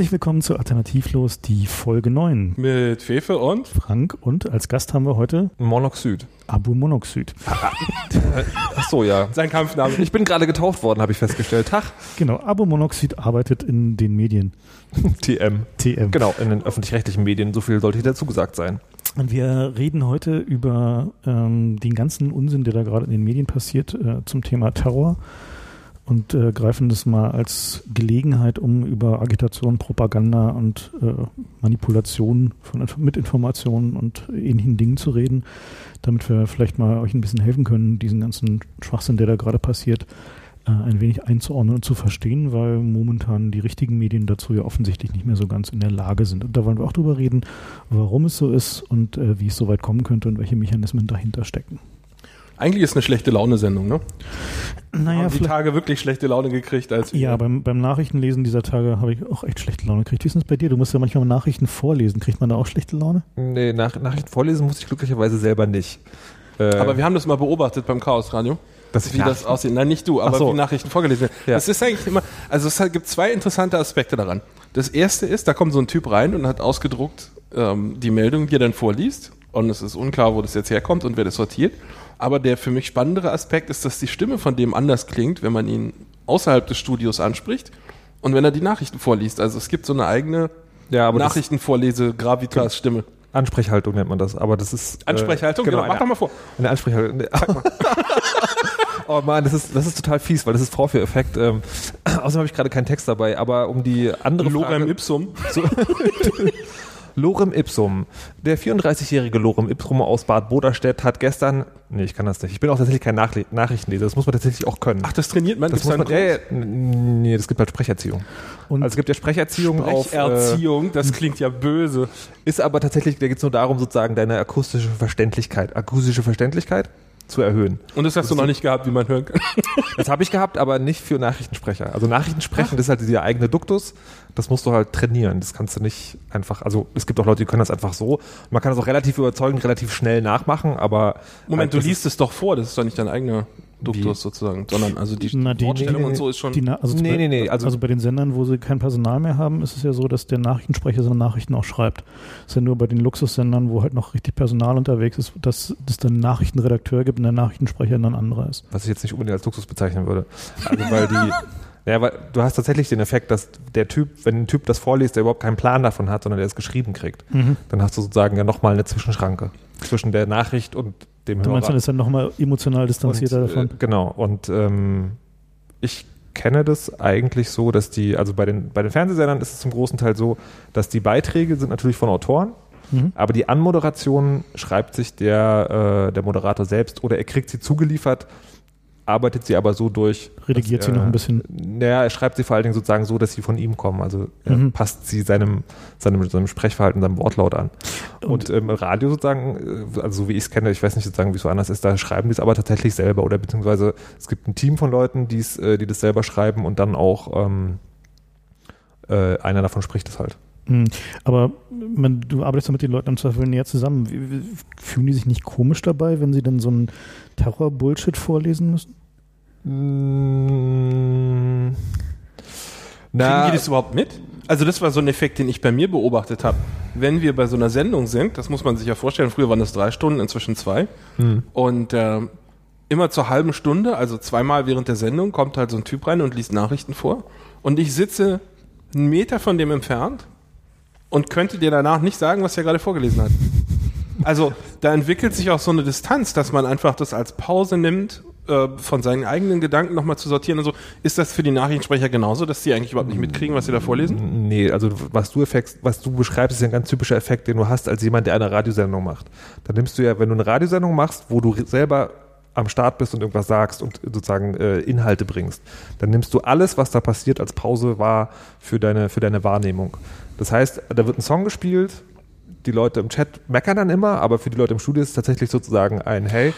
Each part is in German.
Herzlich willkommen zu Alternativlos, die Folge 9. Mit Fefe und Frank und als Gast haben wir heute Monoxid. Abu Monoxid. Ach so, ja. Sein Kampfname. Ich bin gerade getauft worden, habe ich festgestellt. Tag. Genau, Abu Monoxid arbeitet in den Medien. TM. TM. Genau, in den öffentlich-rechtlichen Medien. So viel sollte hier dazu gesagt sein. Und wir reden heute über ähm, den ganzen Unsinn, der da gerade in den Medien passiert, äh, zum Thema Terror und äh, greifen das mal als Gelegenheit, um über Agitation, Propaganda und äh, Manipulation von, mit Informationen und ähnlichen Dingen zu reden, damit wir vielleicht mal euch ein bisschen helfen können, diesen ganzen Schwachsinn, der da gerade passiert, äh, ein wenig einzuordnen und zu verstehen, weil momentan die richtigen Medien dazu ja offensichtlich nicht mehr so ganz in der Lage sind. Und da wollen wir auch drüber reden, warum es so ist und äh, wie es so weit kommen könnte und welche Mechanismen dahinter stecken. Eigentlich ist eine schlechte Laune-Sendung, ne? Naja, Haben die Tage wirklich schlechte Laune gekriegt, als Ja, beim, beim Nachrichtenlesen dieser Tage habe ich auch echt schlechte Laune gekriegt. Wie ist das bei dir? Du musst ja manchmal Nachrichten vorlesen. Kriegt man da auch schlechte Laune? Nee, nach, Nachrichten vorlesen musste ich glücklicherweise selber nicht. Äh, Aber wir haben das mal beobachtet beim Chaos Radio. dass Wie das aussieht. Nein, nicht du, aber so. wie Nachrichten vorgelesen werden. Ja. Es ist eigentlich immer, also es gibt zwei interessante Aspekte daran. Das erste ist, da kommt so ein Typ rein und hat ausgedruckt ähm, die Meldung, die er dann vorliest. Und es ist unklar, wo das jetzt herkommt und wer das sortiert. Aber der für mich spannendere Aspekt ist, dass die Stimme von dem anders klingt, wenn man ihn außerhalb des Studios anspricht und wenn er die Nachrichten vorliest. Also es gibt so eine eigene Ja, aber das- Nachrichtenvorlese-Gravitas-Stimme. Ansprechhaltung nennt man das. Aber das ist. äh, Ansprechhaltung? Genau, mach eine- doch mal vor. Eine Ansprechhaltung. Nee, oh Mann, das ist, das ist total fies, weil das ist Vorführeffekt. Ähm, außerdem habe ich gerade keinen Text dabei, aber um die andere Lorem Frage, Ipsum. So, Lorem Ipsum. Der 34-jährige Lorem Ipsum aus Bad Boderstedt hat gestern, nee, ich kann das nicht. Ich bin auch tatsächlich kein Nachle Nachrichtenleser. Das muss man tatsächlich auch können. Ach, das trainiert man? das muss man, n- nee, das gibt halt Sprecherziehung. Und also es gibt ja Sprecherziehung auf, äh, Erziehung, das klingt ja böse. ist aber tatsächlich, da geht es nur darum, sozusagen deine akustische Verständlichkeit, akustische Verständlichkeit zu erhöhen. Und das hast du noch nicht gehabt, wie man hören kann. Das habe ich gehabt, aber nicht für Nachrichtensprecher. Also Nachrichtensprechen, das ist halt dieser eigene Duktus. Das musst du halt trainieren. Das kannst du nicht einfach, also es gibt auch Leute, die können das einfach so. Man kann das auch relativ überzeugend, relativ schnell nachmachen, aber Moment, du das liest es doch vor, das ist doch nicht dein eigener Duktus sozusagen, sondern also die Na, die- Wortstellung nee, und so ist schon. die also, Nee, nee, nee, also, also- bei den Sendern, wo sie kein Personal mehr haben, ist es ja so, dass der Nachrichtensprecher seine Nachrichten auch schreibt. Das ist ja nur bei den Luxussendern, wo halt noch richtig Personal unterwegs ist, dass es dann einen Nachrichtenredakteur gibt und der Nachrichtensprecher dann ein anderer ist. was ich jetzt nicht unbedingt als Luxus bezeichnen würde. Also weil die, ja, weil du hast tatsächlich den Effekt, dass der Typ, wenn ein Typ das vorliest, der überhaupt keinen Plan davon hat, sondern der es geschrieben kriegt, dann hast du sozusagen ja nochmal eine Zwischenschranke zwischen der Nachricht und dem Du meinst, man Hörer. ist dann nochmal emotional distanzierter und, davon? Äh, genau. Und ähm, ich kenne das eigentlich so, dass die, also bei den, bei den Fernsehsendern ist es zum großen Teil so, dass die Beiträge sind natürlich von Autoren, Mhm. aber die Anmoderation schreibt sich der, äh, der Moderator selbst oder er kriegt sie zugeliefert, arbeitet sie aber so durch. Redigiert dass sie er- noch ein bisschen. Naja, er schreibt sie vor allen Dingen sozusagen so, dass sie von ihm kommen. Also er Mhm. passt sie seinem, seinem, seinem Sprechverhalten, seinem Wortlaut an. Und, ähm, im Radio sozusagen, äh, also so wie ich es kenne, ich weiß nicht sozusagen, wie es so anders ist, da schreiben die es aber tatsächlich selber oder beziehungsweise es gibt ein Team von Leuten, äh, die das selber schreiben und dann auch ähm, äh, einer davon spricht es halt. Mhm. Aber man, du arbeitest ja mit den Leuten im Zweifel näher zusammen. Wie, wie, fühlen die sich nicht komisch dabei, wenn sie dann so einen Terror-Bullshit vorlesen müssen? Mm, Kriegen die das überhaupt mit? Also das war so ein Effekt, den ich bei mir beobachtet habe. Wenn wir bei so einer Sendung sind, das muss man sich ja vorstellen, früher waren das drei Stunden, inzwischen zwei. Hm. Und äh, immer zur halben Stunde, also zweimal während der Sendung, kommt halt so ein Typ rein und liest Nachrichten vor. Und ich sitze einen Meter von dem entfernt und könnte dir danach nicht sagen, was er gerade vorgelesen hat. Also da entwickelt sich auch so eine Distanz, dass man einfach das als Pause nimmt, äh, von seinen eigenen Gedanken nochmal zu sortieren und so. Ist das für die Nachrichtensprecher genauso, dass die eigentlich überhaupt nicht mitkriegen, was sie da vorlesen? Nee, also was du, Effekt, was du beschreibst, ist ja ein ganz typischer Effekt, den du hast als jemand, der eine Radiosendung macht. Dann nimmst du ja, wenn du eine Radiosendung machst, wo du selber am Start bist und irgendwas sagst und sozusagen äh, Inhalte bringst, dann nimmst du alles, was da passiert, als Pause wahr für deine, für deine Wahrnehmung. Das heißt, da wird ein Song gespielt, die Leute im Chat meckern dann immer, aber für die Leute im Studio ist es tatsächlich sozusagen ein Hey,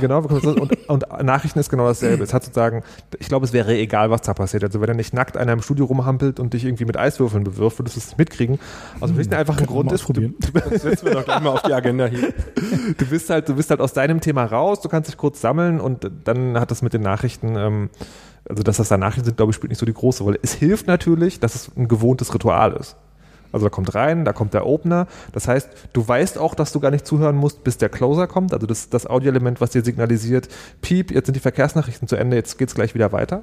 genau, und, und Nachrichten ist genau dasselbe. Es hat sozusagen, ich glaube, es wäre egal, was da passiert. Also wenn er nicht nackt einer im Studio rumhampelt und dich irgendwie mit Eiswürfeln bewirft, würdest du es mitkriegen. Also vielleicht einfach ein Grund ist, du, Das setzen wir doch gleich mal auf die Agenda hier. du bist halt, du bist halt aus deinem Thema raus, du kannst dich kurz sammeln und dann hat das mit den Nachrichten, ähm, also dass das da Nachrichten sind, glaube ich, spielt nicht so die große Rolle. Es hilft natürlich, dass es ein gewohntes Ritual ist. Also da kommt rein, da kommt der Opener. Das heißt, du weißt auch, dass du gar nicht zuhören musst, bis der Closer kommt. Also das, das Audioelement, was dir signalisiert, piep, jetzt sind die Verkehrsnachrichten zu Ende, jetzt geht's gleich wieder weiter.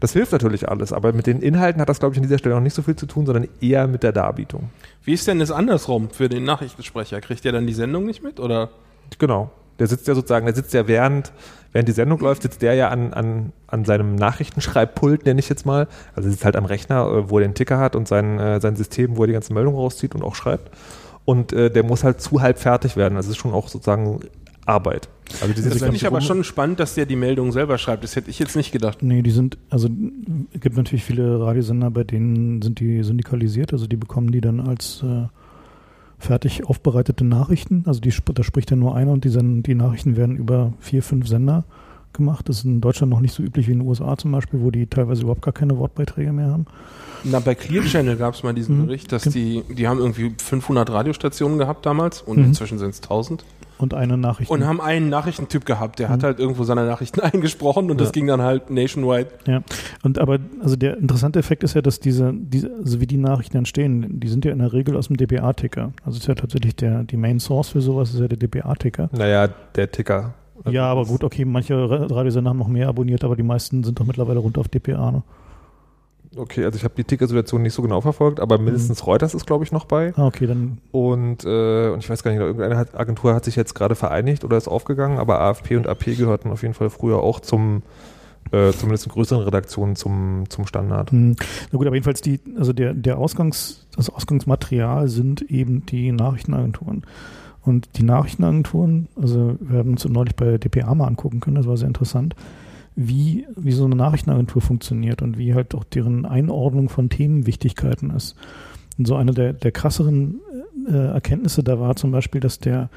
Das hilft natürlich alles, aber mit den Inhalten hat das, glaube ich, an dieser Stelle noch nicht so viel zu tun, sondern eher mit der Darbietung. Wie ist denn das andersrum für den Nachrichtensprecher? Kriegt der dann die Sendung nicht mit oder? Genau. Der sitzt ja sozusagen, der sitzt ja während, während die Sendung läuft, sitzt der ja an, an, an seinem Nachrichtenschreibpult, nenne ich jetzt mal. Also er sitzt halt am Rechner, äh, wo er den Ticker hat und sein, äh, sein System, wo er die ganzen Meldungen rauszieht und auch schreibt. Und äh, der muss halt zu halb fertig werden. Also es ist schon auch sozusagen Arbeit. Also Das finde ich aber schon spannend, dass der die Meldung selber schreibt. Das hätte ich jetzt nicht gedacht. Nee, die sind, also es gibt natürlich viele Radiosender, bei denen sind die syndikalisiert, also die bekommen die dann als äh, fertig aufbereitete Nachrichten. Also die, da spricht ja nur einer und die, die Nachrichten werden über vier, fünf Sender gemacht. Das ist in Deutschland noch nicht so üblich wie in den USA zum Beispiel, wo die teilweise überhaupt gar keine Wortbeiträge mehr haben. Na, bei Clear Channel gab es mal diesen Mhm. Bericht, dass die, die haben irgendwie 500 Radiostationen gehabt damals und Mhm. inzwischen sind es 1000 Und eine Nachricht. und haben einen Nachrichtentyp gehabt, der Mhm. hat halt irgendwo seine Nachrichten eingesprochen und das Ja. ging dann halt nationwide. Ja, und aber also der interessante Effekt ist ja, dass diese, diese also wie die Nachrichten entstehen, die sind ja in der Regel aus dem DPA-Ticker. Also ist ja tatsächlich der die Main Source für sowas ist ja der DPA-Ticker. Naja, der Ticker. Ja, aber gut, okay, manche Ra- Radiosender haben noch mehr abonniert, aber die meisten sind doch mittlerweile runter auf DPA. Ne? Okay, also ich habe die Ticker-Situation nicht so genau verfolgt, aber mindestens Reuters ist, glaube ich, noch bei. Ah, okay, dann Und, äh, und ich weiß gar nicht, irgendeine hat- Agentur hat sich jetzt gerade vereinigt oder ist aufgegangen, aber AFP und AP gehörten auf jeden Fall früher auch zum, äh, zumindest in größeren Redaktionen zum, zum Standard. Hm. Na gut, aber jedenfalls die, also der, der Ausgangs, das Ausgangsmaterial sind eben die Nachrichtenagenturen. Und die Nachrichtenagenturen, also wir haben uns neulich bei DPA mal angucken können, das war sehr interessant, wie, wie so eine Nachrichtenagentur funktioniert und wie halt auch deren Einordnung von Themenwichtigkeiten ist. Und so eine der, der krasseren äh, Erkenntnisse da war zum Beispiel, dass der,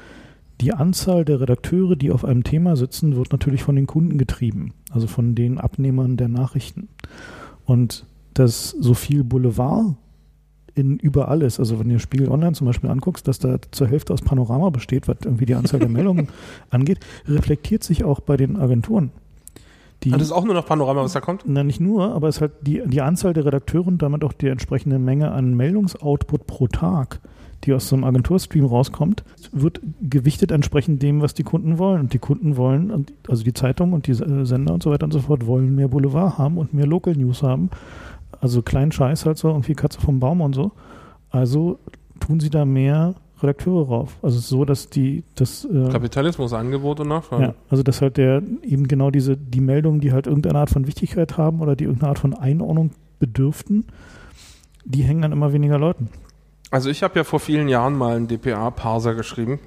die Anzahl der Redakteure, die auf einem Thema sitzen, wird natürlich von den Kunden getrieben, also von den Abnehmern der Nachrichten. Und dass so viel Boulevard in überall ist, also wenn du Spiegel Online zum Beispiel anguckst, dass da zur Hälfte aus Panorama besteht, was irgendwie die Anzahl der Meldungen angeht, reflektiert sich auch bei den Agenturen. Die, Und das ist auch nur noch Panorama, was da kommt? na, nicht nur, aber es ist halt die, die Anzahl der Redakteure und damit auch die entsprechende Menge an Meldungsoutput pro Tag, die aus so einem Agenturstream rauskommt, wird gewichtet entsprechend dem, was die Kunden wollen. Und die Kunden wollen, also die Zeitung und die äh, Sender und so weiter und so fort, wollen mehr Boulevard haben und mehr Local News haben. Also kleinen Scheiß halt so, irgendwie Katze vom Baum und so. Also tun sie da mehr Redakteure rauf. Also es ist so, dass die, das äh, Kapitalismus, Angebot und Nachfrage. ja, also dass halt der eben genau diese, die Meldungen, die halt irgendeine Art von Wichtigkeit haben oder die irgendeine Art von Einordnung bedürften, die hängen an immer weniger Leuten. Also ich habe ja vor vielen Jahren mal einen DPA-Parser geschrieben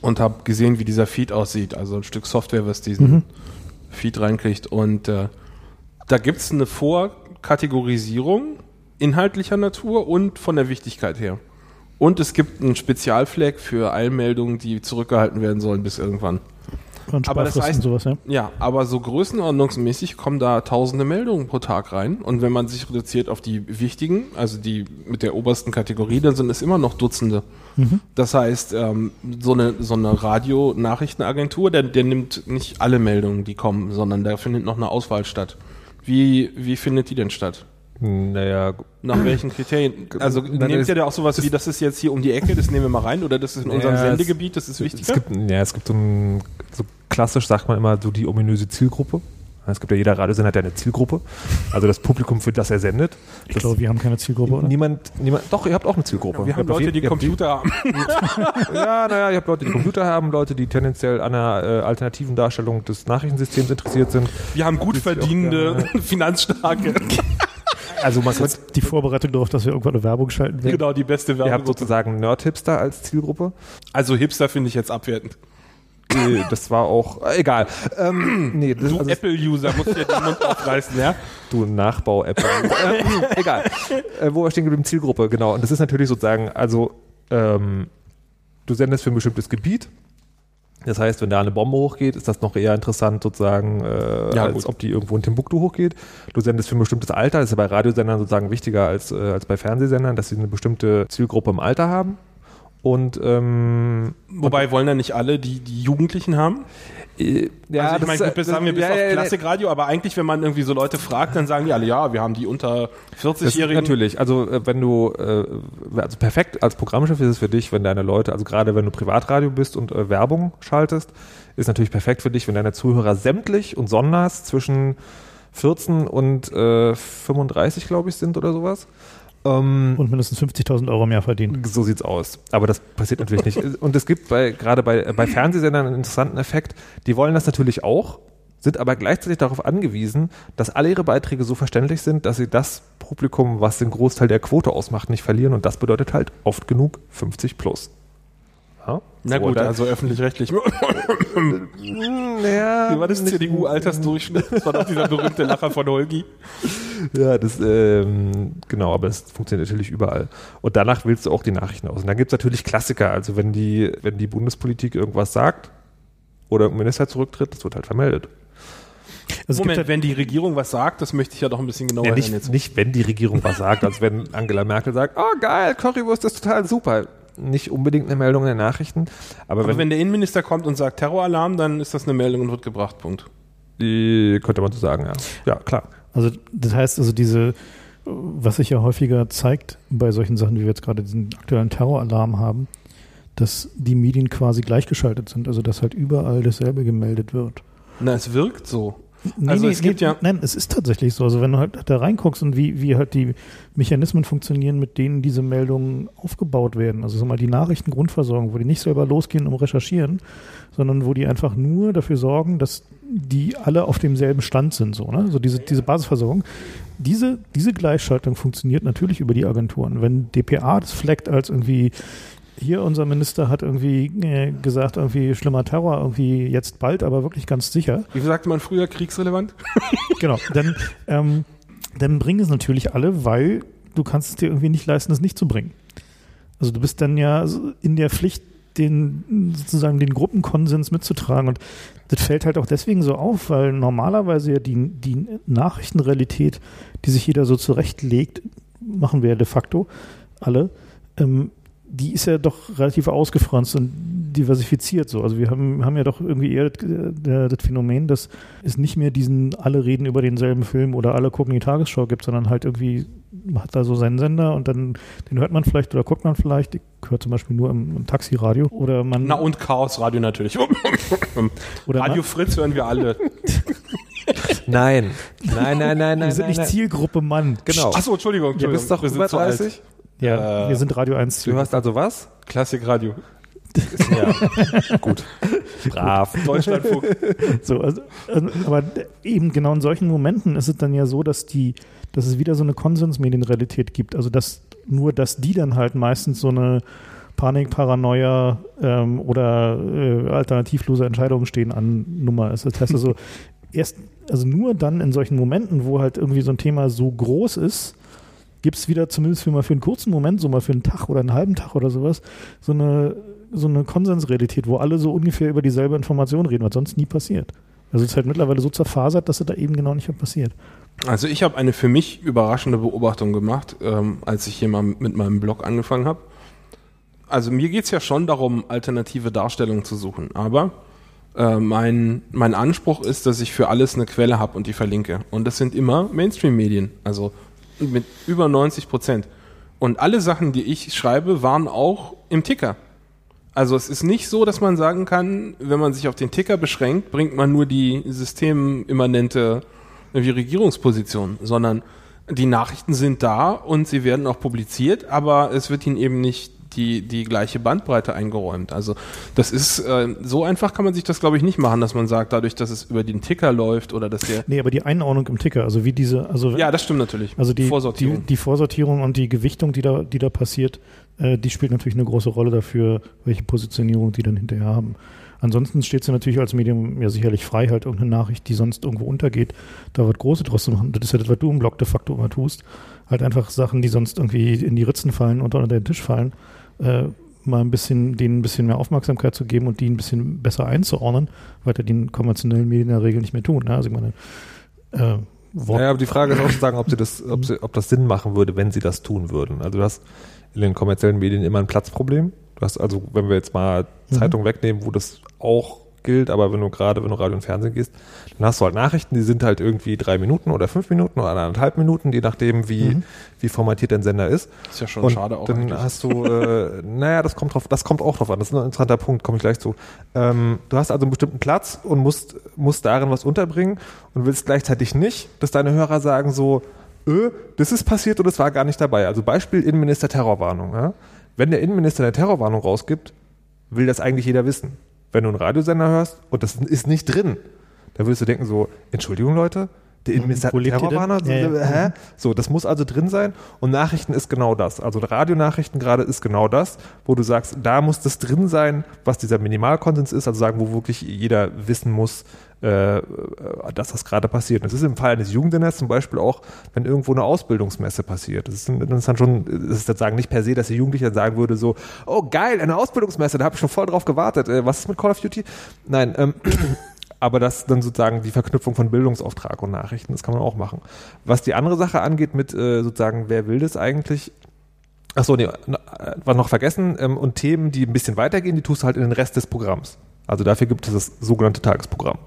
und habe gesehen, wie dieser Feed aussieht. Also ein Stück Software, was diesen Mhm. Feed reinkriegt. Und äh, da gibt es eine Vorkategorisierung inhaltlicher Natur und von der Wichtigkeit her. Und es gibt einen Spezialflag für Eilmeldungen, die zurückgehalten werden sollen bis irgendwann. Und Aber das heißt- sowas, ja. Ja, aber so größenordnungsmäßig kommen da tausende Meldungen pro Tag rein. Und wenn man sich reduziert auf die wichtigen, also die mit der obersten Kategorie, dann sind es immer noch Dutzende. Mhm. Das heißt, ähm, so eine, so eine Radio-Nachrichtenagentur, der, der nimmt nicht alle Meldungen, die kommen, sondern da findet noch eine Auswahl statt. Wie, wie findet die denn statt? Naja, Nach welchen Kriterien? Also nehmt es- ihr da auch sowas wie, das ist jetzt hier um die Ecke, das nehmen wir mal rein, oder das ist in unserem Ja, es- Sendegebiet, das ist es wichtiger? gibt, ja, es gibt so ein, so klassisch sagt man immer so die ominöse Zielgruppe. Es gibt ja jeder Radiosender hat ja eine Zielgruppe. Also das Publikum, für das er sendet. Ich glaube, wir haben keine Zielgruppe, oder? Niemand, niemand, doch, ihr habt auch eine Zielgruppe. wir Ihr haben Leute, jeden- die ihr habt Computer haben. Ja, naja, ihr habt Leute, die Computer haben, Leute, die tendenziell an einer äh, alternativen Darstellung des Nachrichtensystems interessiert sind. Wir haben gut verdienende, finanzstarke. Also man ist die Vorbereitung darauf, dass wir irgendwann eine Werbung schalten werden. genau, die beste ihr habt Werbung. sozusagen Nerd-Hipster als Zielgruppe. Also Hipster finde ich jetzt abwertend. Äh, Das war auch, äh, egal. Ähm, nee, das, Du also, Apple-User musst dir den Mund aufreißen, ja? du Nachbau-App. äh, egal. Äh, wo wir stehen geblieben, Zielgruppe, genau. Und das ist natürlich sozusagen, also ähm, du sendest für ein bestimmtes Gebiet. Das heißt, wenn da eine Bombe hochgeht, ist das noch eher interessant sozusagen, äh, Ja, als gut. ob die irgendwo in Timbuktu hochgeht. Du sendest für ein bestimmtes Alter, das ist ja bei Radiosendern sozusagen wichtiger als, äh, als bei Fernsehsendern, dass sie eine bestimmte Zielgruppe im Alter haben. Und ähm, Wobei wollen ja nicht alle die, die Jugendlichen haben. äh, ja, also ich meine, gut, bis, sagen wir bis ja, auf ja, Klassikradio, aber eigentlich, wenn man irgendwie so Leute fragt, dann sagen die alle, ja, wir haben die unter Das 40-Jährigen. natürlich. Also äh, wenn du, äh, also perfekt als Programmchef ist es für dich, wenn deine Leute, also gerade wenn du Privatradio bist und äh, Werbung schaltest, ist natürlich perfekt für dich, wenn deine Zuhörer sämtlich und sonders zwischen 14 und äh, 35, glaube ich, sind oder sowas. Ähm, Und mindestens 50.000 Euro mehr verdienen. so sieht's aus. Aber das passiert natürlich nicht. Und es gibt bei, gerade bei, bei Fernsehsendern einen interessanten Effekt. Die wollen das natürlich auch, sind aber gleichzeitig darauf angewiesen, dass alle ihre Beiträge so verständlich sind, dass sie das Publikum, was den Großteil der Quote ausmacht, nicht verlieren. Und das bedeutet halt oft genug 50 plus. Ja? Na gut, da- also öffentlich-rechtlich. ja, Wie war das CDU-Altersdurchschnitt? Das war doch dieser berühmte Lacher von Holgi. Ja, das, ähm, genau, aber es funktioniert natürlich überall. Und danach willst du auch die Nachrichten aus. Und dann gibt's natürlich Klassiker. Also wenn die, wenn die Bundespolitik irgendwas sagt oder ein Minister zurücktritt, das wird halt vermeldet. Also es gibt Moment, halt, wenn die Regierung was sagt, das möchte ich ja doch ein bisschen genauer Ja, nicht, jetzt. nicht, wenn die Regierung was sagt, als wenn Angela Merkel sagt, oh geil, Currywurst ist total super. Nicht unbedingt eine Meldung in den Nachrichten, aber, Aber wenn, wenn der Innenminister kommt und sagt Terroralarm, dann ist das eine Meldung und wird gebracht. Punkt. die, könnte man so sagen, ja. Ja, klar. also das heißt also diese, was sich ja häufiger zeigt bei solchen Sachen, wie wir jetzt gerade diesen aktuellen Terroralarm haben, dass die Medien quasi gleichgeschaltet sind, also dass halt überall dasselbe gemeldet wird. Na, es wirkt so. Nee, Also nee, es gibt nee, ja- Nein, es ist tatsächlich so. Also wenn du halt da reinguckst und wie, wie halt die Mechanismen funktionieren, mit denen diese Meldungen aufgebaut werden. Also sag mal, die Nachrichtengrundversorgung, wo die nicht selber losgehen, um recherchieren, sondern wo die einfach nur dafür sorgen, dass die alle auf demselben Stand sind. So, ne? Also diese, diese Basisversorgung. Diese, diese Gleichschaltung funktioniert natürlich über die Agenturen. Wenn DPA das fleckt als irgendwie hier unser Minister hat irgendwie äh, gesagt, irgendwie schlimmer Terror, irgendwie jetzt bald, aber wirklich ganz sicher. Wie sagte man früher, kriegsrelevant? Genau, dann, ähm, dann bringen es natürlich alle, weil du kannst es dir irgendwie nicht leisten, es nicht zu bringen. Also du bist dann ja in der Pflicht, den sozusagen den Gruppenkonsens mitzutragen. Und das fällt halt auch deswegen so auf, weil normalerweise ja die, die Nachrichtenrealität, die sich jeder so zurechtlegt, machen wir ja de facto alle, ähm, die ist ja doch relativ ausgefranst und diversifiziert so. Also wir haben, haben ja doch irgendwie eher das, äh, das Phänomen, dass es nicht mehr diesen alle reden über denselben Film oder alle gucken die Tagesschau gibt, sondern halt irgendwie man hat da so seinen Sender und dann den hört man vielleicht oder guckt man vielleicht. Ich höre zum Beispiel nur im, im Taxiradio oder man Na und Chaos Radio natürlich. oder Radio Fritz hören wir alle. Nein. Nein, nein, nein, nein. wir sind nein, nicht nein. Zielgruppe Mann. Genau. Achso, Entschuldigung. Du Entschuldigung. bist doch wir sind über zu alt. 30. Ja, Äh, wir sind Radio 1 Du hörst also was? Klassikradio. Ja. Gut. Brav. Deutschlandfunk. So, also, also, aber eben genau in solchen Momenten ist es dann ja so, dass die, dass es wieder so eine Konsensmedienrealität gibt. Also dass nur, dass die dann halt meistens so eine Panik, Paranoia ähm, oder äh, alternativlose Entscheidungen stehen an Nummer ist. Das heißt also erst, also nur dann in solchen Momenten, wo halt irgendwie so ein Thema so groß ist, gibt es wieder zumindest für mal für einen kurzen Moment, so mal für einen Tag oder einen halben Tag oder sowas, so eine, so eine Konsensrealität, wo alle so ungefähr über dieselbe Information reden, was sonst nie passiert. Also es ist halt mittlerweile so zerfasert, dass es da eben genau nicht mehr passiert. Also ich habe eine für mich überraschende Beobachtung gemacht, ähm, als ich hier mal mit meinem Blog angefangen habe. Also mir geht's ja schon darum, alternative Darstellungen zu suchen. Aber äh, mein, mein Anspruch ist, dass ich für alles eine Quelle habe und die verlinke. Und das sind immer Mainstream-Medien. Also mit über 90 Prozent. Und alle Sachen, die ich schreibe, waren auch im Ticker. Also es ist nicht so, dass man sagen kann, wenn man sich auf den Ticker beschränkt, bringt man nur die systemimmanente irgendwie Regierungsposition, sondern die Nachrichten sind da und sie werden auch publiziert, aber es wird ihnen eben nicht die, die gleiche Bandbreite eingeräumt. Also das ist, äh, so einfach kann man sich das, glaube ich, nicht machen, dass man sagt, dadurch, dass es über den Ticker läuft oder dass der... Nee, aber die Einordnung im Ticker, also wie diese, also Ja, das stimmt natürlich. Also die Vorsortierung. Die, die Vorsortierung und die Gewichtung, die da, die da passiert, äh, die spielt natürlich eine große Rolle dafür, welche Positionierung die dann hinterher haben. Ansonsten steht sie natürlich als Medium ja sicherlich frei, halt irgendeine Nachricht, die sonst irgendwo untergeht, da wird Große draus zu machen. Das ist ja das, was du im Blog de facto immer tust. Halt einfach Sachen, die sonst irgendwie in die Ritzen fallen und unter den Tisch fallen, äh, mal ein bisschen, denen ein bisschen mehr Aufmerksamkeit zu geben und die ein bisschen besser einzuordnen, weil die in konventionellen Medien in der Regel nicht mehr tun. Ne? Also ich meine, äh, Wort. Ja, aber die Frage ist auch zu sagen, ob sie das, ob, sie, ob das Sinn machen würde, wenn sie das tun würden. Also du hast in den kommerziellen Medien immer ein Platzproblem. Du hast also, wenn wir jetzt mal mhm. Zeitungen wegnehmen, wo das auch gilt, aber wenn du gerade, wenn du Radio und Fernsehen gehst, dann hast du halt Nachrichten, die sind halt irgendwie drei Minuten oder fünf Minuten oder anderthalb Minuten, je nachdem, wie, mhm. wie formatiert dein Sender ist. Ist ja schon und schade auch. Dann eigentlich. hast du, äh, naja, das kommt drauf, das kommt auch drauf an. Das ist ein interessanter Punkt, komme ich gleich zu. Ähm, du hast also einen bestimmten Platz und musst, musst darin was unterbringen und willst gleichzeitig nicht, dass deine Hörer sagen so, öh, das ist passiert und es war gar nicht dabei. Also Beispiel Innenminister Terrorwarnung. Ja? Wenn der Innenminister eine Terrorwarnung rausgibt, will das eigentlich jeder wissen wenn du einen Radiosender hörst und das ist nicht drin, dann würdest du denken so, Entschuldigung Leute, der Terrorwarner? Ja, ja. Hä? So, das muss also drin sein. Und Nachrichten ist genau das. Also Radionachrichten gerade ist genau das, wo du sagst, da muss das drin sein, was dieser Minimalkonsens ist, also sagen, wo wirklich jeder wissen muss, äh, dass das gerade passiert. Das ist im Fall eines Jugendsenders zum Beispiel auch, wenn irgendwo eine Ausbildungsmesse passiert. Das ist, das ist dann schon, das ist sozusagen nicht per se, dass der Jugendliche dann sagen würde so, oh geil, eine Ausbildungsmesse, da habe ich schon voll drauf gewartet. Äh, was ist mit Call of Duty? Nein, ähm, aber das dann sozusagen die Verknüpfung von Bildungsauftrag und Nachrichten, das kann man auch machen. Was die andere Sache angeht mit äh, sozusagen, wer will das eigentlich? Achso, nee, war noch vergessen. Ähm, und Themen, die ein bisschen weitergehen, die tust du halt in den Rest des Programms. Also dafür gibt es das sogenannte Tagesprogramm.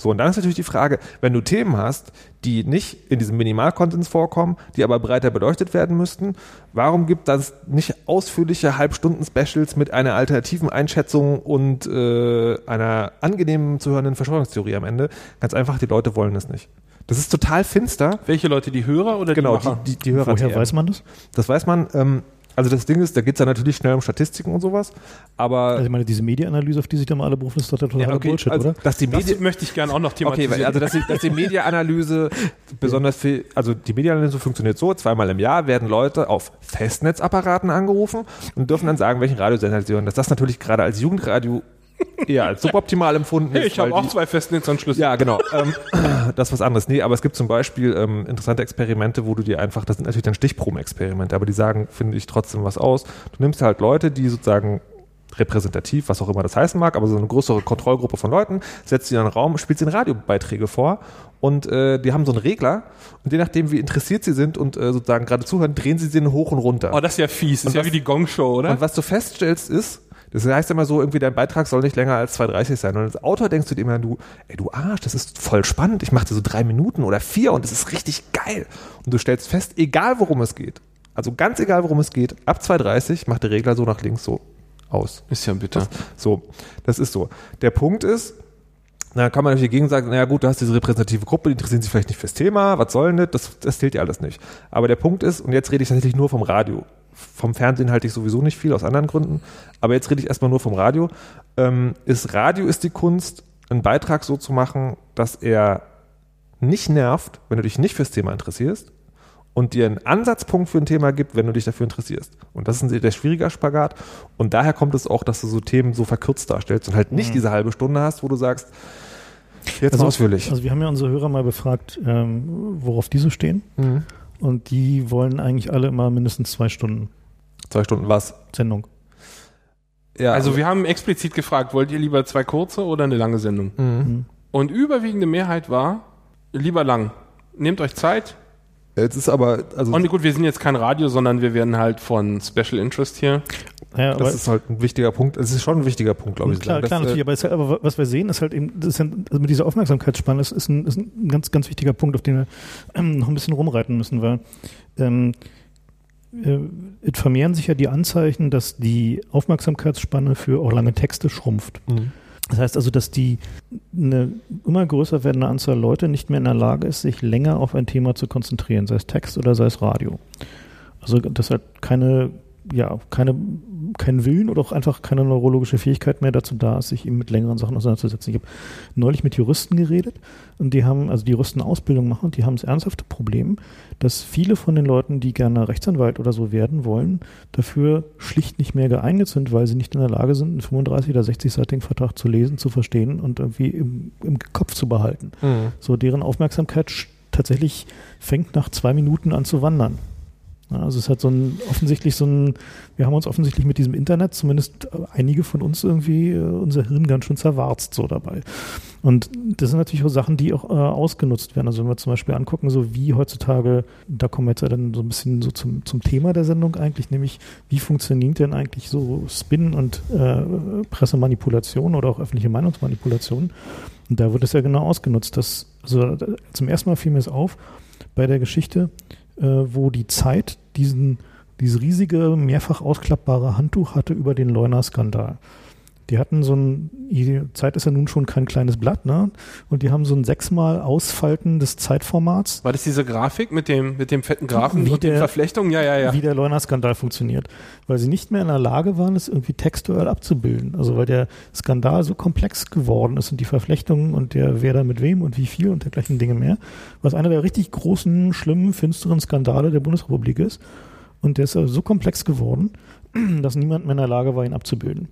So, und dann ist natürlich die Frage, wenn du Themen hast, die nicht in diesem Minimalkonsens vorkommen, die aber breiter beleuchtet werden müssten, warum gibt das nicht ausführliche Halbstunden-Specials mit einer alternativen Einschätzung und äh, einer angenehmen zu hörenden Verschwörungstheorie am Ende? Ganz einfach, die Leute wollen es nicht. Das ist total finster. Welche Leute, die Hörer oder genau, die Genau, die, die, die Hörer. Woher weiß man das? Das weiß man. Ähm, also das Ding ist, da geht es ja natürlich schnell um Statistiken und sowas, aber... Also ich meine, diese Medienanalyse, auf die sich da mal alle berufen, ist total ja, okay, Bullshit, also, oder? Dass die Medi das möchte ich gerne auch noch thematisieren. Okay, also dass die, dass die Medienanalyse besonders viel, also die Medienanalyse funktioniert so, zweimal im Jahr werden Leute auf Festnetzapparaten angerufen und dürfen dann sagen, welchen Radiosender sie hören. Dass das natürlich gerade als Jugendradio eher als suboptimal empfunden ist. Ich habe auch zwei Festnetzanschlüsse. Ja, genau. Ähm, das ist was anderes. Nee, aber es gibt zum Beispiel ähm, interessante Experimente, wo du dir einfach, das sind natürlich dann Stichprobenexperimente, aber die sagen, finde ich trotzdem was aus. Du nimmst halt Leute, die sozusagen repräsentativ, was auch immer das heißen mag, aber so eine größere Kontrollgruppe von Leuten, setzt sie in einen Raum, spielt ihnen Radiobeiträge vor und äh, die haben so einen Regler und je nachdem, wie interessiert sie sind und äh, sozusagen gerade zuhören, drehen sie den hoch und runter. Oh, das ist ja fies, das ist ja wie die Gong-Show, oder? Und was du feststellst ist, das heißt immer so, irgendwie dein Beitrag soll nicht länger als 2,30 sein. Und als Autor denkst du dir immer, du, ey, du Arsch, das ist voll spannend. Ich mache dir so drei Minuten oder vier und das ist richtig geil. Und du stellst fest, egal worum es geht, also ganz egal worum es geht, ab 2,30 macht der Regler so nach links so aus. Ist ja bitter. Das, so, das ist so. Der Punkt ist, na, kann man natürlich dagegen sagen, naja gut, du hast diese repräsentative Gruppe, die interessieren sich vielleicht nicht fürs Thema, was soll denn das? Das zählt ja alles nicht. Aber der Punkt ist, und jetzt rede ich tatsächlich nur vom Radio. Vom Fernsehen halte ich sowieso nicht viel, aus anderen Gründen. Aber jetzt rede ich erstmal nur vom Radio. Ähm, ist Radio ist die Kunst, einen Beitrag so zu machen, dass er nicht nervt, wenn du dich nicht fürs Thema interessierst und dir einen Ansatzpunkt für ein Thema gibt, wenn du dich dafür interessierst. Und das ist ein sehr schwieriger Spagat. Und daher kommt es auch, dass du so Themen so verkürzt darstellst und halt nicht mhm. diese halbe Stunde hast, wo du sagst, jetzt also, ausführlich. Also wir haben ja unsere Hörer mal befragt, ähm, worauf diese stehen. Mhm. Und die wollen eigentlich alle immer mindestens zwei Stunden. Zwei Stunden was? Sendung. Ja, also wir haben explizit gefragt, wollt ihr lieber zwei kurze oder eine lange Sendung? Mhm. mhm. Und überwiegende Mehrheit war, lieber lang. Nehmt euch Zeit, Jetzt ist aber, also. Und gut, wir sind jetzt kein Radio, sondern wir werden halt von Special Interest hier. Ja, das ist halt ein wichtiger Punkt. Es ist schon ein wichtiger Punkt, glaube ich. Klar, klar, natürlich. Äh, aber, aber, was wir sehen, ist halt eben, das ist ja, also mit dieser Aufmerksamkeitsspanne, das ist ein, ist ein ganz, ganz wichtiger Punkt, auf den wir ähm, noch ein bisschen rumreiten müssen, weil ähm, äh, es vermehren sich ja die Anzeichen, dass die Aufmerksamkeitsspanne für auch lange Texte schrumpft. Mhm. Das heißt also, dass die eine immer größer werdende Anzahl Leute nicht mehr in der Lage ist, sich länger auf ein Thema zu konzentrieren, sei es Text oder sei es Radio. Also dass halt keine, ja, keine, keinen Willen oder auch einfach keine neurologische Fähigkeit mehr dazu da ist, sich eben mit längeren Sachen auseinanderzusetzen. Ich habe neulich mit Juristen geredet und die haben, also die Juristen Ausbildung machen, die haben das ernsthafte Problem, dass viele von den Leuten, die gerne Rechtsanwalt oder so werden wollen, dafür schlicht nicht mehr geeignet sind, weil sie nicht in der Lage sind, einen 35 oder 60-seitigen Vertrag zu lesen, zu verstehen und irgendwie im, im Kopf zu behalten. Mhm. So deren Aufmerksamkeit tatsächlich fängt nach zwei Minuten an zu wandern. Also es hat so ein offensichtlich so ein, wir haben uns offensichtlich mit diesem Internet, zumindest einige von uns irgendwie, äh, unser Hirn ganz schön zerwarzt so dabei. Und das sind natürlich auch Sachen, die auch äh, ausgenutzt werden. Also wenn wir zum Beispiel angucken, so wie heutzutage, da kommen wir jetzt ja dann so ein bisschen so zum, zum Thema der Sendung eigentlich, nämlich wie funktioniert denn eigentlich so Spin und äh, Pressemanipulation oder auch öffentliche Meinungsmanipulation? Und da wird es ja genau ausgenutzt. Dass, also zum ersten Mal fiel mir es auf bei der Geschichte, äh, wo die Zeit diesen, dieses riesige, mehrfach ausklappbare Handtuch hatte über den Leuna-Skandal. Die hatten so ein, die Zeit ist ja nun schon kein kleines Blatt, ne? Und die haben so ein sechsmal Ausfalten des Zeitformats. War das diese Grafik mit dem, mit dem fetten Grafen wie und der, Verflechtung? Ja, ja, ja. Wie der Leuna-Skandal funktioniert. Weil sie nicht mehr in der Lage waren, es irgendwie textuell abzubilden. Also weil der Skandal so komplex geworden ist und die Verflechtungen und der wer da mit wem und wie viel und dergleichen Dinge mehr. Was einer der richtig großen, schlimmen, finsteren Skandale der Bundesrepublik ist. Und der ist so komplex geworden, dass niemand mehr in der Lage war, ihn abzubilden.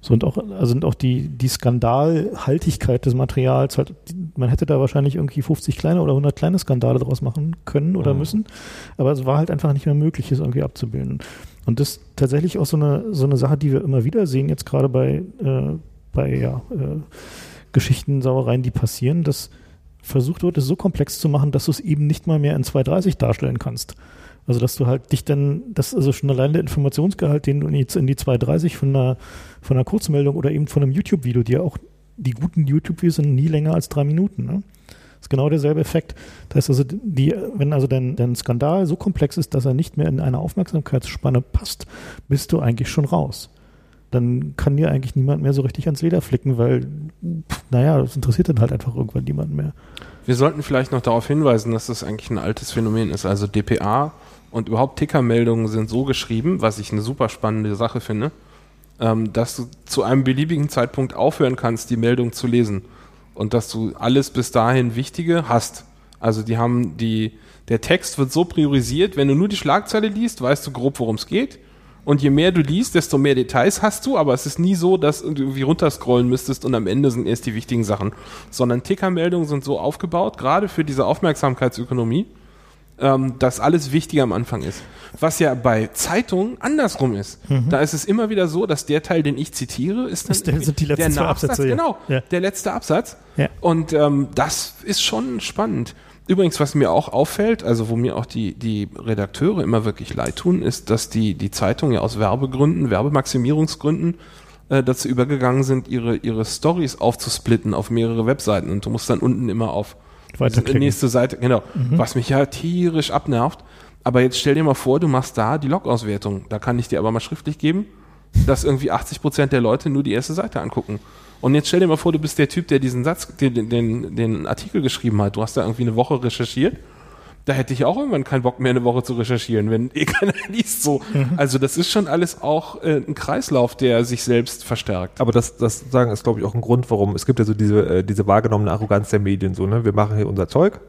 So und auch, also sind auch die, die Skandalhaltigkeit des Materials halt, man hätte da wahrscheinlich irgendwie 50 kleine oder 100 kleine Skandale draus machen können oder mhm. müssen, aber es war halt einfach nicht mehr möglich, es irgendwie abzubilden. Und das ist tatsächlich auch so eine, so eine Sache, die wir immer wieder sehen, jetzt gerade bei, äh, bei ja, äh, Geschichten, Sauereien, die passieren, dass versucht wird, es so komplex zu machen, dass du es eben nicht mal mehr in 230 darstellen kannst. Also, dass du halt dich dann, das also schon allein der Informationsgehalt, den du in die, in die 230 von einer, von einer Kurzmeldung oder eben von einem YouTube-Video, die ja auch, die guten YouTube-Videos sind nie länger als drei Minuten, ne? Das ist genau derselbe Effekt. Das heißt also, die, wenn also dein, dein Skandal so komplex ist, dass er nicht mehr in eine Aufmerksamkeitsspanne passt, bist du eigentlich schon raus. Dann kann dir eigentlich niemand mehr so richtig ans Leder flicken, weil, naja, das interessiert dann halt einfach irgendwann niemanden mehr. Wir sollten vielleicht noch darauf hinweisen, dass das eigentlich ein altes Phänomen ist. Also DPA und überhaupt Tickermeldungen sind so geschrieben, was ich eine super spannende Sache finde, ähm, dass du zu einem beliebigen Zeitpunkt aufhören kannst, die Meldung zu lesen. Und dass du alles bis dahin Wichtige hast. Also die haben die, der Text wird so priorisiert, wenn du nur die Schlagzeile liest, weißt du grob, worum es geht. Und je mehr du liest, desto mehr Details hast du, aber es ist nie so, dass du irgendwie runterscrollen müsstest und am Ende sind erst die wichtigen Sachen. Sondern Tickermeldungen sind so aufgebaut, gerade für diese Aufmerksamkeitsökonomie, ähm, dass alles wichtiger am Anfang ist. Was ja bei Zeitungen andersrum ist. Mhm. Da ist es immer wieder so, dass der Teil, den ich zitiere, ist ist der, sind die letzten der Nachsatz, Absätze, genau, ja. der letzte Absatz. Ja. Und ähm, das ist schon spannend. Übrigens, was mir auch auffällt, also wo mir auch die, die Redakteure immer wirklich leid tun, ist, dass die, die Zeitungen ja aus Werbegründen, Werbemaximierungsgründen äh, dazu übergegangen sind, ihre, ihre Stories aufzusplitten auf mehrere Webseiten. Und du musst dann unten immer auf Nächste Seite, genau. Mhm. Was mich ja tierisch abnervt. Aber jetzt stell dir mal vor, du machst da die Log-Auswertung. Da kann ich dir aber mal schriftlich geben, dass irgendwie 80 Prozent der Leute nur die erste Seite angucken. Und jetzt stell dir mal vor, du bist der Typ, der diesen Satz, den, den, den Artikel geschrieben hat. Du hast da irgendwie eine Woche recherchiert da hätte ich auch irgendwann keinen Bock mehr, eine Woche zu recherchieren, wenn eh keiner liest so. Mhm. Also das ist schon alles auch äh, ein Kreislauf, der sich selbst verstärkt. Aber das, das sagen ist, glaube ich, auch ein Grund, warum es gibt ja so diese, äh, diese wahrgenommene Arroganz der Medien, so, ne? Wir machen hier unser Zeug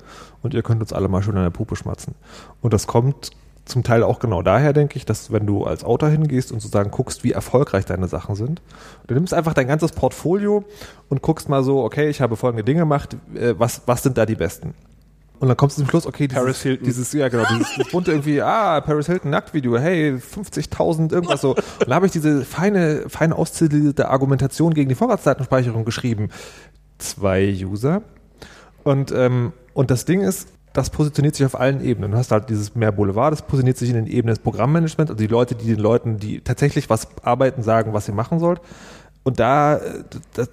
und ihr könnt uns alle mal schon an der Puppe schmatzen. Und das kommt zum Teil auch genau daher, denke ich, dass wenn du als Autor hingehst und sozusagen guckst, wie erfolgreich deine Sachen sind, du nimmst einfach dein ganzes Portfolio und guckst mal so, okay, ich habe folgende Dinge gemacht, äh, was, was sind da die besten? Und dann kommst du zum Schluss, okay, dieses, Paris Hilton. dieses ja genau, dieses, bunte irgendwie, ah, Paris Hilton Nacktvideo, hey, 50.000 irgendwas so. Und da habe ich diese feine, feine auszählige Argumentation gegen die Vorratsdatenspeicherung geschrieben. Zwei User. Und, ähm, und das Ding ist, das positioniert sich auf allen Ebenen. Du hast halt dieses mehr Boulevard, das positioniert sich in den Ebenen des Programmmanagement, also die Leute, die den Leuten, die tatsächlich was arbeiten, sagen, was ihr machen sollt. Und da,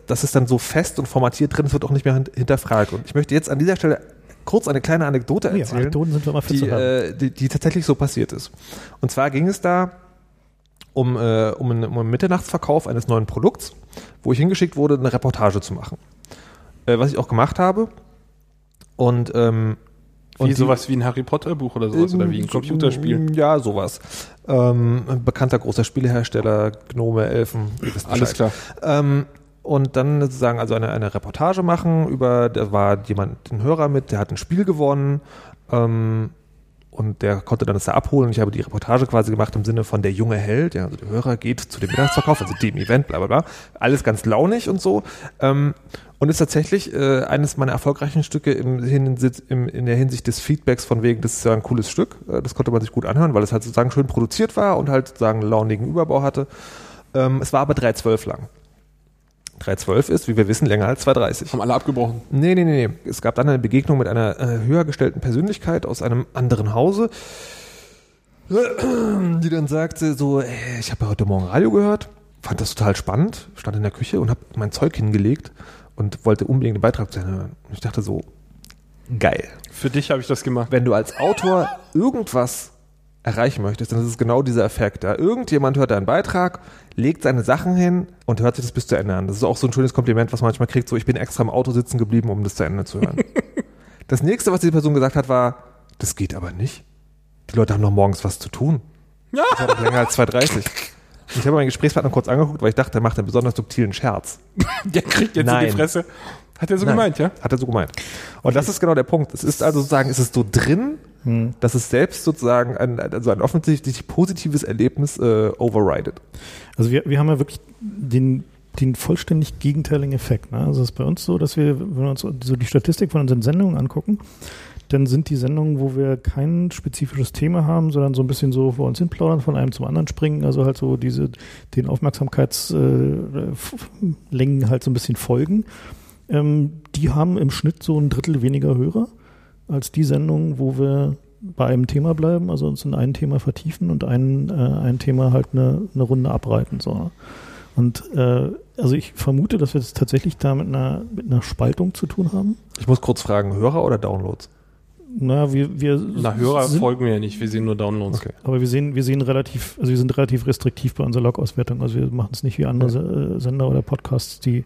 das ist dann so fest und formatiert drin, es wird auch nicht mehr hinterfragt. Und ich möchte jetzt an dieser Stelle kurz eine kleine Anekdote erzählen, ja, die, äh, die, die, tatsächlich so passiert ist. Und zwar ging es da um, äh, um, einen, um einen Mitternachtsverkauf eines neuen Produkts, wo ich hingeschickt wurde, eine Reportage zu machen. Äh, was ich auch gemacht habe. Und ähm, Wie die- sowas wie ein Harry Potter Buch oder sowas oder wie ein Computerspiel. Ja, sowas. Ähm, bekannter großer Spielehersteller, Gnome, Elfen, ihr wisst Alles klar. Ähm, und dann sozusagen also eine, eine Reportage machen über, da war jemand, ein Hörer mit, der hat ein Spiel gewonnen ähm, und der konnte dann das da abholen. Ich habe die Reportage quasi gemacht im Sinne von der junge Held, ja, also der Hörer geht zu dem Mittagsverkauf, also dem Event, bla bla bla. Alles ganz launig und so. Ähm, und ist tatsächlich äh, eines meiner erfolgreichen Stücke im Hinsicht, im, in der Hinsicht des Feedbacks von wegen, das ist ja ein cooles Stück. Äh, das konnte man sich gut anhören, weil es halt sozusagen schön produziert war und halt sozusagen einen launigen Überbau hatte. Ähm, es war aber 3.12 lang. 3.12 ist, wie wir wissen, länger als 2.30. Haben alle abgebrochen. Nee, nee, nee, nee. Es gab dann eine Begegnung mit einer äh, höher gestellten Persönlichkeit aus einem anderen Hause, die dann sagte so, ey, ich habe ja heute Morgen Radio gehört, fand das total spannend, stand in der Küche und habe mein Zeug hingelegt und wollte unbedingt den Beitrag zu Ende hören. Und ich dachte so, geil. Für dich habe ich das gemacht. Wenn du als Autor irgendwas erreichen möchtest, dann ist es genau dieser Effekt. Da irgendjemand hört deinen Beitrag, legt seine Sachen hin und hört sich das bis zu Ende an. Das ist auch so ein schönes Kompliment, was man manchmal kriegt, so ich bin extra im Auto sitzen geblieben, um das zu Ende zu hören. das nächste, was diese Person gesagt hat, war, das geht aber nicht. Die Leute haben noch morgens was zu tun. Ja. Das war doch länger als 2.30 Und ich habe meinen Gesprächspartner kurz angeguckt, weil ich dachte, er macht einen besonders subtilen Scherz. Der kriegt jetzt in Nein. die Fresse. Hat er so Nein, gemeint, ja? Hat er so gemeint. Und das ist genau der Punkt. Es ist also sozusagen, es ist so drin, dass es selbst sozusagen ein, also ein offensichtlich positives Erlebnis äh, overridet. Also wir, wir haben ja wirklich den, den vollständig gegenteiligen Effekt. Ne? Also es ist bei uns so, dass wir, wenn wir uns so die Statistik von unseren Sendungen angucken, dann sind die Sendungen, wo wir kein spezifisches Thema haben, sondern so ein bisschen so vor uns hin plaudern, von einem zum anderen springen, also halt so diese, den Aufmerksamkeitslängen halt so ein bisschen folgen. Ähm, die haben im Schnitt so ein Drittel weniger Hörer als die Sendungen, wo wir bei einem Thema bleiben, also uns in ein Thema vertiefen und ein, äh, ein Thema halt eine, eine Runde abreiten. So. Und äh, also ich vermute, dass wir es tatsächlich da mit einer, mit einer Spaltung zu tun haben. Ich muss kurz fragen, Hörer oder Downloads? Na, wir, wir Na, Hörer sind, folgen wir ja nicht, wir sehen nur Downloads. Okay. aber wir sehen, wir sehen relativ, also wir sind relativ restriktiv bei unserer Log-Auswertung. Also wir machen es nicht wie andere Se- äh, Sender oder Podcasts, die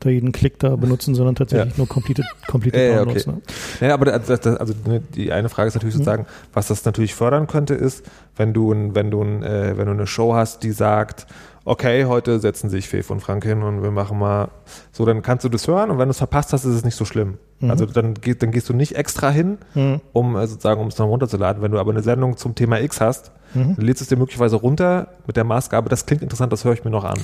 da jeden Klick da benutzen, sondern tatsächlich Ja. nur completed, completed Ja, ja, Downloads. okay. Ne? Ja, aber das, das, also ne, die eine Frage ist natürlich Mhm. sozusagen, was das natürlich fördern könnte, ist, wenn du, ein, wenn du, äh, wenn du eine Show hast, die sagt, okay, heute setzen sich Fef und Frank hin und wir machen mal so, dann kannst du das hören und wenn du es verpasst hast, ist es nicht so schlimm. Mhm. Also dann, dann gehst du nicht extra hin, Mhm. um äh, sozusagen, um es noch runterzuladen. Wenn du aber eine Sendung zum Thema X hast, Mhm. dann lädst du es dir möglicherweise runter mit der Maßgabe, das klingt interessant, das höre ich mir noch an.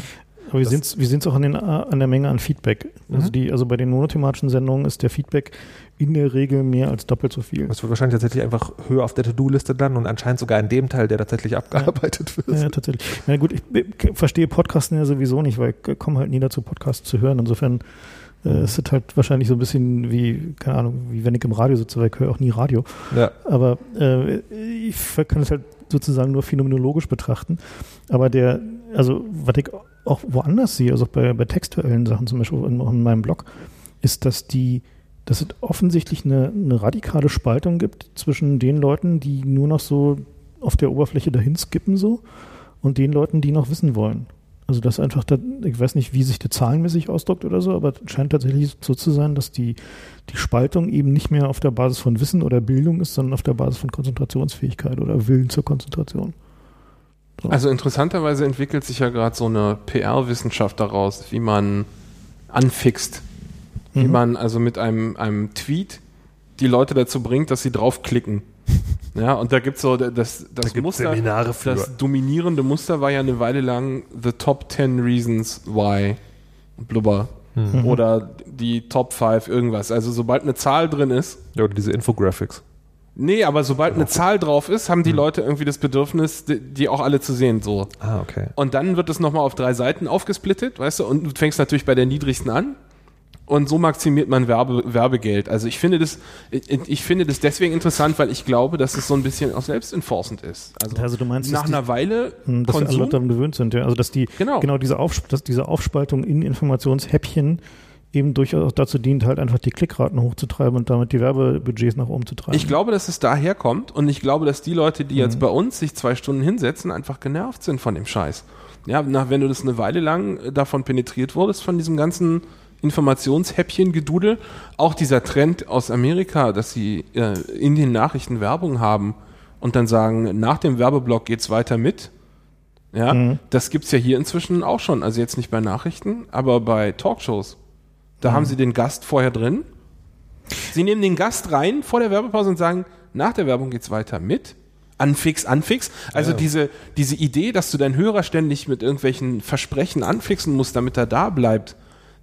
Aber wir sehen es wir sehen's auch an, den, äh, an der Menge an Feedback. Also, Mhm. die, also bei den monothematischen Sendungen ist der Feedback in der Regel mehr als doppelt so viel. Das wird wahrscheinlich tatsächlich einfach höher auf der To-Do-Liste landen und anscheinend sogar in dem Teil, der tatsächlich abgearbeitet wird. Ja, ja, tatsächlich. Na gut, ich verstehe Podcasten ja sowieso nicht, weil ich komme halt nie dazu, Podcasts zu hören. Insofern äh, es ist halt wahrscheinlich so ein bisschen wie, keine Ahnung, wie wenn ich im Radio sitze, weil ich höre auch nie Radio. Ja. Aber äh, ich kann es halt sozusagen nur phänomenologisch betrachten. Aber der, also was ich auch woanders sehe, also bei, bei textuellen Sachen, zum Beispiel in, in meinem Blog, ist, dass die, dass es offensichtlich eine, eine radikale Spaltung gibt zwischen den Leuten, die nur noch so auf der Oberfläche dahin skippen so und den Leuten, die noch wissen wollen. Also das einfach, da, ich weiß nicht, wie sich das zahlenmäßig ausdrückt oder so, aber es scheint tatsächlich so zu sein, dass die, die Spaltung eben nicht mehr auf der Basis von Wissen oder Bildung ist, sondern auf der Basis von Konzentrationsfähigkeit oder Willen zur Konzentration. So. Also interessanterweise entwickelt sich ja gerade so eine PR-Wissenschaft daraus, wie man anfixt, wie Mhm. man also mit einem, einem Tweet die Leute dazu bringt, dass sie draufklicken. Ja, und da gibt's so das, das gibt's Muster, Seminare für. das dominierende Muster war ja eine Weile lang The Top 10 Reasons Why Blubber Mhm. oder die Top 5 irgendwas. Also sobald eine Zahl drin ist, Ja, oder diese Infographics. Nee, aber sobald eine Zahl drauf ist, haben die Leute irgendwie das Bedürfnis, die, die auch alle zu sehen, so. Ah, okay. Und dann wird es nochmal auf drei Seiten aufgesplittet, weißt du, und du fängst natürlich bei der niedrigsten an. Und so maximiert man Werbe, Werbegeld. Also ich finde das, ich, ich finde das deswegen interessant, weil ich glaube, dass es so ein bisschen auch selbstenforcend ist. Also, Also du meinst, nach dass die- einer Weile Hm, dass alle Konsum, Leute daran gewöhnt sind, ja. Also dass die Genau. genau diese, Aufsp dass diese Aufspaltung in Informationshäppchen eben durchaus dazu dient, halt einfach die Klickraten hochzutreiben und damit die Werbebudgets nach oben zu treiben. ich glaube, dass es daher kommt und ich glaube, dass die Leute, die Mhm. jetzt bei uns sich zwei Stunden hinsetzen, einfach genervt sind von dem Scheiß. Ja, nach, wenn du das eine Weile lang äh, davon penetriert wurdest, von diesem ganzen Informationshäppchen-Gedudel. Auch dieser Trend aus Amerika, dass sie äh, in den Nachrichten Werbung haben und dann sagen, nach dem Werbeblock geht's weiter mit. Ja, Mhm. das gibt's ja hier inzwischen auch schon. Also jetzt nicht bei Nachrichten, aber bei Talkshows. Da haben sie den Gast vorher drin. Sie nehmen den Gast rein vor der Werbepause und sagen, nach der Werbung geht's weiter mit. Anfix, anfix. Also diese, diese Idee, dass du deinen Hörer ständig mit irgendwelchen Versprechen anfixen musst, damit er da bleibt,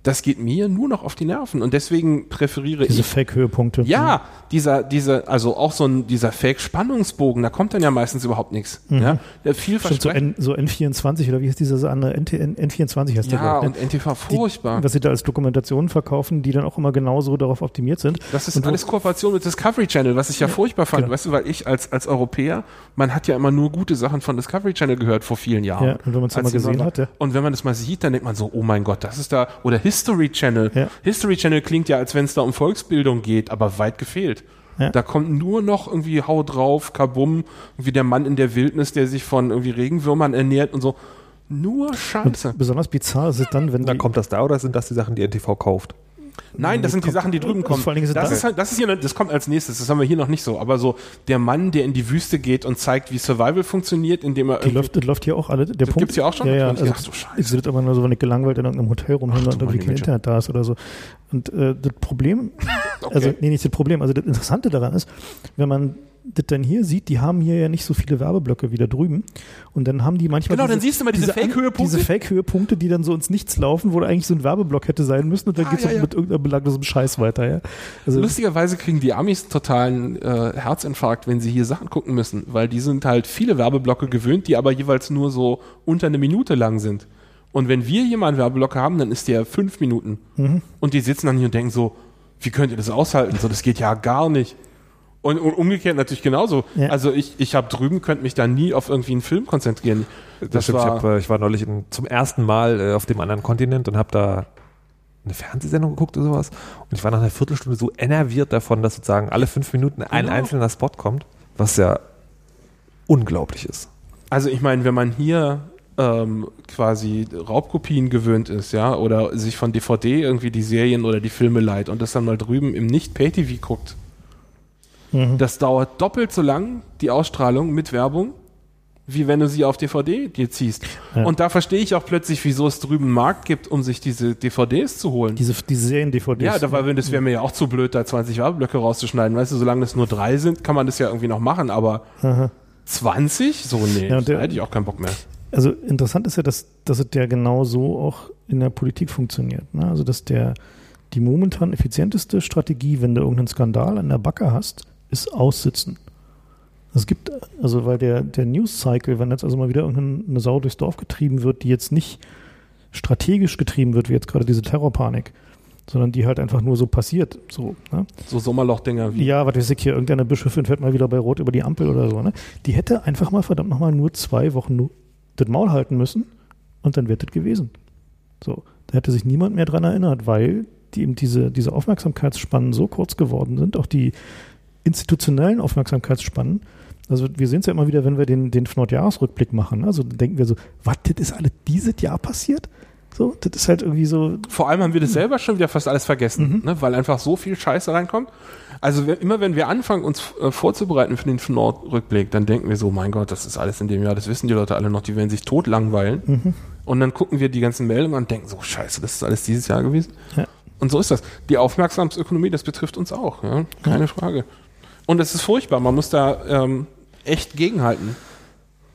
das geht mir nur noch auf die Nerven. Und deswegen präferiere Diese ich Fake-Höhepunkte. ja, dieser, dieser, also auch so ein, dieser Fake-Spannungsbogen, da kommt dann ja meistens überhaupt nichts. Ja, der viel Mhm. Stimmt, so. N, so N24 oder wie heißt dieser andere? NT, N, N24 heißt der, Ja, ich, und NTV furchtbar. was sie da als Dokumentationen verkaufen, die dann auch immer genauso darauf optimiert sind. Das ist Und alles Kooperation mit Discovery Channel, was ich ja, furchtbar fand. genau. Weißt du, weil ich als, als Europäer, man hat ja immer nur gute Sachen von Discovery Channel gehört vor vielen Jahren. Ja, und wenn dann Als mal die gesehen hat, ja. Und wenn man das mal sieht, dann denkt man so, oh mein Gott, das ist da, oder History Channel. Ja. History Channel klingt ja, als wenn es da um Volksbildung geht, aber weit gefehlt. Ja. Da kommt nur noch irgendwie Hau drauf, Kabum, wie der Mann in der Wildnis, der sich von irgendwie Regenwürmern ernährt und so. Nur Scheiße. Und besonders bizarr ist es dann, wenn Da kommt das da oder sind das die Sachen, die NTV kauft? Nein, das sind die Sachen, die drüben das kommen. vor allen Dingen sind das, da- ist halt, das ist hier, das kommt als nächstes. Das haben wir hier noch nicht so. Aber so der Mann, der in die Wüste geht und zeigt, wie Survival funktioniert, indem er die läuft, das läuft hier auch alle. Der Punkt, gibt's hier auch schon? Ja, ja. Also, Ach du Scheiße. ich das aber nur so, wenn ich gelangweilt in irgendeinem Hotel rumhänge und irgendwie kein. Internet da ist oder so. Und äh, das Problem, also nee, nicht das Problem, also das Interessante daran ist, wenn man das dann hier sieht, die haben hier ja nicht so viele Werbeblöcke wie da drüben. Und dann haben die manchmal. Genau, dann siehst du mal diese Fake-Höhepunkte. Diese Fake-Höhepunkte, die dann so ins Nichts laufen, wo eigentlich so ein Werbeblock hätte sein müssen und dann Ah, geht's ja, auch ja. mit irgendeinem belanglosen Scheiß weiter, ja. Also, Lustigerweise kriegen die Amis totalen äh, Herzinfarkt, wenn sie hier Sachen gucken müssen, weil die sind halt viele Werbeblocke gewöhnt, die aber jeweils nur so unter eine Minute lang sind. Und wenn wir hier mal einen Werbeblock haben, dann ist der fünf Minuten. Mhm. Und die sitzen dann hier und denken so, wie könnt ihr das aushalten? So, das geht ja gar nicht. Und, und umgekehrt natürlich genauso. Ja. Also ich, ich habe drüben, könnte mich da nie auf irgendwie einen Film konzentrieren. Das, stimmt. war, ich, hab, äh, ich war neulich in, zum ersten Mal äh, auf dem anderen Kontinent und habe da eine Fernsehsendung geguckt oder sowas. Und ich war nach einer Viertelstunde so enerviert davon, dass sozusagen alle fünf Minuten ein Genau. einzelner Spot kommt, was ja unglaublich ist. Also ich meine, wenn man hier ähm, quasi Raubkopien gewöhnt ist, ja, oder sich von DVD irgendwie die Serien oder die Filme leiht und das dann mal drüben im Nicht-Pay-TV guckt, Mhm. das dauert doppelt so lang, die Ausstrahlung mit Werbung, wie wenn du sie auf DVD dir ziehst. Ja. Und da verstehe ich auch plötzlich, wieso es drüben einen Markt gibt, um sich diese DVDs zu holen. diese, diese Serien-DVDs. Ja, da war, das wäre mir ja auch zu blöd, da 20 Werbeblöcke rauszuschneiden. Weißt du, solange es nur drei sind, kann man das ja irgendwie noch machen, aber Aha. 20? So, nee, Ja, der- da hätte ich auch keinen Bock mehr. Also interessant ist ja, dass, dass es ja genau so auch in der Politik funktioniert. Ne? Also dass der die momentan effizienteste Strategie, wenn du irgendeinen Skandal an der Backe hast, ist aussitzen. Es gibt, also weil der, der News-Cycle, wenn jetzt also mal wieder irgendeine Sau durchs Dorf getrieben wird, die jetzt nicht strategisch getrieben wird, wie jetzt gerade diese Terrorpanik, sondern die halt einfach nur so passiert. So, ne? So Sommerlochdinger wie. Ja, was weiß ich hier, irgendeine Bischöfin fährt mal wieder bei Rot über die Ampel oder so, ne? Die hätte einfach mal verdammt nochmal nur zwei Wochen nur das Maul halten müssen und dann wäre das gewesen. So, da hätte sich niemand mehr dran erinnert, weil die eben diese, diese Aufmerksamkeitsspannen so kurz geworden sind, auch die institutionellen Aufmerksamkeitsspannen. Also wir sehen es ja immer wieder, wenn wir den, den Nordjahresrückblick machen. Also dann denken wir so, was, das ist alles dieses Jahr passiert? So, das ist halt irgendwie so, Vor allem haben wir das selber schon wieder fast alles vergessen, ne, weil einfach so viel Scheiße reinkommt. Also immer wenn wir anfangen, uns äh, vorzubereiten für den Nordrückblick, dann denken wir so, mein Gott, das ist alles in dem Jahr, das wissen die Leute alle noch, die werden sich tot langweilen. Und dann gucken wir die ganzen Meldungen an und denken so, scheiße, das ist alles dieses Jahr gewesen. Ja. Und so ist das. Die Aufmerksamkeitsökonomie, das betrifft uns auch, ja? keine Frage. Und es ist furchtbar, man muss da ähm, echt gegenhalten.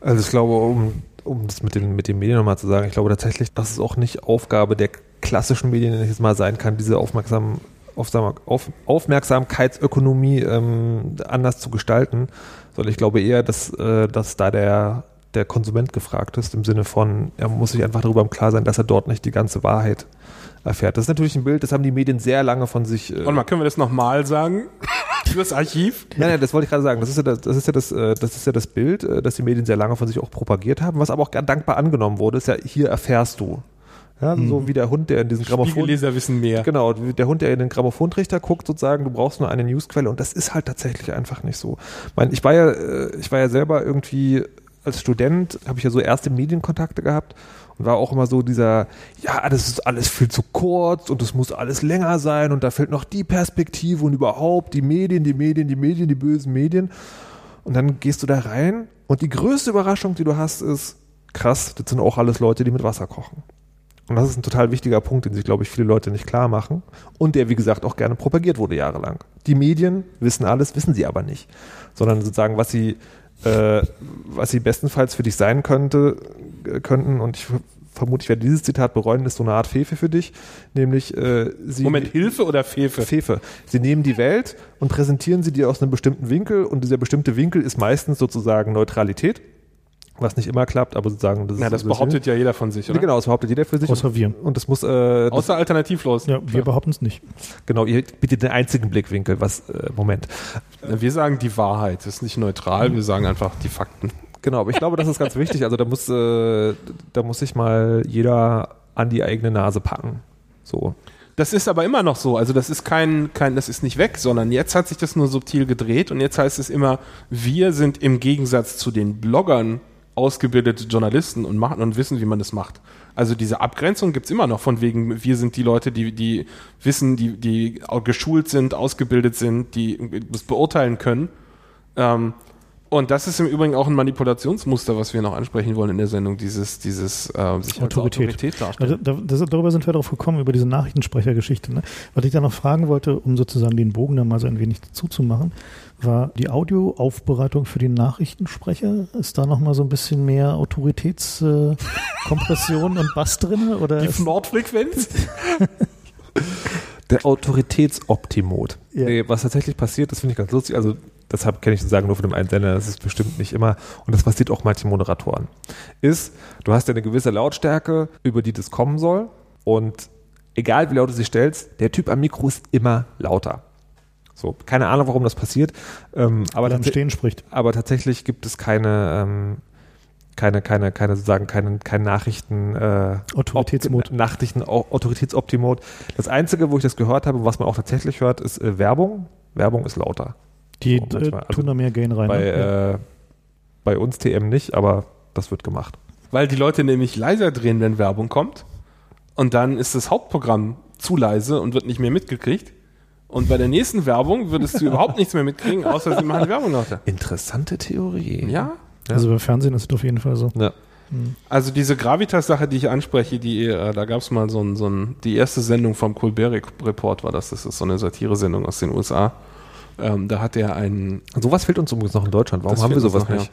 Also ich glaube, um, um das mit den, mit den Medien nochmal zu sagen, ich glaube tatsächlich, dass es auch nicht Aufgabe der klassischen Medien nenne ich jetzt mal sein kann, diese aufmerksam, auf, Aufmerksamkeitsökonomie ähm, anders zu gestalten, sondern ich glaube eher, dass, äh, dass da der, der Konsument gefragt ist, im Sinne von, er muss sich einfach darüber im Klar sein, dass er dort nicht die ganze Wahrheit erfährt. Das ist natürlich ein Bild, das haben die Medien sehr lange von sich. Äh, Und mal, können wir das nochmal sagen? Fürs Archiv? Nein, nein, das wollte ich gerade sagen. Das ist ja das, das ist ja das, äh, das ist ja das Bild, äh, das die Medien sehr lange von sich auch propagiert haben, was aber auch gern dankbar angenommen wurde, ist ja, hier erfährst du. Ja, so wie der Hund, der in diesen Grammophon, Spiegelleser wissen mehr. genau, wie der Hund, der in den Grammophontrichter guckt, sozusagen, du brauchst nur eine Newsquelle und das ist halt tatsächlich einfach nicht so. Ich, meine, ich war ja, äh, ich war ja selber irgendwie als Student, habe ich ja so erste Medienkontakte gehabt war auch immer so dieser, ja, das ist alles viel zu kurz und es muss alles länger sein und da fehlt noch die Perspektive und überhaupt die Medien, die Medien, die Medien, die bösen Medien. Und dann gehst du da rein und die größte Überraschung, die du hast, ist, krass, das sind auch alles Leute, die mit Wasser kochen. Und das ist ein total wichtiger Punkt, den sich, glaube ich, viele Leute nicht klar machen und der, wie gesagt, auch gerne propagiert wurde jahrelang. Die Medien wissen alles, wissen sie aber nicht, sondern sozusagen, was sie, äh, was sie bestenfalls für dich sein könnte, äh, könnten. Und ich vermute, ich werde dieses Zitat bereuen, ist so eine Art Fefe für dich, nämlich äh, sie Moment, Hilfe oder Fefe? Fefe. Sie nehmen die Welt und präsentieren sie dir aus einem bestimmten Winkel. Und dieser bestimmte Winkel ist meistens sozusagen Neutralität was nicht immer klappt, aber sozusagen das, ja, das behauptet ja jeder von sich, oder? Genau, das behauptet jeder für sich. Außer wir. Und das muss äh, das außer alternativlos. Ja, wir behaupten es nicht. Genau, ihr bietet den einzigen Blickwinkel, was äh, Moment. Wir sagen die Wahrheit, das ist nicht neutral, wir sagen einfach die Fakten. Genau, aber ich glaube, das ist ganz wichtig. Also da muss äh, da muss sich mal jeder an die eigene Nase packen. So. Das ist aber immer noch so. Also das ist kein, kein, das ist nicht weg, sondern jetzt hat sich das nur subtil gedreht und jetzt heißt es immer, wir sind im Gegensatz zu den Bloggern ausgebildete Journalisten und machen und wissen, wie man das macht. Also diese Abgrenzung gibt es immer noch von wegen, wir sind die Leute, die, die wissen, die, die geschult sind, ausgebildet sind, die das beurteilen können. Ähm, und das ist im Übrigen auch ein Manipulationsmuster, was wir noch ansprechen wollen in der Sendung, dieses, dieses äh, sich Autorität. Autorität darstellen. Also, das, darüber sind wir darauf gekommen, über diese Nachrichtensprechergeschichte. Ne? Was ich da noch fragen wollte, um sozusagen den Bogen da mal so ein wenig zuzumachen, war die Audioaufbereitung für den Nachrichtensprecher. Ist da nochmal so ein bisschen mehr Autoritätskompression äh, und Bass drin? Oder die Nordfrequenz? Der Autoritätsoptimot. Ja. Nee, was tatsächlich passiert, das finde ich ganz lustig. Also deshalb kenne ich sozusagen nur von dem einen Sender, das ist bestimmt nicht immer, und das passiert auch manchen Moderatoren, ist, du hast ja eine gewisse Lautstärke, über die das kommen soll, und egal wie laut du sie stellst, der Typ am Mikro ist immer lauter. So, keine Ahnung, warum das passiert. Ähm, aber, tats spricht. aber tatsächlich gibt es keine, ähm, keine, keine, keine, sozusagen, keinen, keinen Nachrichten, äh, Autoritätsmod. Nachrichten, Autoritätsoptimod. Das Einzige, wo ich das gehört habe, was man auch tatsächlich hört, ist äh, Werbung. Werbung ist lauter. Die so, äh, tun also da mehr Gain rein. Bei, ne? ja. äh, bei uns TM nicht, aber das wird gemacht. Weil die Leute nämlich leiser drehen, wenn Werbung kommt. Und dann ist das Hauptprogramm zu leise und wird nicht mehr mitgekriegt. Und bei der nächsten Werbung würdest du überhaupt nichts mehr mitkriegen, außer sie machen Werbung lauter. Interessante Theorie. Ja. Also bei Fernsehen ist es auf jeden Fall so. Ja. Hm. Also diese Gravitas-Sache, die ich anspreche, die, äh, da gab es mal so ein, so ein, die erste Sendung vom Colbert Report war das, das ist so eine Satire-Sendung aus den USA. Ähm, da hat er einen. Sowas fehlt uns übrigens noch in Deutschland. Warum haben wir sowas nicht?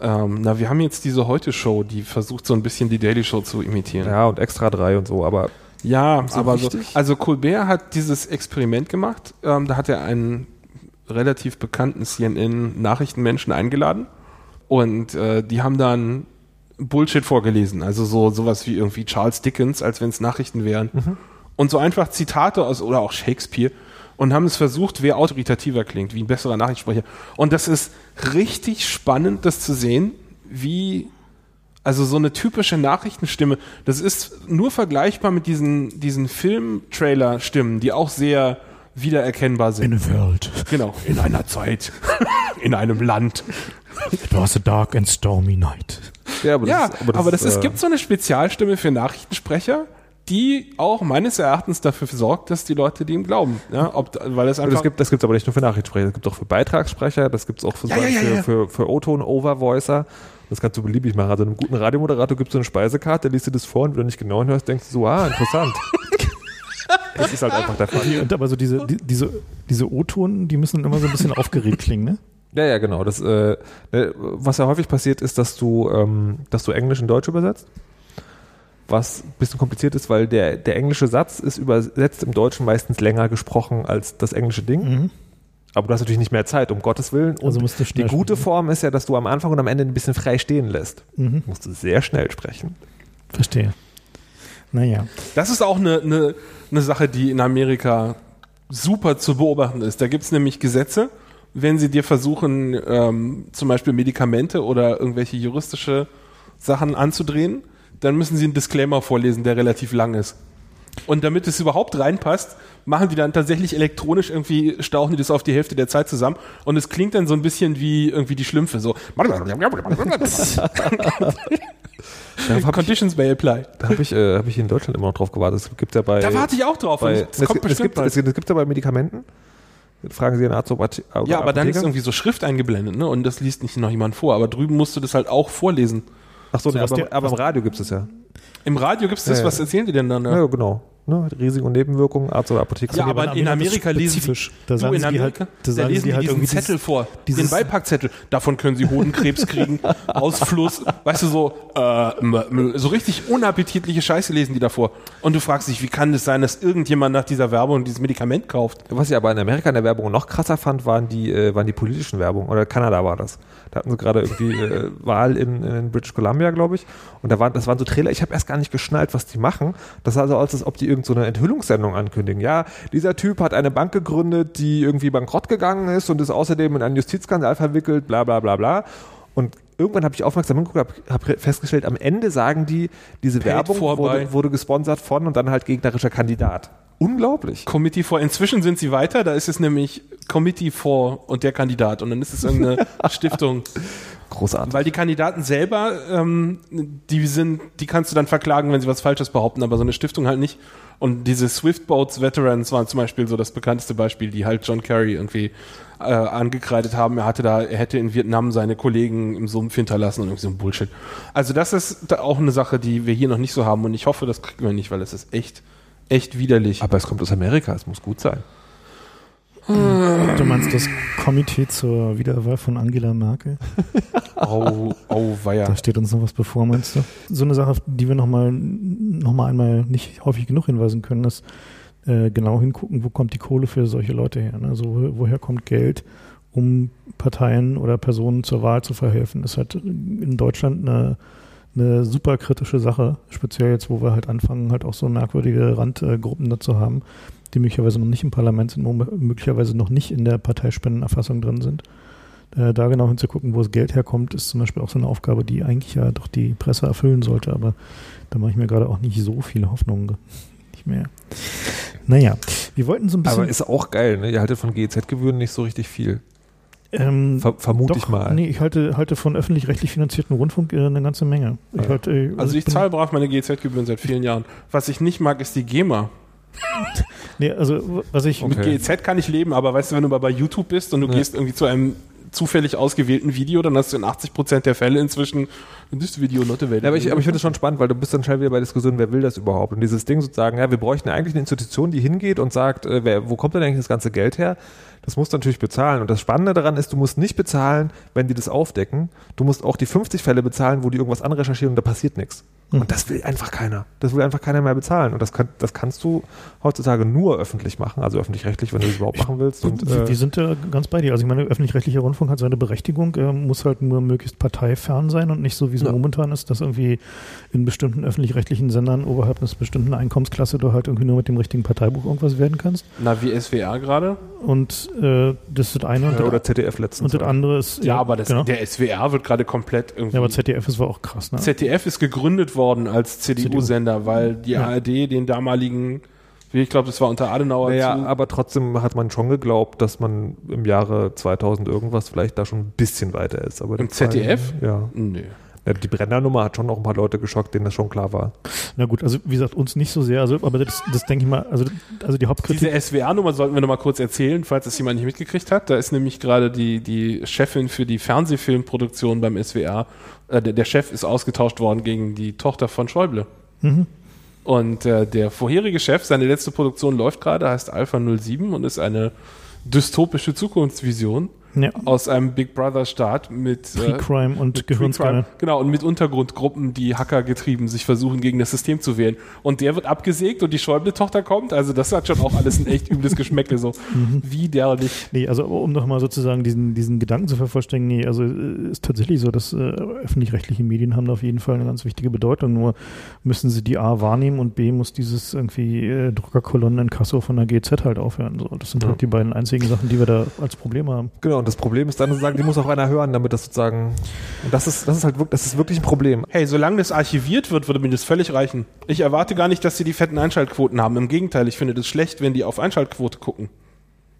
Ähm, na, wir haben jetzt diese Heute-Show, die versucht so ein bisschen die Daily Show zu imitieren. Ja, und Extra 3 und so, aber. Ja, so aber so, also Colbert hat dieses Experiment gemacht. Ähm, da hat er einen relativ bekannten CNN-Nachrichtenmenschen eingeladen und äh, die haben dann Bullshit vorgelesen, also so sowas wie irgendwie Charles Dickens, als wenn es Nachrichten wären. Mhm. Und so einfach Zitate aus oder auch Shakespeare und haben es versucht, wer autoritativer klingt, wie ein besserer Nachrichtensprecher. Und das ist richtig spannend, das zu sehen, wie, also so eine typische Nachrichtenstimme, das ist nur vergleichbar mit diesen, diesen Film-Trailer-Stimmen, die auch sehr wiedererkennbar sind. In a world. Genau, in einer Zeit, in einem Land. It was a dark and stormy night. Ja, aber das, ja, ist, aber das, aber das ist, äh, gibt so eine Spezialstimme für Nachrichtensprecher, die auch meines Erachtens dafür sorgt, dass die Leute dem glauben. Ja, ob, weil es einfach das gibt das gibt's aber nicht nur für Nachrichtensprecher, das gibt es auch für Beitragssprecher, das gibt es auch für, ja, ja, für, für, für O-Ton-Overvoicer. Das kannst du beliebig machen. Also einem guten Radiomoderator gibt es so eine Speisekarte, liest du das vor und wenn du nicht genau hörst, denkst du so, ah, interessant. das ist halt einfach der Fall. Und aber so diese, die, diese, diese O-Tonen, die müssen immer so ein bisschen aufgeregt klingen, ne? Ja, ja, genau. Das, äh, ne, was ja häufig passiert, ist, dass du, ähm, dass du Englisch in Deutsch übersetzt was ein bisschen kompliziert ist, weil der, der englische Satz ist übersetzt im Deutschen meistens länger gesprochen als das englische Ding. Mhm. Aber du hast natürlich nicht mehr Zeit, um Gottes Willen. Und also die gute sprechen. Form ist ja, dass du am Anfang und am Ende ein bisschen frei stehen lässt. Mhm. Du musst sehr schnell sprechen. Verstehe. Naja. Das ist auch eine, eine, eine Sache, die in Amerika super zu beobachten ist. Da gibt es nämlich Gesetze, wenn sie dir versuchen, ähm, zum Beispiel Medikamente oder irgendwelche juristische Sachen anzudrehen, dann müssen Sie einen Disclaimer vorlesen, der relativ lang ist. Und damit es überhaupt reinpasst, machen die dann tatsächlich elektronisch irgendwie, stauchen die das auf die Hälfte der Zeit zusammen. Und es klingt dann so ein bisschen wie irgendwie die Schlümpfe, so. Conditions may apply. Da habe ich, äh, hab ich in Deutschland immer noch drauf gewartet. Es gibt ja bei. Da warte ich auch drauf. bei das es, es, es, gibt, es gibt ja bei Medikamenten. Fragen Sie einen Arzt, ob Ja, aber dann ist irgendwie so Schrift eingeblendet, ne? Und das liest nicht noch jemand vor. Aber drüben musst du das halt auch vorlesen. Ach so, nee, aber, aber im Radio gibt es ja. Im Radio gibt's das, Ja, ja. was erzählen die denn dann? Ja, genau. Ne? Risiken und Nebenwirkungen, Arzt oder Apotheker. Ja, aber aber in in Amerika lesen sie, spezifisch. Da du, sagen in Amerika, halt- da sagen lesen die halt diesen Zettel vor, den Beipackzettel. Davon können sie Hodenkrebs kriegen, Ausfluss, weißt du, so, äh, so richtig unappetitliche Scheiße lesen die davor. Und du fragst dich, wie kann es sein, dass irgendjemand nach dieser Werbung dieses Medikament kauft? Was ich aber in Amerika in der Werbung noch krasser fand, waren die, äh, waren die politischen Werbungen. Oder Kanada war das. Da hatten sie gerade irgendwie äh, Wahl in, in British Columbia, glaube ich. Und da waren, das waren so Trailer. Ich habe erst gar nicht geschnallt, was die machen. Das sah so aus, als ob die irgendeine so eine Enthüllungssendung ankündigen. Ja, dieser Typ hat eine Bank gegründet, die irgendwie bankrott gegangen ist und ist außerdem in einen Justizskandal verwickelt, bla bla bla bla. Und irgendwann habe ich aufmerksam hingeguckt, habe hab festgestellt, am Ende sagen die, diese Paid Werbung wurde, wurde gesponsert von und dann halt gegnerischer Kandidat. Unglaublich. Committee for, inzwischen sind sie weiter, da ist es nämlich Committee for und der Kandidat. Und dann ist es irgendeine Stiftung. Großartig. Weil die Kandidaten selber, ähm, die sind, die kannst du dann verklagen, wenn sie was Falsches behaupten, aber so eine Stiftung halt nicht. Und diese Swift Boats Veterans waren zum Beispiel so das bekannteste Beispiel, die halt John Kerry irgendwie äh, angekreidet haben. Er hatte da, er hätte in Vietnam seine Kollegen im Sumpf hinterlassen und irgendwie so ein Bullshit. Also das ist da auch eine Sache, die wir hier noch nicht so haben und ich hoffe, das kriegen wir nicht, weil es ist echt, echt widerlich. Aber es kommt aus Amerika, es muss gut sein. Du meinst das Komitee zur Wiederwahl von Angela Merkel? Oh, oh, weia. Da steht uns noch was bevor, meinst du? So eine Sache, auf die wir nochmal noch mal einmal nicht häufig genug hinweisen können, ist äh, genau hingucken, wo kommt die Kohle für solche Leute her. Ne? Also wo, woher kommt Geld, um Parteien oder Personen zur Wahl zu verhelfen? Das ist halt in Deutschland eine, eine super kritische Sache, speziell jetzt, wo wir halt anfangen, halt auch so merkwürdige Randgruppen dazu haben, die möglicherweise noch nicht im Parlament sind, wo möglicherweise noch nicht in der Parteispendenerfassung drin sind. Äh, da genau hinzugucken, wo das Geld herkommt, ist zum Beispiel auch so eine Aufgabe, die eigentlich ja doch die Presse erfüllen sollte, aber da mache ich mir gerade auch nicht so viele Hoffnungen. Nicht mehr. Naja, wir wollten so ein bisschen. Aber ist auch geil, ne? Ihr haltet von GEZ-Gebühren nicht so richtig viel. ähm, Ver vermute doch, ich mal. Nee, ich halte, halte von öffentlich-rechtlich finanzierten Rundfunk äh, eine ganze Menge. Ich Ja. halte, äh, Also ich bin- zahle brav meine GEZ-Gebühren seit vielen Jahren. Was ich nicht mag, ist die GEMA. Nee, also was ich. Okay. Mit GEZ kann ich leben, aber weißt du, wenn du mal bei YouTube bist und du Ja. gehst irgendwie zu einem zufällig ausgewählten Video, dann hast du in 80% der Fälle inzwischen this Video not available. Ja, aber ich, aber ich finde es schon spannend, weil du bist dann schnell wieder bei Diskussionen, wer will das überhaupt? Und dieses Ding sozusagen, ja, wir bräuchten eigentlich eine Institution, die hingeht und sagt, äh, wer, wo kommt denn eigentlich das ganze Geld her? Das musst du natürlich bezahlen. Und das Spannende daran ist, du musst nicht bezahlen, wenn die das aufdecken. Du musst auch die 50 Fälle bezahlen, wo die irgendwas anrecherchieren und da passiert nichts. Hm. Und das will einfach keiner. Das will einfach keiner mehr bezahlen. Und das, kann, das kannst du heutzutage nur öffentlich machen, also öffentlich-rechtlich, wenn du das überhaupt machen willst. Und, wir, äh, wir sind da ganz bei dir. Also ich meine, öffentlich-rechtlicher Rundfunk hat seine Berechtigung, äh, muss halt nur möglichst parteifern sein und nicht so, wie es Ja. momentan ist, dass irgendwie in bestimmten öffentlich-rechtlichen Sendern oberhalb eines bestimmten Einkommensklasse du halt irgendwie nur mit dem richtigen Parteibuch irgendwas werden kannst. Na, wie SWR gerade? Und äh, das ist das eine. Und, ja, das- oder ZDF letztens. und das andere ist. Ja, aber das, genau. der SWR wird gerade komplett irgendwie. ja, aber ZDF ist war auch krass, ne? ZDF ist gegründet worden als CDU-Sender, weil die Ja. ARD den damaligen, ich glaube, das war unter Adenauer Naja, zu, aber trotzdem hat man schon geglaubt, dass man im Jahre 2000 irgendwas vielleicht da schon ein bisschen weiter ist. Aber Im ZDF? Ja. Nö. Ja. Die Brennernummer hat schon noch ein paar Leute geschockt, denen das schon klar war. Na gut, also wie gesagt, uns nicht so sehr, also, aber das, das denke ich mal, also, also die Hauptkritik. Diese SWR-Nummer sollten wir noch mal kurz erzählen, falls es jemand nicht mitgekriegt hat. Da ist nämlich gerade die, die Chefin für die Fernsehfilmproduktion beim SWR. Äh, der, der Chef ist ausgetauscht worden gegen die Tochter von Schäuble. Mhm. Und äh, der vorherige Chef, seine letzte Produktion läuft gerade, heißt Alpha 07 und ist eine dystopische Zukunftsvision Ja. aus einem Big Brother Staat mit äh, Pre-Crime und mit Gehirnscanner. Genau, und mit Untergrundgruppen, die Hacker getrieben sich versuchen, gegen das System zu wehren. Und der wird abgesägt und die Schäuble-Tochter kommt. Also das hat schon auch alles ein echt übles Geschmäckle, so Mhm. widerlich. Nee, also um nochmal sozusagen diesen, diesen Gedanken zu vervollständigen, nee, also äh, ist tatsächlich so, dass äh, öffentlich-rechtliche Medien haben auf jeden Fall eine ganz wichtige Bedeutung, nur müssen sie die A wahrnehmen und B muss dieses irgendwie äh, Druckerkolonnen in Kassel von der GZ halt aufhören. So, das sind Ja. halt die beiden einzigen Sachen, die wir da als Problem haben. Genau, und das Problem ist dann sozusagen, die muss auch einer hören, damit das sozusagen, und das ist, das ist halt wirklich, das ist wirklich ein Problem. Hey, solange das archiviert wird, würde mir das völlig reichen. Ich erwarte gar nicht, dass sie die fetten Einschaltquoten haben. Im Gegenteil, ich finde das schlecht, wenn die auf Einschaltquote gucken.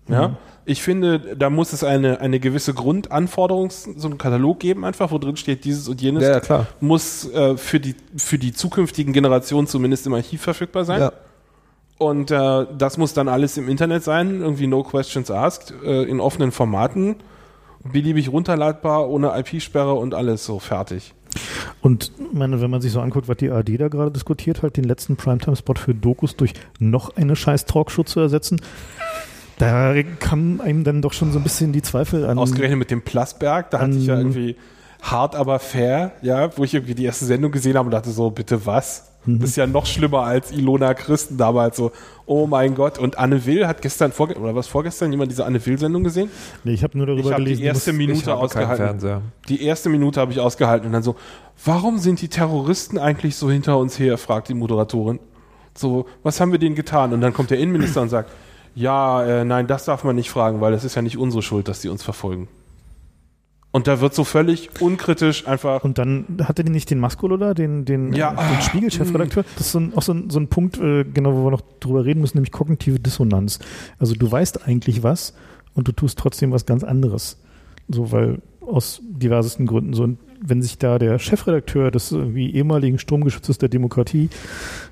Ja, mhm. ich finde, da muss es eine, eine gewisse Grundanforderung, so einen Katalog geben einfach, wo drin steht, dieses und jenes ja, ja, muss äh, für, die, für die zukünftigen Generationen zumindest im Archiv verfügbar sein. Ja. Und äh, das muss dann alles im Internet sein, irgendwie no questions asked, äh, in offenen Formaten, beliebig runterladbar, ohne IP-Sperre und alles so fertig. Und meine, wenn man sich so anguckt, was die ARD da gerade diskutiert, halt den letzten Primetime-Spot für Dokus durch noch eine scheiß Talkshow zu ersetzen, da kam einem dann doch schon so ein bisschen die Zweifel an. Ausgerechnet mit dem Plasberg, da hatte ich ja irgendwie hart aber fair, ja, wo ich irgendwie die erste Sendung gesehen habe und dachte so, bitte was? Mhm. Das ist ja noch schlimmer als Ilona Christen damals so. Oh mein Gott. Und Anne Will hat gestern, vorge oder was vorgestern, jemand diese Anne Will-Sendung gesehen? Nee, ich habe nur darüber ich gelesen. die erste Minute ausgehalten. Die erste Minute habe ich ausgehalten und dann so, warum sind die Terroristen eigentlich so hinter uns her, fragt die Moderatorin. So, was haben wir denen getan? Und dann kommt der Innenminister und sagt, ja, äh, nein, das darf man nicht fragen, weil es ist ja nicht unsere Schuld, dass die uns verfolgen. Und da wird so völlig unkritisch einfach. Und dann hatte die nicht den Maskolo da, den, den, ja. äh, den Spiegel-Chefredakteur. Das ist so ein, auch so ein, so ein Punkt, äh, genau, wo wir noch drüber reden müssen, nämlich kognitive Dissonanz. Also du weißt eigentlich was und du tust trotzdem was ganz anderes. So, weil aus diversesten Gründen. So, und wenn sich da der Chefredakteur des wie ehemaligen Sturmgeschützes der Demokratie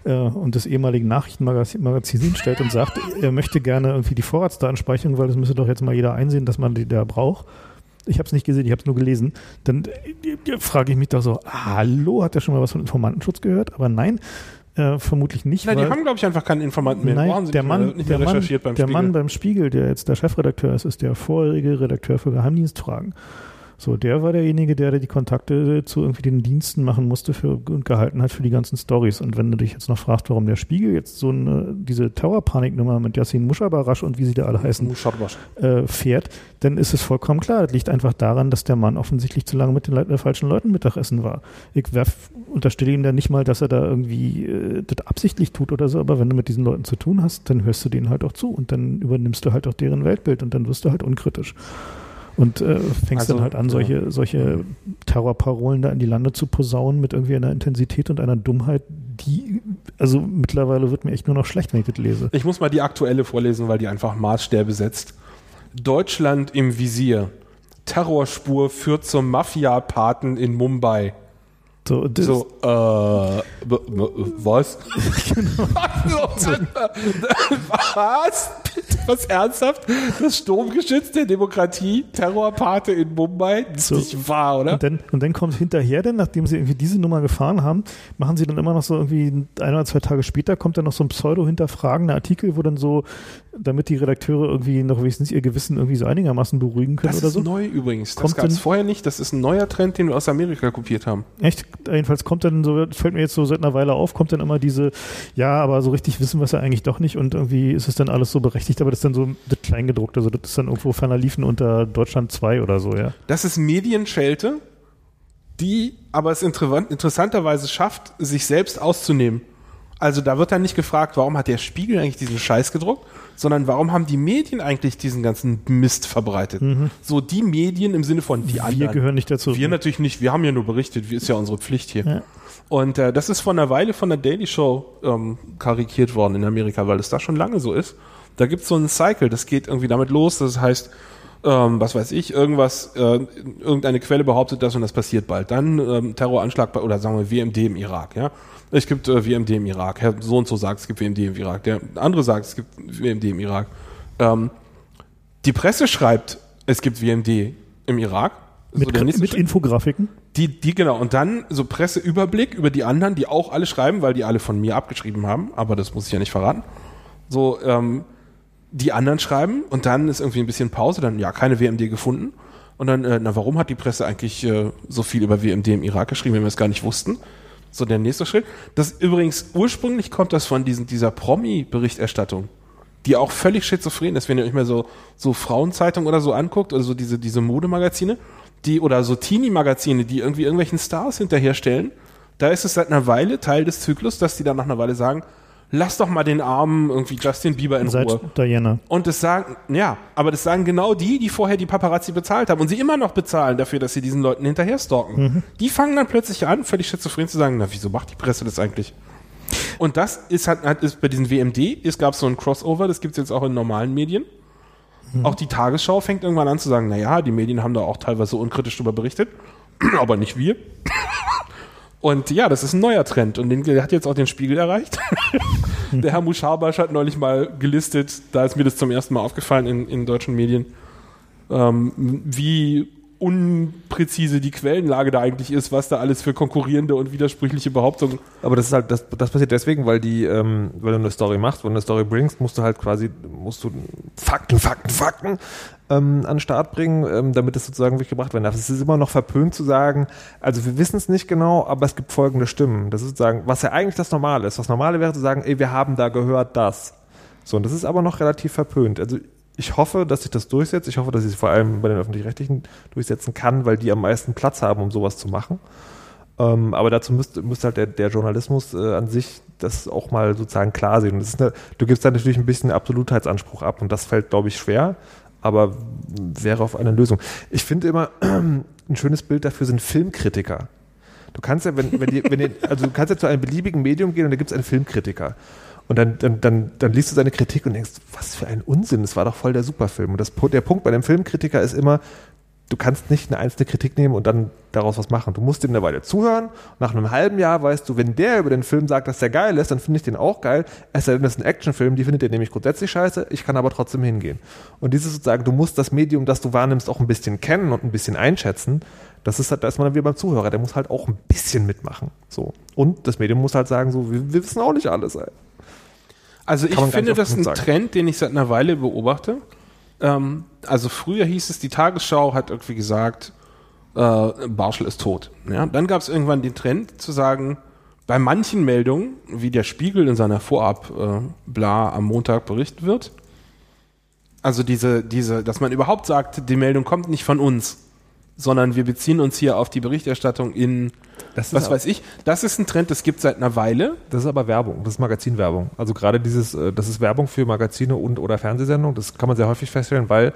äh, und des ehemaligen Nachrichtenmagazins hinstellt und sagt, er möchte gerne irgendwie die Vorratsdatenspeicherung, weil das müsste doch jetzt mal jeder einsehen, dass man die da braucht ich habe es nicht gesehen, ich habe es nur gelesen, dann äh, frage ich mich doch so, hallo, hat der schon mal was von Informantenschutz gehört? Aber nein, äh, vermutlich nicht. Nein, die haben, glaube ich, einfach keinen Informanten mehr. Nein, der Mann, nicht mehr der, Mann, beim der Mann beim Spiegel, der jetzt der Chefredakteur ist, ist der vorherige Redakteur für Geheimdienstfragen. So, der war derjenige, der die Kontakte zu irgendwie den Diensten machen musste für, und gehalten hat für die ganzen Stories. Und wenn du dich jetzt noch fragst, warum der Spiegel jetzt so eine, diese Tower-Panik-Nummer mit Yassin Mushabarash und wie sie da alle heißen, äh, fährt, dann ist es vollkommen klar. Das liegt einfach daran, dass der Mann offensichtlich zu lange mit den, den falschen Leuten Mittagessen war. Ich werf, unterstelle ihm da nicht mal, dass er da irgendwie äh, das absichtlich tut oder so, aber wenn du mit diesen Leuten zu tun hast, dann hörst du denen halt auch zu und dann übernimmst du halt auch deren Weltbild und dann wirst du halt unkritisch und äh, fängst also, dann halt an, solche, ja. solche Terrorparolen da in die Lande zu posaunen mit irgendwie einer Intensität und einer Dummheit, die, also mittlerweile wird mir echt nur noch schlecht, wenn ich das lese. Ich muss mal die aktuelle vorlesen, weil die einfach Maßstäbe setzt. Deutschland im Visier. Terrorspur führt zum Mafia-Paten in Mumbai. So, so äh, was? genau. was? Was ernsthaft? Das Sturmgeschütz der Demokratie, Terrorpate in Mumbai? Das so. ist nicht wahr, oder? Und dann, und dann kommt hinterher, denn nachdem sie irgendwie diese Nummer gefahren haben, machen sie dann immer noch so irgendwie ein oder zwei Tage später kommt dann noch so ein pseudo-hinterfragender Artikel, wo dann so, damit die Redakteure irgendwie noch wenigstens ihr Gewissen irgendwie so einigermaßen beruhigen können das oder so. Das ist neu übrigens. Das gab es vorher nicht. Das ist ein neuer Trend, den wir aus Amerika kopiert haben. Echt? jedenfalls kommt dann so, fällt mir jetzt so seit einer Weile auf, kommt dann immer diese, ja, aber so richtig wissen wir es ja eigentlich doch nicht und irgendwie ist es dann alles so berechtigt, aber das ist dann so das Kleingedruckte, also das ist dann irgendwo ferner liefen unter Deutschland 2 oder so, ja. Das ist Medienschelte, die aber es interessanterweise schafft, sich selbst auszunehmen. Also da wird dann nicht gefragt, warum hat der Spiegel eigentlich diesen Scheiß gedruckt, sondern warum haben die Medien eigentlich diesen ganzen Mist verbreitet? Mhm. So die Medien im Sinne von die wir anderen. Wir gehören nicht dazu. Wir natürlich nicht, wir haben ja nur berichtet, ist ja unsere Pflicht hier. Ja. Und äh, das ist vor einer Weile von der Daily Show ähm, karikiert worden in Amerika, weil es da schon lange so ist. Da gibt es so einen Cycle, das geht irgendwie damit los, das heißt, ähm, was weiß ich, irgendwas, äh, irgendeine Quelle behauptet das und das passiert bald. Dann ähm, Terroranschlag bei, oder sagen wir WMD im Irak, ja. Es gibt äh, WMD im Irak. Herr so und so sagt, es gibt WMD im Irak. Der andere sagt, es gibt WMD im Irak. Ähm, die Presse schreibt, es gibt WMD im Irak. Mit, so mit Infografiken? Die, die, genau. Und dann so Presseüberblick über die anderen, die auch alle schreiben, weil die alle von mir abgeschrieben haben. Aber das muss ich ja nicht verraten. So, ähm, die anderen schreiben und dann ist irgendwie ein bisschen Pause, dann ja, keine WMD gefunden. Und dann, äh, na, warum hat die Presse eigentlich äh, so viel über WMD im Irak geschrieben, wenn wir es gar nicht wussten? So der nächste Schritt. Das übrigens ursprünglich kommt das von diesen, dieser Promi-Berichterstattung, die auch völlig schizophren ist, wenn ihr euch mal so, so Frauenzeitung oder so anguckt, oder so diese, diese Modemagazine, die, oder so Teenie-Magazine, die irgendwie irgendwelchen Stars hinterherstellen. Da ist es seit einer Weile Teil des Zyklus, dass die dann nach einer Weile sagen, lass doch mal den armen irgendwie Justin Bieber in Seit Ruhe. Diana. Und das sagen, ja, aber das sagen genau die, die vorher die Paparazzi bezahlt haben und sie immer noch bezahlen dafür, dass sie diesen Leuten hinterher stalken. Die fangen dann plötzlich an, völlig schizophren zu sagen, na, wieso macht die Presse das eigentlich? Und das ist halt, ist bei diesen WMD, es gab so ein Crossover, das gibt's jetzt auch in normalen Medien. Auch die Tagesschau fängt irgendwann an zu sagen, na ja, die Medien haben da auch teilweise unkritisch drüber berichtet, aber nicht wir. Und ja, das ist ein neuer Trend und den der hat jetzt auch den Spiegel erreicht. der Herr Muschabasch hat neulich mal gelistet, da ist mir das zum ersten Mal aufgefallen in, in deutschen Medien, ähm, wie unpräzise die Quellenlage da eigentlich ist, was da alles für konkurrierende und widersprüchliche Behauptungen. Aber das ist halt, das, das passiert deswegen, weil die, ähm, weil du eine Story machst, wenn du eine Story bringst, musst du halt quasi, musst du Fakten, Fakten, Fakten ähm, an den Start bringen, ähm, damit es sozusagen wirklich gebracht werden darf. Es ist immer noch verpönt zu sagen, also wir wissen es nicht genau, aber es gibt folgende Stimmen. Das ist sozusagen, was ja eigentlich das Normale ist. Das Normale wäre zu sagen, ey, wir haben da gehört das. So, und das ist aber noch relativ verpönt. Also ich hoffe, dass sich das durchsetzt. Ich hoffe, dass ich es vor allem bei den öffentlich-rechtlichen durchsetzen kann, weil die am meisten Platz haben, um sowas zu machen. Ähm, aber dazu müsste, müsste halt der, der Journalismus äh, an sich das auch mal sozusagen klar sehen. Und eine, du gibst da natürlich ein bisschen Absolutheitsanspruch ab und das fällt, glaube ich, schwer, aber wäre auf eine Lösung. Ich finde immer, ein schönes Bild dafür sind Filmkritiker. Du kannst ja, wenn, wenn die, wenn die, also du kannst ja zu einem beliebigen Medium gehen und da gibt es einen Filmkritiker. Und dann, dann, dann, dann liest du seine Kritik und denkst, was für ein Unsinn, das war doch voll der Superfilm. Und das, der Punkt bei dem Filmkritiker ist immer, du kannst nicht eine einzelne Kritik nehmen und dann daraus was machen. Du musst ihm eine Weile zuhören. Nach einem halben Jahr weißt du, wenn der über den Film sagt, dass der geil ist, dann finde ich den auch geil. Es ist ein Actionfilm, die findet er nämlich grundsätzlich scheiße. Ich kann aber trotzdem hingehen. Und dieses sozusagen, du musst das Medium, das du wahrnimmst, auch ein bisschen kennen und ein bisschen einschätzen. Das ist halt, da ist man dann wieder beim Zuhörer. Der muss halt auch ein bisschen mitmachen. So. Und das Medium muss halt sagen, so, wir, wir wissen auch nicht alles. Ey. Also ich Kann gar finde das ein sagen. Trend, den ich seit einer Weile beobachte. Ähm, also früher hieß es, die Tagesschau hat irgendwie gesagt, äh, Barschel ist tot. Ja? Dann gab es irgendwann den Trend zu sagen, bei manchen Meldungen, wie der Spiegel in seiner Vorab äh, am Montag berichten wird, also diese, diese, dass man überhaupt sagt, die Meldung kommt nicht von uns, sondern wir beziehen uns hier auf die Berichterstattung in, Das ist was weiß ich. Das ist ein Trend, das gibt seit einer Weile. Das ist aber Werbung, das ist Magazinwerbung. Also gerade dieses, äh, das ist Werbung für Magazine und oder Fernsehsendungen, das kann man sehr häufig feststellen, weil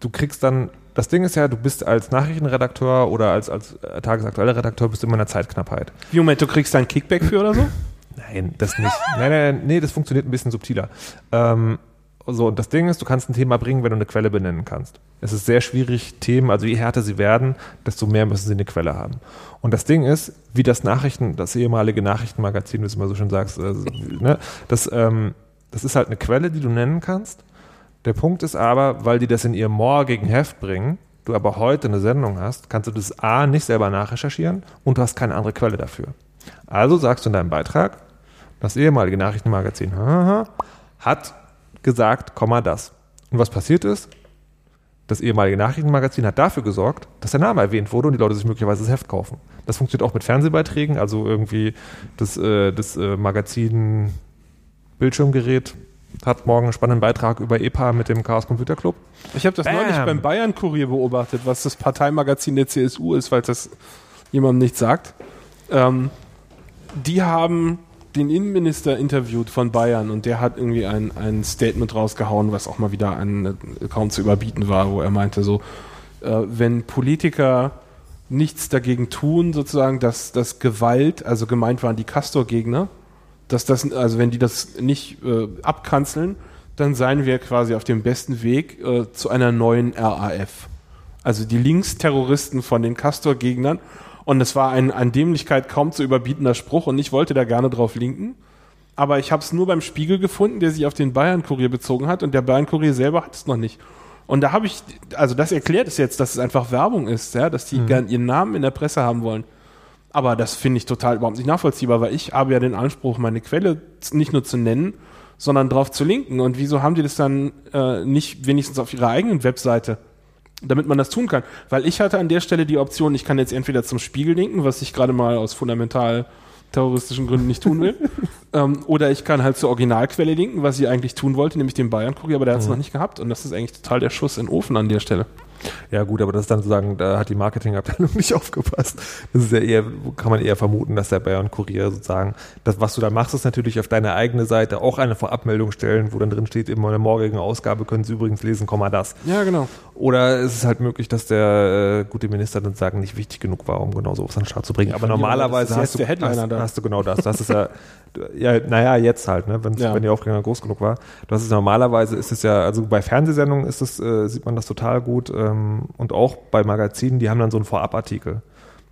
du kriegst dann, das Ding ist ja, du bist als Nachrichtenredakteur oder als, als äh, tagesaktueller Redakteur bist du immer in einer Zeitknappheit. Wie Moment, du kriegst da ein Kickback für oder so? Nein, das nicht. nein, nein, nein, nee, das funktioniert ein bisschen subtiler. Ähm, so, und das Ding ist, du kannst ein Thema bringen, wenn du eine Quelle benennen kannst. Es ist sehr schwierig, Themen, also je härter sie werden, desto mehr müssen sie eine Quelle haben. Und das Ding ist, wie das Nachrichten, das ehemalige Nachrichtenmagazin, wie du es immer so schön sagst, äh, ne, das, ähm, das ist halt eine Quelle, die du nennen kannst. Der Punkt ist aber, weil die das in ihr morgigen Heft bringen, du aber heute eine Sendung hast, kannst du das A nicht selber nachrecherchieren und du hast keine andere Quelle dafür. Also sagst du in deinem Beitrag, das ehemalige Nachrichtenmagazin hat gesagt, Komma das. Und was passiert ist, das ehemalige Nachrichtenmagazin hat dafür gesorgt, dass der Name erwähnt wurde und die Leute sich möglicherweise das Heft kaufen. Das funktioniert auch mit Fernsehbeiträgen, also irgendwie das, äh, das äh, Magazin Bildschirmgerät hat morgen einen spannenden Beitrag über EPA mit dem Chaos Computer Club. Ich habe das Bam. neulich beim Bayern-Kurier beobachtet, was das Parteimagazin der CSU ist, falls das jemandem nichts sagt. Ähm, die haben den Innenminister interviewt von Bayern und der hat irgendwie ein, ein Statement rausgehauen, was auch mal wieder ein, äh, kaum zu überbieten war, wo er meinte so, äh, wenn Politiker nichts dagegen tun, sozusagen, dass, dass Gewalt, also gemeint waren die Castor-Gegner, dass das, also wenn die das nicht äh, abkanzeln, dann seien wir quasi auf dem besten Weg äh, zu einer neuen RAF. Also die Linksterroristen von den Castor-Gegnern. Und es war ein an Dämlichkeit kaum zu überbietender Spruch und ich wollte da gerne drauf linken. Aber ich habe es nur beim Spiegel gefunden, der sich auf den Bayern-Kurier bezogen hat und der Bayern-Kurier selber hat es noch nicht. Und da habe ich, also das erklärt es jetzt, dass es einfach Werbung ist, ja, dass die gern ihren Namen in der Presse haben wollen. Aber das finde ich total überhaupt nicht nachvollziehbar, weil ich habe ja den Anspruch, meine Quelle nicht nur zu nennen, sondern drauf zu linken. Und wieso haben die das dann äh, nicht wenigstens auf ihrer eigenen Webseite, damit man das tun kann? Weil ich hatte an der Stelle die Option, ich kann jetzt entweder zum Spiegel linken, was ich gerade mal aus fundamental terroristischen Gründen nicht tun will, ähm, oder ich kann halt zur Originalquelle linken, was ich eigentlich tun wollte, nämlich den Bayern-Kurier, aber der hat es noch nicht gehabt. Und das ist eigentlich total der Schuss in den Ofen an der Stelle. Ja gut, aber das ist dann sozusagen, da hat die Marketingabteilung nicht aufgepasst. Das ist ja eher, kann man eher vermuten, dass der Bayern Kurier sozusagen, das, was du da machst, ist natürlich auf deine eigene Seite auch eine Vorabmeldung stellen, wo dann drin steht, in der morgigen Ausgabe können Sie übrigens lesen, Komma das. Ja, genau. Oder es ist halt möglich, dass der äh, gute Minister dann sagen, nicht wichtig genug war, um genau so auf an den Start zu bringen. Aber normalerweise hast du, hast, hast du genau das. Das ist ja, ja, naja, jetzt halt, ne, wenn, Ja. wenn die Aufregung groß genug war. Das ist normalerweise ist es ja, also bei Fernsehsendungen ist es, äh, sieht man das total gut ähm, und auch bei Magazinen, die haben dann so einen Vorabartikel.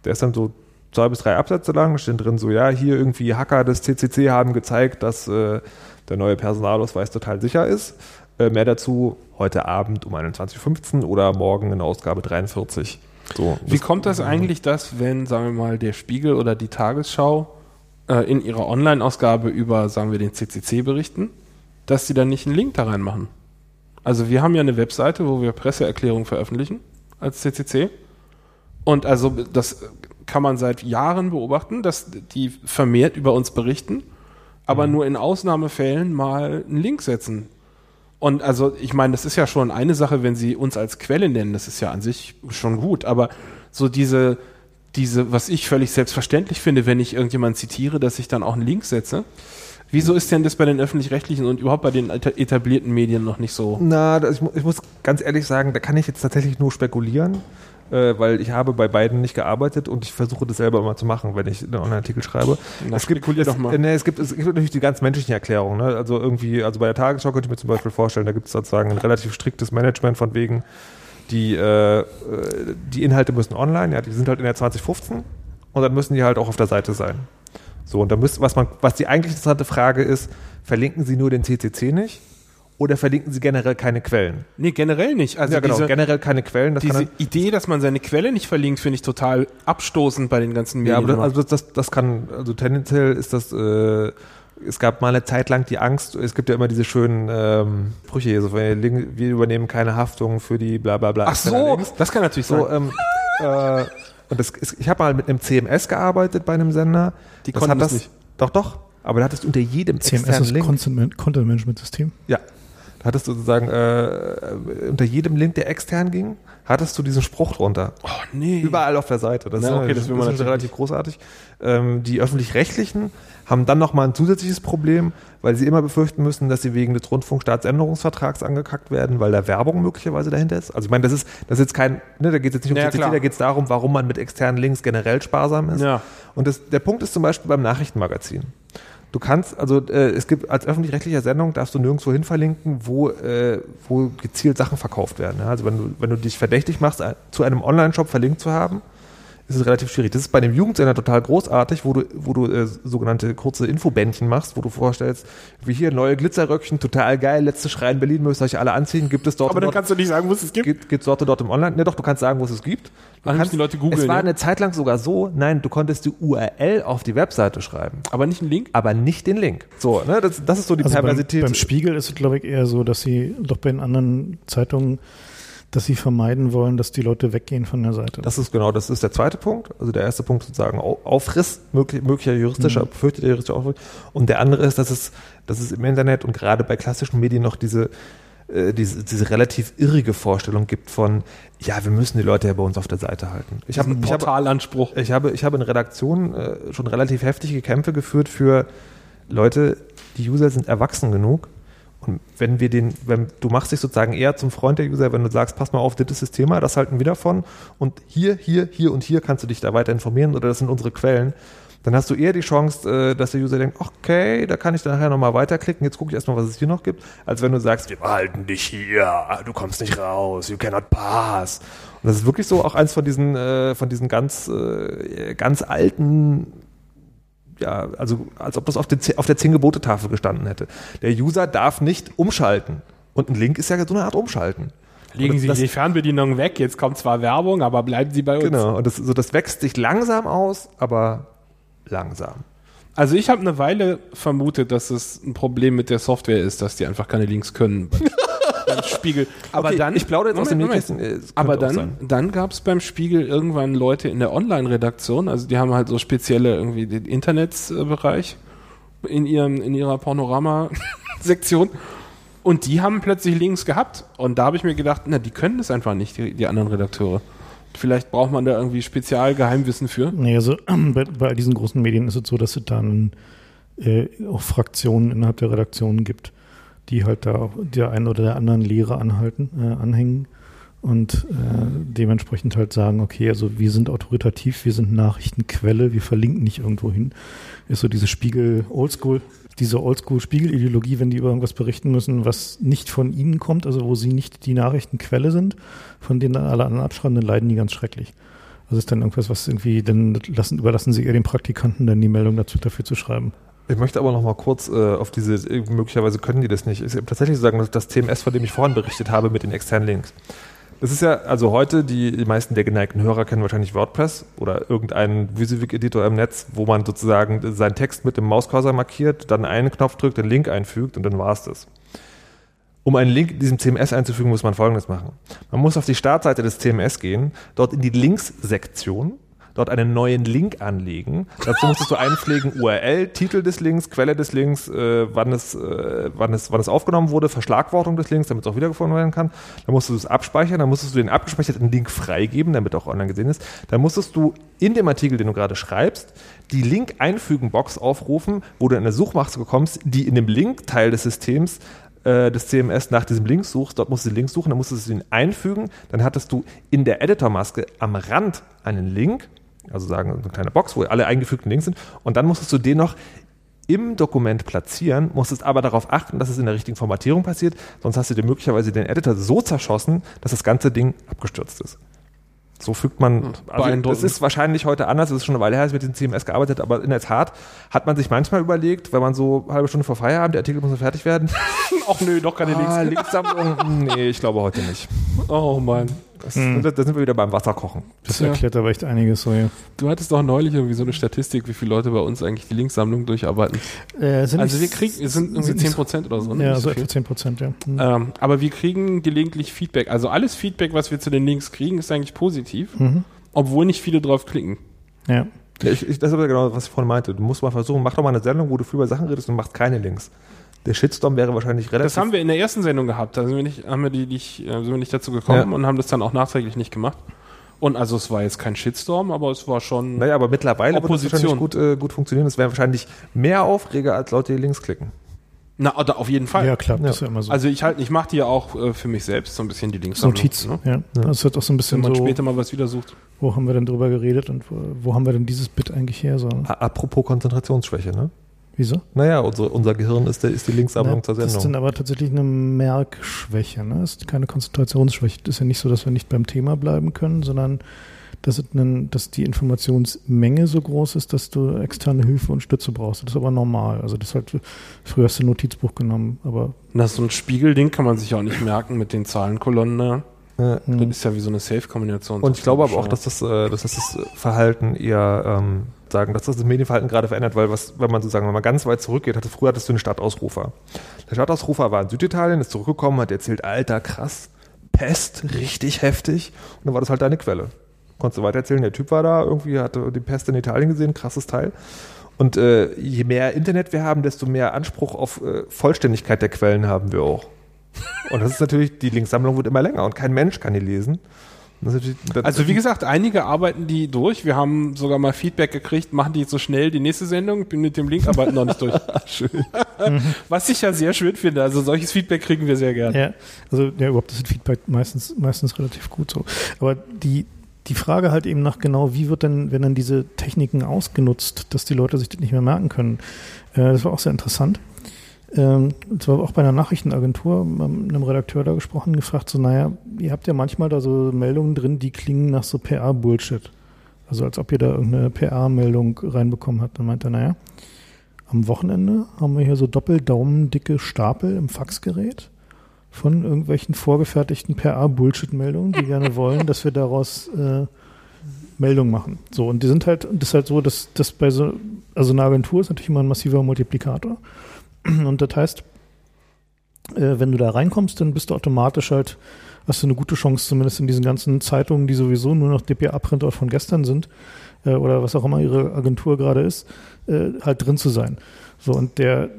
Der ist dann so zwei bis drei Absätze lang, steht drin so, ja, hier irgendwie Hacker des CCC haben gezeigt, dass äh, der neue Personalausweis total sicher ist. Äh, mehr dazu heute Abend um 21.15 Uhr oder morgen in Ausgabe 43. So, Wie kommt das eigentlich, dass, wenn, sagen wir mal, der Spiegel oder die Tagesschau äh, in ihrer Online-Ausgabe über, sagen wir, den CCC berichten, dass sie dann nicht einen Link da reinmachen? Also wir haben ja eine Webseite, wo wir Presseerklärungen veröffentlichen als CCC. Und also das kann man seit Jahren beobachten, dass die vermehrt über uns berichten, aber nur in Ausnahmefällen mal einen Link setzen. Und also, ich meine, das ist ja schon eine Sache, wenn sie uns als Quelle nennen, das ist ja an sich schon gut, aber so diese, diese, was ich völlig selbstverständlich finde, wenn ich irgendjemanden zitiere, dass ich dann auch einen Link setze. Wieso ist denn das bei den öffentlich-rechtlichen und überhaupt bei den eta- etablierten Medien noch nicht so? Na, das, ich, mu- ich muss ganz ehrlich sagen, da kann ich jetzt tatsächlich nur spekulieren, äh, weil ich habe bei beiden nicht gearbeitet und ich versuche das selber immer zu machen, wenn ich einen Online-Artikel schreibe. Na, es gibt, es, doch mal. Nee, es gibt, es gibt natürlich die ganz menschlichen Erklärungen. Ne? Also irgendwie, also bei der Tagesschau könnte ich mir zum Beispiel vorstellen, da gibt es sozusagen ein relativ striktes Management von wegen, die, äh, äh, die Inhalte müssen online, ja, die sind halt in der 2015 und dann müssen die halt auch auf der Seite sein. So, und da müsst, was man, was die eigentlich interessante Frage ist, verlinken Sie nur den CCC nicht oder verlinken Sie generell keine Quellen? Nee, generell nicht. Also ja, genau, diese, generell keine Quellen. Diese kann Idee, dass man seine Quelle nicht verlinkt, finde ich total abstoßend bei den ganzen dann, ja, Medien. aber das, also das, das, das kann, also tendenziell ist das, äh, es gab mal eine Zeit lang die Angst, es gibt ja immer diese schönen ähm, Sprüche hier, so, wir übernehmen keine Haftung für die bla bla bla. Ach so, das kann natürlich So, sein. ähm, äh, und das ist, ich habe mal mit einem CMS gearbeitet bei einem Sender. Die das konnten hat das nicht. Doch, doch. Aber da hattest du unter jedem CMS ist Link. Content Man- Content Management System. Ja. Da hattest du sozusagen äh, unter jedem Link, der extern ging, hattest du diesen Spruch drunter. oh, nee. Überall auf der Seite. Das Na, ist, okay, das das ist relativ großartig. Ähm, die öffentlich-rechtlichen haben dann nochmal ein zusätzliches Problem, weil sie immer befürchten müssen, dass sie wegen des Rundfunkstaatsänderungsvertrags angekackt werden, weil da Werbung möglicherweise dahinter ist. Also ich meine, das ist, das ist jetzt kein, ne, da geht es jetzt nicht um Ja, CCC, da geht es darum, warum man mit externen Links generell sparsam ist. Ja. Und das, der Punkt ist zum Beispiel beim Nachrichtenmagazin. Du kannst, also äh, es gibt als öffentlich-rechtlicher Sendung darfst du nirgendwo hin verlinken, wo, äh, wo gezielt Sachen verkauft werden. Ja? Also wenn du, wenn du dich verdächtig machst, äh, zu einem Online-Shop verlinkt zu haben, ist es relativ schwierig. Das ist bei dem Jugendsender total großartig, wo du, wo du äh, sogenannte kurze Infobändchen machst, wo du vorstellst, wie hier neue Glitzerröckchen, total geil, letzte Schrei in Berlin, müsst ihr euch alle anziehen, gibt es dort aber dann dort kannst du nicht sagen, wo es es gibt. gibt es dort dort im Online. Ne, doch, du kannst sagen, wo es es gibt. Du Dann kannst, die Leute googeln, Es war ja? eine Zeit lang sogar so, nein, du konntest die URL auf die Webseite schreiben, Aber nicht ein Link? aber nicht den Link. So, ne, das, das ist so die Also beim, Perversität. beim Spiegel ist es, glaube ich, eher so, dass sie doch bei den anderen Zeitungen, dass sie vermeiden wollen, dass die Leute weggehen von der Seite. das ist genau, das ist der zweite Punkt. Also der erste Punkt sozusagen Au- Aufriss, möglich, möglicher juristischer, Mhm. befürchteter juristischer Aufriss. Und der andere ist, dass es, dass es im Internet und gerade bei klassischen Medien noch diese, äh, diese, diese relativ irrige Vorstellung gibt von, ja, wir müssen die Leute ja bei uns auf der Seite halten. Ich habe, habe, Portalanspruch. Ich habe, ich habe in Redaktionen äh, schon relativ heftige Kämpfe geführt für Leute, die User sind erwachsen genug. Und wenn wir den, wenn du machst dich sozusagen eher zum Freund der User, wenn du sagst, pass mal auf, das ist das Thema, das halten wir davon. Und hier, hier, hier und hier kannst du dich da weiter informieren oder das sind unsere Quellen. Dann hast du eher die Chance, äh, dass der User denkt, okay, da kann ich dann nachher nochmal weiterklicken, jetzt gucke ich erstmal, was es hier noch gibt, als wenn du sagst, wir behalten dich hier, du kommst nicht raus, you cannot pass. Und das ist wirklich so auch eins von diesen, äh, von diesen ganz, äh, ganz alten ja, also als ob das auf, den, auf der Zehn-Gebote-Tafel gestanden hätte. Der User darf nicht umschalten. Und ein Link ist ja so eine Art Umschalten. Legen Sie das, die Fernbedienung weg, jetzt kommt zwar Werbung, aber bleiben Sie bei uns. Genau, und das, so, das wächst sich langsam aus, aber langsam. Also ich habe eine Weile vermutet, dass es ein Problem mit der Software ist, dass die einfach keine Links können. Spiegel. Aber Okay, dann. ich plaudere jetzt aus dem Moment, Nähkästchen, äh, Aber dann, dann gab es beim Spiegel irgendwann Leute in der Online-Redaktion, also die haben halt so spezielle irgendwie den Internetsbereich in ihrem, in ihrer Panorama-Sektion. Und die haben plötzlich Links gehabt. Und da habe ich mir gedacht, na, die können das einfach nicht, die, die anderen Redakteure. Vielleicht braucht man da irgendwie Spezialgeheimwissen für. Nee, also bei, bei all diesen großen Medien ist es so, dass es dann äh, auch Fraktionen innerhalb der Redaktion gibt, die halt da der einen oder der anderen Lehre anhalten, äh, anhängen und äh, dementsprechend halt sagen, okay, also wir sind autoritativ, wir sind Nachrichtenquelle, wir verlinken nicht irgendwo hin. Ist so diese Spiegel Oldschool, diese Oldschool-Spiegel-Ideologie, wenn die über irgendwas berichten müssen, was nicht von ihnen kommt, also wo sie nicht die Nachrichtenquelle sind, von denen dann alle anderen abschreiben, dann leiden die ganz schrecklich. Also ist dann irgendwas, was irgendwie, dann lassen, überlassen sie eher den Praktikanten dann die Meldung dazu, dafür zu schreiben. Ich möchte aber noch mal kurz äh, auf diese, möglicherweise können die das nicht, ist tatsächlich sagen, dass das CMS, von dem ich vorhin berichtet habe, mit den externen Links. Das ist ja, also heute, die, die meisten der geneigten Hörer kennen wahrscheinlich WordPress oder irgendeinen Wysiwyg-Editor im Netz, wo man sozusagen seinen Text mit dem Mauscursor markiert, dann einen Knopf drückt, den Link einfügt und dann war es das. Um einen Link in diesem CMS einzufügen, muss man folgendes machen. Man muss auf die Startseite des CMS gehen, dort in die Links-Sektion dort einen neuen Link anlegen. Dazu musstest du einpflegen URL, Titel des Links, Quelle des Links, äh, wann, es, äh, wann, es, wann es aufgenommen wurde, Verschlagwortung des Links, damit es auch wiedergefunden werden kann. Dann musstest du es abspeichern, dann musstest du den abgespeicherten Link freigeben, damit auch online gesehen ist. Dann musstest du in dem Artikel, den du gerade schreibst, die Link-Einfügen-Box aufrufen, wo du in eine Suchmaske bekommst, die in dem Link-Teil des Systems äh, des CMS nach diesem Link suchst, dort musst du den Link suchen, dann musstest du ihn einfügen, dann hattest du in der Editor-Maske am Rand einen Link, also sagen eine kleine Box, wo alle eingefügten Links sind. Und dann musstest du den noch im Dokument platzieren, musstest aber darauf achten, dass es in der richtigen Formatierung passiert, sonst hast du dir möglicherweise den Editor so zerschossen, dass das ganze Ding abgestürzt ist. So fügt man, also das ist wahrscheinlich heute anders, es ist schon eine Weile her, dass ich mit dem CMS gearbeitet, aber in der Tat hat man sich manchmal überlegt, wenn man so eine halbe Stunde vor Feierabend, der Artikel muss noch fertig werden. Ach nö, doch keine ah, Linkssammlung. nee, ich glaube heute nicht. Oh Mann. Das, hm. da, sind wir wieder beim Wasserkochen. Das ja. erklärt aber echt einiges so, ja. Du hattest doch neulich irgendwie so eine Statistik, wie viele Leute bei uns eigentlich die Linksammlung durcharbeiten. Äh, also wir kriegen, wir sind irgendwie zehn Prozent oder so. Ne? Ja, so etwa zehn Prozent, ja. Mhm. Ähm, aber wir kriegen gelegentlich Feedback. Also alles Feedback, was wir zu den Links kriegen, ist eigentlich positiv, mhm. obwohl nicht viele drauf klicken. Ja. ja ich, ich, das ist aber genau, was ich vorhin meinte. Du musst mal versuchen, mach doch mal eine Sendung, wo du viel über Sachen redest und machst keine Links der Shitstorm wäre wahrscheinlich relativ. Das haben wir in der ersten Sendung gehabt. Da sind wir nicht, haben wir die, nicht, äh, sind wir nicht dazu gekommen ja. und haben das dann auch nachträglich nicht gemacht. Und also es war jetzt kein Shitstorm, aber es war schon. Naja, aber mittlerweile Opposition. wird es wahrscheinlich gut, äh, gut funktionieren. Es wäre wahrscheinlich mehr Aufreger als Leute, die links klicken. Na, oder auf jeden Fall. Ja, klar, das ist ja immer so. Also ich halt, ich mache die ja auch äh, für mich selbst so ein bisschen die Links. Notiz, ne? ja. ja. Das wird auch so ein bisschen Wenn man so, später mal was wieder sucht. Wo haben wir denn drüber geredet und wo, wo haben wir denn dieses Bit eigentlich her? So? Apropos Konzentrationsschwäche, ne? Wieso? Naja, unser, unser Gehirn ist, der, ist die Linkssammlung zur Sendung. Das ist dann aber tatsächlich eine Merkschwäche. Ne? Das ist keine Konzentrationsschwäche. Das ist ja nicht so, dass wir nicht beim Thema bleiben können, sondern dass, einen, dass die Informationsmenge so groß ist, dass du externe Hilfe und Stütze brauchst. Das ist aber normal. Also das halt, früher hast du ein Notizbuch genommen, aber. Na, so ein Spiegelding kann man sich auch nicht merken mit den Zahlenkolonnen. Ne? Ja. Das ist ja wie so eine Safe-Kombination. Und ich glaube aber auch, dass das, äh, dass das Verhalten eher ähm, sagen, dass das Medienverhalten gerade verändert, weil was, wenn man sozusagen, wenn man ganz weit zurückgeht, hatte früher hattest du einen Stadtausrufer. Der Stadtausrufer war in Süditalien, ist zurückgekommen, hat erzählt, alter, krass, Pest, richtig heftig. Und dann war das halt deine Quelle. Konntest du weiter erzählen, der Typ war da, irgendwie hatte die Pest in Italien gesehen, krasses Teil. Und äh, je mehr Internet wir haben, desto mehr Anspruch auf äh, Vollständigkeit der Quellen haben wir auch. Und das ist natürlich, die Linksammlung wird immer länger und kein Mensch kann die lesen. Also wie gesagt, einige arbeiten die durch. Wir haben sogar mal Feedback gekriegt, machen die jetzt so schnell die nächste Sendung. Bin mit dem Link aber noch nicht durch. schön. Was ich ja sehr schön finde. Also solches Feedback kriegen wir sehr gerne. Ja, also ja, überhaupt ist Feedback meistens, meistens relativ gut so. Aber die, die Frage halt eben nach genau, wie wird denn, wenn dann diese Techniken ausgenutzt, dass die Leute sich das nicht mehr merken können. Äh, das war auch sehr interessant ähm, zwar auch bei einer Nachrichtenagentur, mit einem Redakteur da gesprochen, gefragt, so, naja, ihr habt ja manchmal da so Meldungen drin, die klingen nach so PR-Bullshit. Also als ob ihr da irgendeine PR-Meldung reinbekommen habt. Dann meint er, naja, am Wochenende haben wir hier so doppeldaumendicke Stapel im Faxgerät von irgendwelchen vorgefertigten PR-Bullshit-Meldungen, die gerne wollen, dass wir daraus äh, Meldungen machen. So, und die sind halt, das ist halt so, dass das bei so, also eine Agentur ist natürlich immer ein massiver Multiplikator. Und das heißt, äh, wenn du da reinkommst, dann bist du automatisch halt, hast du eine gute Chance, zumindest in diesen ganzen Zeitungen, die sowieso nur noch DPA-Printout von gestern sind, äh, oder was auch immer ihre Agentur gerade ist, äh, halt drin zu sein. So, und der,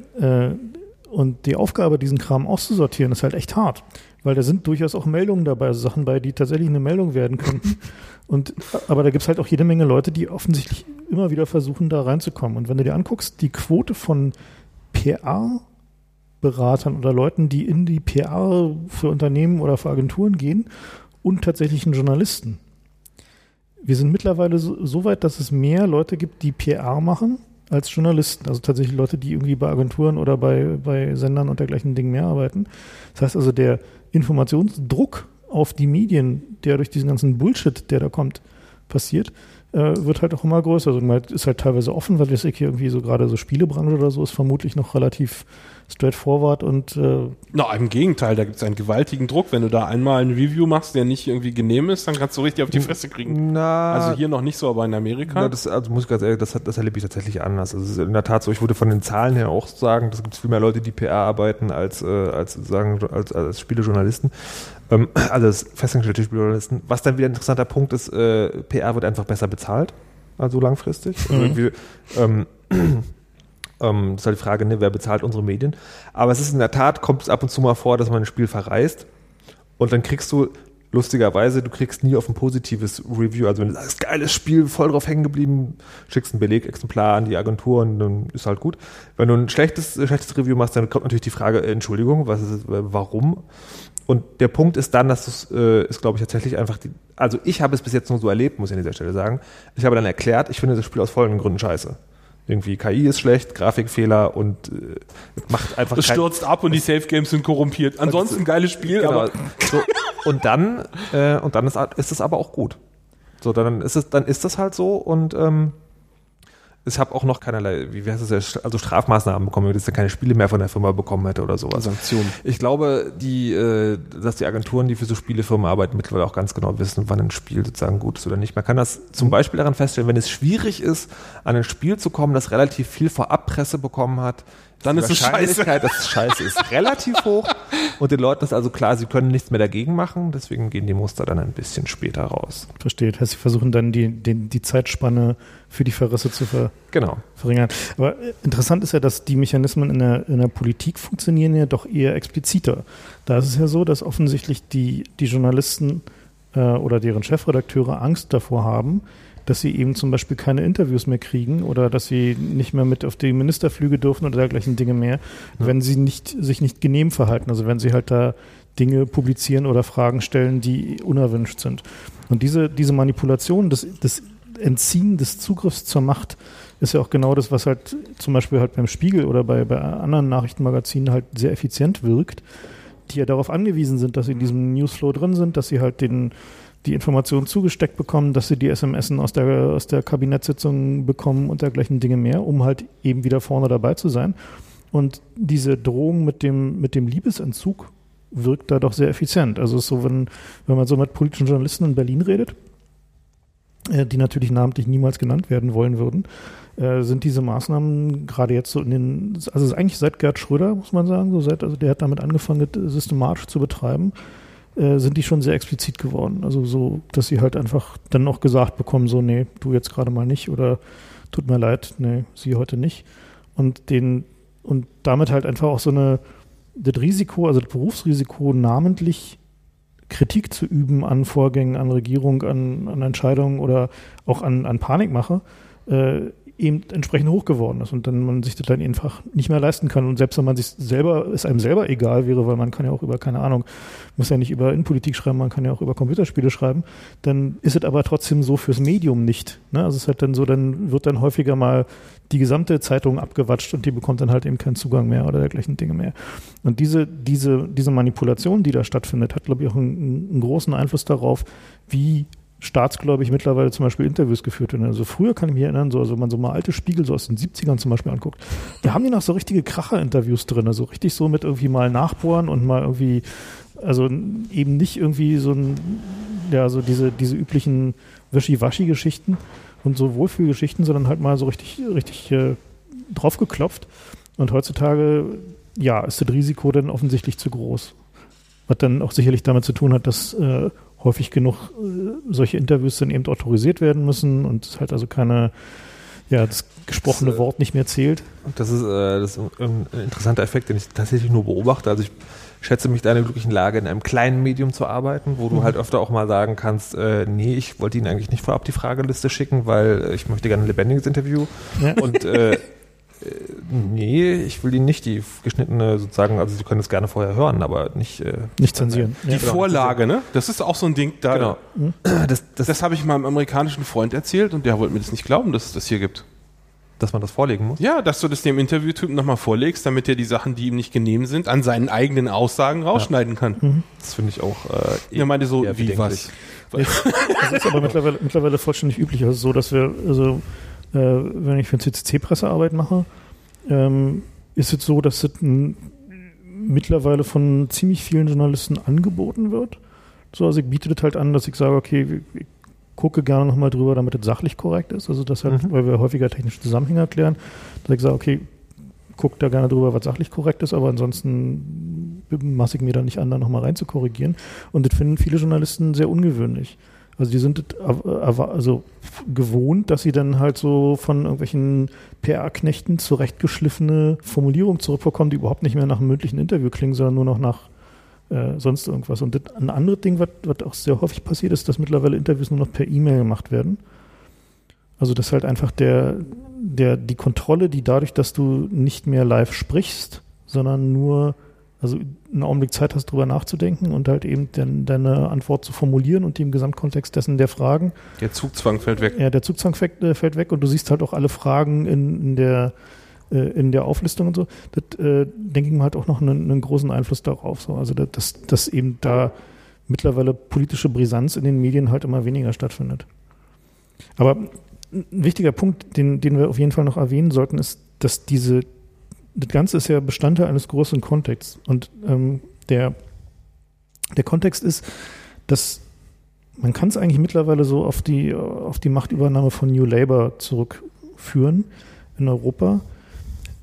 und die Aufgabe, diesen Kram auszusortieren, ist halt echt hart. Weil da sind durchaus auch Meldungen dabei, also Sachen bei, die tatsächlich eine Meldung werden könnten. Und, aber da gibt's halt auch jede Menge Leute, die offensichtlich immer wieder versuchen, da reinzukommen. Und wenn du dir anguckst, die Quote von PR-Beratern oder Leuten, die in die PR für Unternehmen oder für Agenturen gehen und tatsächlichen Journalisten. Wir sind mittlerweile so, weit, dass es mehr Leute gibt, die PR machen, als Journalisten. Also tatsächlich Leute, die irgendwie bei Agenturen oder bei, bei Sendern und dergleichen Dingen mehr arbeiten. Das heißt also, der Informationsdruck auf die Medien, der durch diesen ganzen Bullshit, der da kommt, passiert, wird halt auch immer größer. Also man ist halt teilweise offen, weil hier irgendwie so gerade so Spielebranche oder so ist vermutlich noch relativ straightforward und äh, Na, im Gegenteil, da gibt es einen gewaltigen Druck. Wenn du da einmal ein Review machst, der nicht irgendwie genehm ist, dann kannst du richtig auf die Fresse kriegen. Na, Also hier noch nicht so, aber in Amerika. Ja, das, also muss ich ganz ehrlich, das, hat- das erlebe ich tatsächlich anders. Also in der Tat so, ich würde von den Zahlen her auch sagen, es gibt viel mehr Leute, die PR arbeiten als, äh, als, sagen, als, als Spielejournalisten. Ähm, also als festangestellte Spielejournalisten. Was dann wieder ein interessanter Punkt ist, äh, PR wird einfach besser bezahlt, also langfristig. Also Mhm. irgendwie, ähm, ähm, das ist halt die Frage, ne, wer bezahlt unsere Medien. Aber es ist in der Tat, kommt es ab und zu mal vor, dass man ein Spiel verreist und dann kriegst du lustigerweise, du kriegst nie auf ein positives Review. Also wenn du sagst, geiles Spiel, voll drauf hängen geblieben, schickst ein Belegexemplar an die Agentur und dann ist halt gut. Wenn du ein schlechtes, schlechtes Review machst, dann kommt natürlich die Frage, äh, Entschuldigung, was ist, äh, warum? Und der Punkt ist dann, dass es äh, ist, glaube ich, tatsächlich einfach die, also ich habe es bis jetzt nur so erlebt, muss ich an dieser Stelle sagen. Ich habe dann erklärt, ich finde das Spiel aus folgenden Gründen scheiße. Irgendwie KI ist schlecht, Grafikfehler und äh, macht einfach Es stürzt ab und die Safe Games sind korrumpiert. Ansonsten geiles Spiel, Genau. aber So, und dann, äh, und dann ist, ist es aber auch gut. So, dann ist es, dann ist das halt so und ähm, ich habe auch noch keinerlei, wie heißt es ja, also Strafmaßnahmen bekommen, dass er keine Spiele mehr von der Firma bekommen hätte oder sowas. Sanktionen. Ich glaube, die, äh, dass die Agenturen, die für so Spielefirmen arbeiten, mittlerweile auch ganz genau wissen, wann ein Spiel sozusagen gut ist oder nicht. Man kann das zum Beispiel daran feststellen, wenn es schwierig ist, an ein Spiel zu kommen, das relativ viel Vorabpresse bekommen hat, Dann die ist es scheiße. Wahrscheinlichkeit, dass es scheiße ist, relativ hoch. Und den Leuten ist also klar, sie können nichts mehr dagegen machen, deswegen gehen die Muster dann ein bisschen später raus. versteht. Heißt, sie versuchen dann die, den, die Zeitspanne für die Verrisse zu ver, Genau. verringern. Aber äh, interessant ist ja, dass die Mechanismen in der, in der Politik funktionieren ja doch eher expliziter. Da ist es ja so, dass offensichtlich die, die Journalisten äh, oder deren Chefredakteure Angst davor haben, dass sie eben zum Beispiel keine Interviews mehr kriegen oder dass sie nicht mehr mit auf die Ministerflüge dürfen oder dergleichen Dinge mehr, wenn sie nicht, sich nicht genehm verhalten. Also wenn sie halt da Dinge publizieren oder Fragen stellen, die unerwünscht sind. Und diese, diese Manipulation, das, das Entziehen des Zugriffs zur Macht ist ja auch genau das, was halt zum Beispiel halt beim Spiegel oder bei, bei anderen Nachrichtenmagazinen halt sehr effizient wirkt, die ja darauf angewiesen sind, dass sie in diesem Newsflow drin sind, dass sie halt den, die Informationen zugesteckt bekommen, dass sie die SMS aus der, aus der Kabinettssitzung bekommen und dergleichen Dinge mehr, um halt eben wieder vorne dabei zu sein. Und diese Drohung mit dem, mit dem Liebesentzug wirkt da doch sehr effizient. Also es ist so, wenn, wenn man so mit politischen Journalisten in Berlin redet, die natürlich namentlich niemals genannt werden wollen würden, äh, sind diese Maßnahmen gerade jetzt so in den, also eigentlich seit Gerd Schröder, muss man sagen, so seit, also der hat damit angefangen, systematisch zu betreiben, äh, sind die schon sehr explizit geworden. Also so, dass sie halt einfach dann auch gesagt bekommen, so, nee, du jetzt gerade mal nicht oder tut mir leid, nee, sie heute nicht. Und den, und damit halt einfach auch so eine, das Risiko, also das Berufsrisiko namentlich Kritik zu üben an Vorgängen, an Regierung, an, an Entscheidungen oder auch an, an Panikmache, äh, eben entsprechend hoch geworden ist und dann man sich das dann einfach nicht mehr leisten kann. Und selbst wenn man sich selber, es einem selber egal wäre, weil man kann ja auch über, keine Ahnung, muss ja nicht über Innenpolitik schreiben, man kann ja auch über Computerspiele schreiben, dann ist es aber trotzdem so fürs Medium nicht. Ne? Also es ist halt dann so, dann wird dann häufiger mal die gesamte Zeitung abgewatscht und die bekommt dann halt eben keinen Zugang mehr oder dergleichen Dinge mehr. Und diese, diese, diese Manipulation, die da stattfindet, hat, glaube ich, auch einen, einen großen Einfluss darauf, wie staatsgläubig mittlerweile zum Beispiel Interviews geführt werden. Also früher kann ich mich erinnern, so, also wenn man so mal alte Spiegel so aus den 70ern zum Beispiel anguckt, da haben die noch so richtige Kracher-Interviews drin, also richtig so mit irgendwie mal nachbohren und mal irgendwie, also eben nicht irgendwie so ein, ja, so diese, diese üblichen Wischiwaschi-Geschichten und so Wohlfühlgeschichten, sondern halt mal so richtig, richtig äh, draufgeklopft. Und heutzutage, ja, ist das Risiko dann offensichtlich zu groß. Was dann auch sicherlich damit zu tun hat, dass äh, häufig genug äh, solche Interviews dann eben autorisiert werden müssen und es halt also keine, ja, das gesprochene Das, äh, Wort nicht mehr zählt. Das ist, äh, das ist ein ein interessanter Effekt, den ich tatsächlich nur beobachte. Also ich schätze mich da in der glücklichen Lage, in einem kleinen Medium zu arbeiten, wo du halt öfter auch mal sagen kannst, äh, nee, ich wollte Ihnen eigentlich nicht vorab die Frageliste schicken, weil ich möchte gerne ein lebendiges Interview. Ja. Und äh, nee, ich will Ihnen nicht die geschnittene sozusagen, also Sie können es gerne vorher hören, aber nicht äh, Nicht zensieren. Die Ja. Vorlage, ne? Das ist auch so ein Ding, da. Genau. Das, das, Das habe ich meinem amerikanischen Freund erzählt und der wollte mir das nicht glauben, dass es das hier gibt. dass man das vorlegen muss. Ja, dass du das dem Interviewtypen nochmal vorlegst, damit er die Sachen, die ihm nicht genehm sind, an seinen eigenen Aussagen rausschneiden kann. Das finde ich auch. Äh, Er meinte so, eher wie bedenklich. was? Das ist aber mittlerweile, mittlerweile vollständig üblich. Also so, dass wir, also äh, wenn ich für CCC-Pressearbeit mache, ähm, ist es so, dass es mittlerweile von ziemlich vielen Journalisten angeboten wird. So, also ich biete das halt an, dass ich sage, okay, ich gucke gerne nochmal drüber, damit es sachlich korrekt ist. Also das halt, Mhm. weil wir häufiger technische Zusammenhänge erklären, dass ich sage, okay, guck da gerne drüber, was sachlich korrekt ist, aber ansonsten maße ich mir da nicht an, da nochmal rein zu korrigieren. Und das finden viele Journalisten sehr ungewöhnlich. Also die sind av- av- also gewohnt, dass sie dann halt so von irgendwelchen PR-Knechten zurechtgeschliffene Formulierungen zurückbekommen, die überhaupt nicht mehr nach einem mündlichen Interview klingen, sondern nur noch nach äh, sonst irgendwas. Und das, ein anderes Ding, was, was auch sehr häufig passiert, ist, dass mittlerweile Interviews nur noch per E-Mail gemacht werden. Also dass halt einfach der, der, die Kontrolle, die dadurch, dass du nicht mehr live sprichst, sondern nur, also einen Augenblick Zeit hast, drüber nachzudenken und halt eben dann deine Antwort zu formulieren und die im Gesamtkontext dessen der Fragen. Der Zugzwang fällt weg. Ja, der Zugzwang fällt, äh, fällt weg und du siehst halt auch alle Fragen in, in der äh, in der Auflistung und so. Das äh, denke ich mal hat auch noch einen, einen großen Einfluss darauf. So. Also dass- dass, dass eben da mittlerweile politische Brisanz in den Medien halt immer weniger stattfindet. Aber ein wichtiger Punkt, den, den wir auf jeden Fall noch erwähnen sollten, ist, dass diese, das Ganze ist ja Bestandteil eines größeren Kontexts. Und ähm, der, der Kontext ist, dass man kann es eigentlich mittlerweile so auf die, auf die Machtübernahme von New Labour zurückführen in Europa,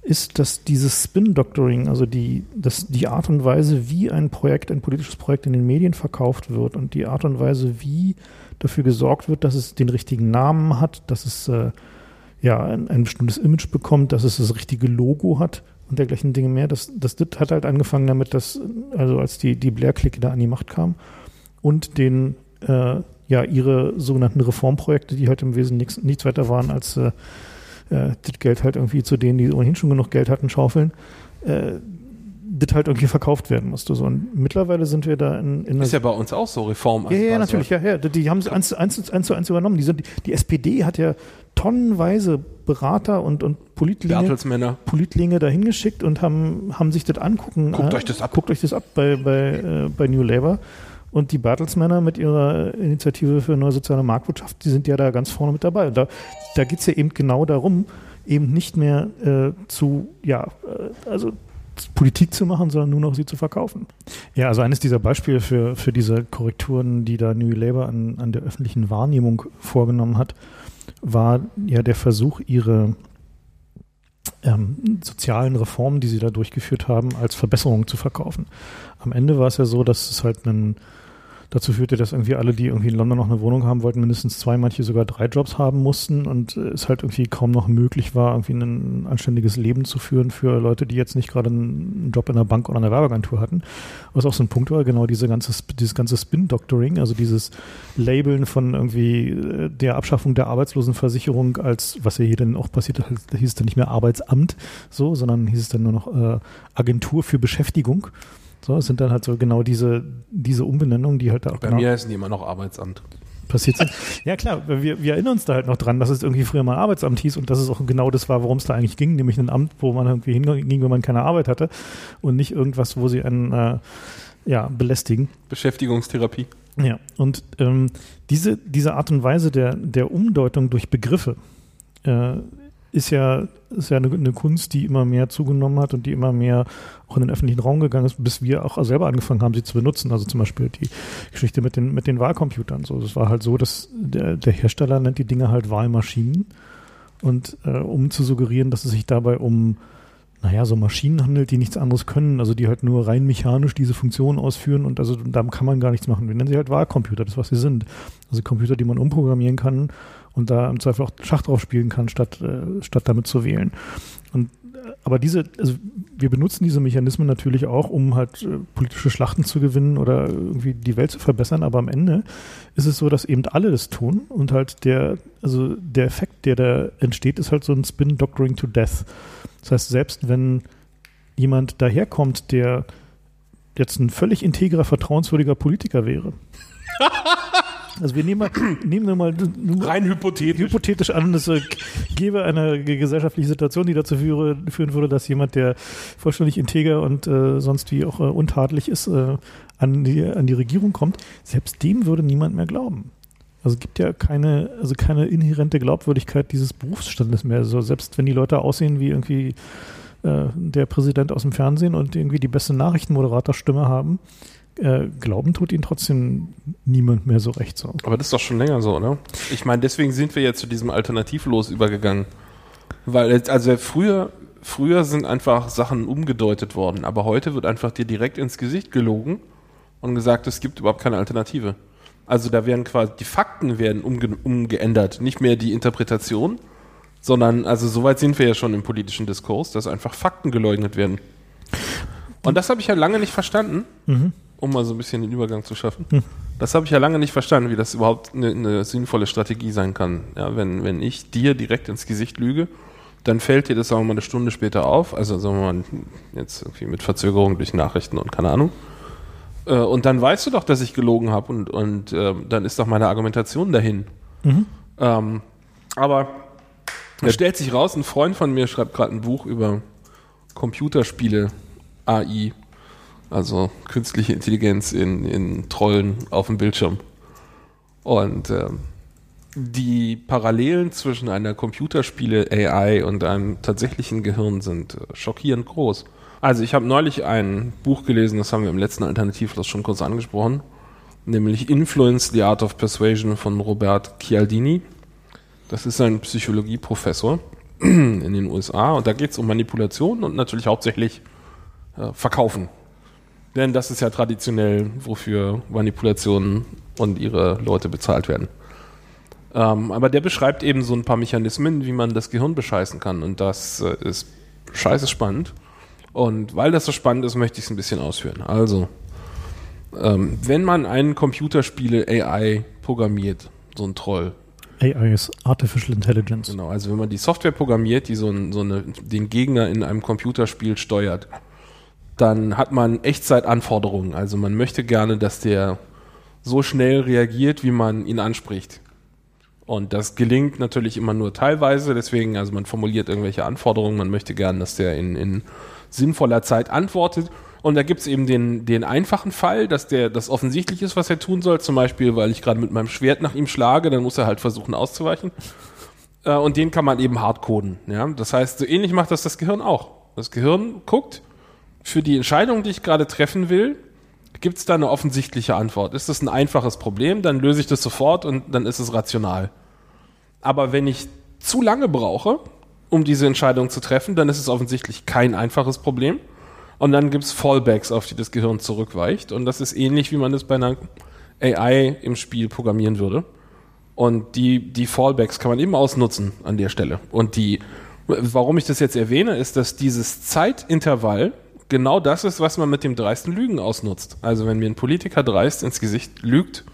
ist, dass dieses Spin-Doctoring, also die, das, die Art und Weise, wie ein Projekt, ein politisches Projekt in den Medien verkauft wird und die Art und Weise, wie dafür gesorgt wird, dass es den richtigen Namen hat, dass es äh, ja ein, ein bestimmtes Image bekommt, dass es das richtige Logo hat und dergleichen Dinge mehr. Das, das, das hat halt angefangen damit, dass, also als die, die Blair-Clique da an die Macht kam und den äh, ja ihre sogenannten Reformprojekte, die halt im Wesentlichen nichts, nichts weiter waren als äh, äh, das Geld halt irgendwie zu denen, die ohnehin schon genug Geld hatten, schaufeln, äh, das halt irgendwie verkauft werden musste. So. Und mittlerweile sind wir da in, in Ist ja bei uns auch so Reform. ja, ja, natürlich, ja, ja. Die haben es eins, eins, eins zu eins übernommen. Die, sind, die SPD hat ja tonnenweise Berater und, und Politlinge. Politlinge dahin geschickt und haben, haben sich das angucken. Guckt äh, euch das ab. Guckt euch das ab bei, bei, äh, bei New Labour. Und die Bertelsmänner mit ihrer Initiative für neue soziale Marktwirtschaft, die sind ja da ganz vorne mit dabei. Und da, da geht es ja eben genau darum, eben nicht mehr äh, zu, ja, äh, also Politik zu machen, sondern nur noch sie zu verkaufen. Ja, also eines dieser Beispiele für, für diese Korrekturen, die da New Labour an, an der öffentlichen Wahrnehmung vorgenommen hat, war ja der Versuch, ihre ähm, sozialen Reformen, die sie da durchgeführt haben, als Verbesserung zu verkaufen. Am Ende war es ja so, dass es halt einen, dazu führte, dass irgendwie alle, die irgendwie in London noch eine Wohnung haben wollten, mindestens zwei, manche sogar drei Jobs haben mussten und äh, es halt irgendwie kaum noch möglich war, irgendwie ein anständiges Leben zu führen für Leute, die jetzt nicht gerade einen Job in der Bank oder einer Werbeagentur hatten. Was auch so ein Punkt war, genau diese ganze, dieses ganze Spin-Doctoring, also dieses Labeln von irgendwie äh, der Abschaffung der Arbeitslosenversicherung als, was ja hier dann auch passiert, hieß es dann nicht mehr Arbeitsamt, so, sondern hieß es dann nur noch äh, Agentur für Beschäftigung. So, es sind dann halt so genau diese, diese Umbenennungen, die halt da auch Bei genau mir heißen die immer noch Arbeitsamt. passiert sind. Ja klar, wir, wir erinnern uns da halt noch dran, dass es irgendwie früher mal Arbeitsamt hieß und dass es auch genau das war, worum es da eigentlich ging, nämlich ein Amt, wo man irgendwie hinging, wenn man keine Arbeit hatte und nicht irgendwas, wo sie einen äh, ja, belästigen. Beschäftigungstherapie. Ja, und ähm, diese, diese Art und Weise der, der Umdeutung durch Begriffe äh, ist ja, ist ja eine, eine Kunst, die immer mehr zugenommen hat und die immer mehr auch in den öffentlichen Raum gegangen ist, bis wir auch selber angefangen haben, sie zu benutzen. Also zum Beispiel die Geschichte mit den, mit den Wahlcomputern. So, das war halt so, dass der, der Hersteller nennt die Dinge halt Wahlmaschinen. Und äh, um zu suggerieren, dass es sich dabei um naja, so Maschinen handelt, die nichts anderes können, also die halt nur rein mechanisch diese Funktion ausführen und also da kann man gar nichts machen. Wir nennen sie halt Wahlcomputer, das was sie sind. Also Computer, die man umprogrammieren kann und da im Zweifel auch Schach drauf spielen kann, statt, äh, statt damit zu wählen. Und aber diese, also wir benutzen diese Mechanismen natürlich auch, um halt äh, politische Schlachten zu gewinnen oder irgendwie die Welt zu verbessern, aber am Ende ist es so, dass eben alle das tun und halt der, also der Effekt, der da entsteht, ist halt so ein Spin Doctoring to Death. Das heißt, selbst wenn jemand daherkommt, der jetzt ein völlig integrer, vertrauenswürdiger Politiker wäre, Also wir nehmen, mal, nehmen wir mal nur Rein hypothetisch. hypothetisch an, es äh, gäbe eine ge- gesellschaftliche Situation, die dazu führe, führen würde, dass jemand, der vollständig integer und äh, sonst wie auch äh, untadelig ist, äh, an, die, an die Regierung kommt. Selbst dem würde niemand mehr glauben. Also es gibt ja keine, also keine inhärente Glaubwürdigkeit dieses Berufsstandes mehr. Also selbst wenn die Leute aussehen wie irgendwie äh, der Präsident aus dem Fernsehen und irgendwie die beste Nachrichtenmoderatorstimme haben, äh, glauben tut ihnen trotzdem niemand mehr so recht so. Aber das ist doch schon länger so, oder? Ich meine, deswegen sind wir jetzt zu diesem Alternativlos übergegangen. Weil, also früher, früher sind einfach Sachen umgedeutet worden, aber heute wird einfach dir direkt ins Gesicht gelogen und gesagt, es gibt überhaupt keine Alternative. Also da werden quasi, die Fakten werden umge umgeändert, nicht mehr die Interpretation, sondern, also soweit sind wir ja schon im politischen Diskurs, dass einfach Fakten geleugnet werden. Und das habe ich ja lange nicht verstanden, um mal so ein bisschen den Übergang zu schaffen. Das habe ich ja lange nicht verstanden, wie das überhaupt eine, eine sinnvolle Strategie sein kann. Ja, wenn, wenn ich dir direkt ins Gesicht lüge, dann fällt dir das, sagen wir mal, eine Stunde später auf, also sagen wir mal, jetzt irgendwie mit Verzögerung durch Nachrichten und keine Ahnung. Äh, und dann weißt du doch, dass ich gelogen habe und, und äh, dann ist doch meine Argumentation dahin. Ähm, aber es stellt sich raus, ein Freund von mir schreibt gerade ein Buch über Computerspiele, AI, also künstliche Intelligenz in, in Trollen auf dem Bildschirm. Und ähm, die Parallelen zwischen einer Computerspiele AI und einem tatsächlichen Gehirn sind äh, schockierend groß. Also ich habe neulich ein Buch gelesen, das haben wir im letzten Alternativlos schon kurz angesprochen, nämlich Influence, the Art of Persuasion von Robert Cialdini. Das ist ein Psychologieprofessor in den USA und da geht es um Manipulation und natürlich hauptsächlich äh, Verkaufen. Denn das ist ja traditionell, wofür Manipulationen und ihre Leute bezahlt werden. Ähm, aber der beschreibt eben so ein paar Mechanismen, wie man das Gehirn bescheißen kann. Und das äh, ist scheiße spannend. Und weil das so spannend ist, möchte ich es ein bisschen ausführen. Also, ähm, wenn man einen Computerspiele AI programmiert, so ein Troll, AI ist Artificial Intelligence. Genau, also wenn man die Software programmiert, die so, ein, so eine, den Gegner in einem Computerspiel steuert, dann hat man Echtzeitanforderungen. Also man möchte gerne, dass der so schnell reagiert, wie man ihn anspricht. Und das gelingt natürlich immer nur teilweise, deswegen, also man formuliert irgendwelche Anforderungen, man möchte gerne, dass der in, in sinnvoller Zeit antwortet. Und da gibt es eben den, den einfachen Fall, dass der das offensichtlich ist, was er tun soll. Zum Beispiel, weil ich gerade mit meinem Schwert nach ihm schlage, dann muss er halt versuchen auszuweichen. Äh, und den kann man eben hardcoden. Ja? Das heißt, so ähnlich macht das das Gehirn auch. Das Gehirn guckt, für die Entscheidung, die ich gerade treffen will, gibt es da eine offensichtliche Antwort. Ist das ein einfaches Problem, dann löse ich das sofort und dann ist es rational. Aber wenn ich zu lange brauche, um diese Entscheidung zu treffen, dann ist es offensichtlich kein einfaches Problem. Und dann gibt es Fallbacks, auf die das Gehirn zurückweicht. Und das ist ähnlich, wie man das bei einer AI im Spiel programmieren würde. Und die, die Fallbacks kann man eben ausnutzen an der Stelle. Und die, warum ich das jetzt erwähne, ist, dass dieses Zeitintervall genau das ist, was man mit dem dreisten Lügen ausnutzt. Also wenn mir ein Politiker dreist ins Gesicht lügt,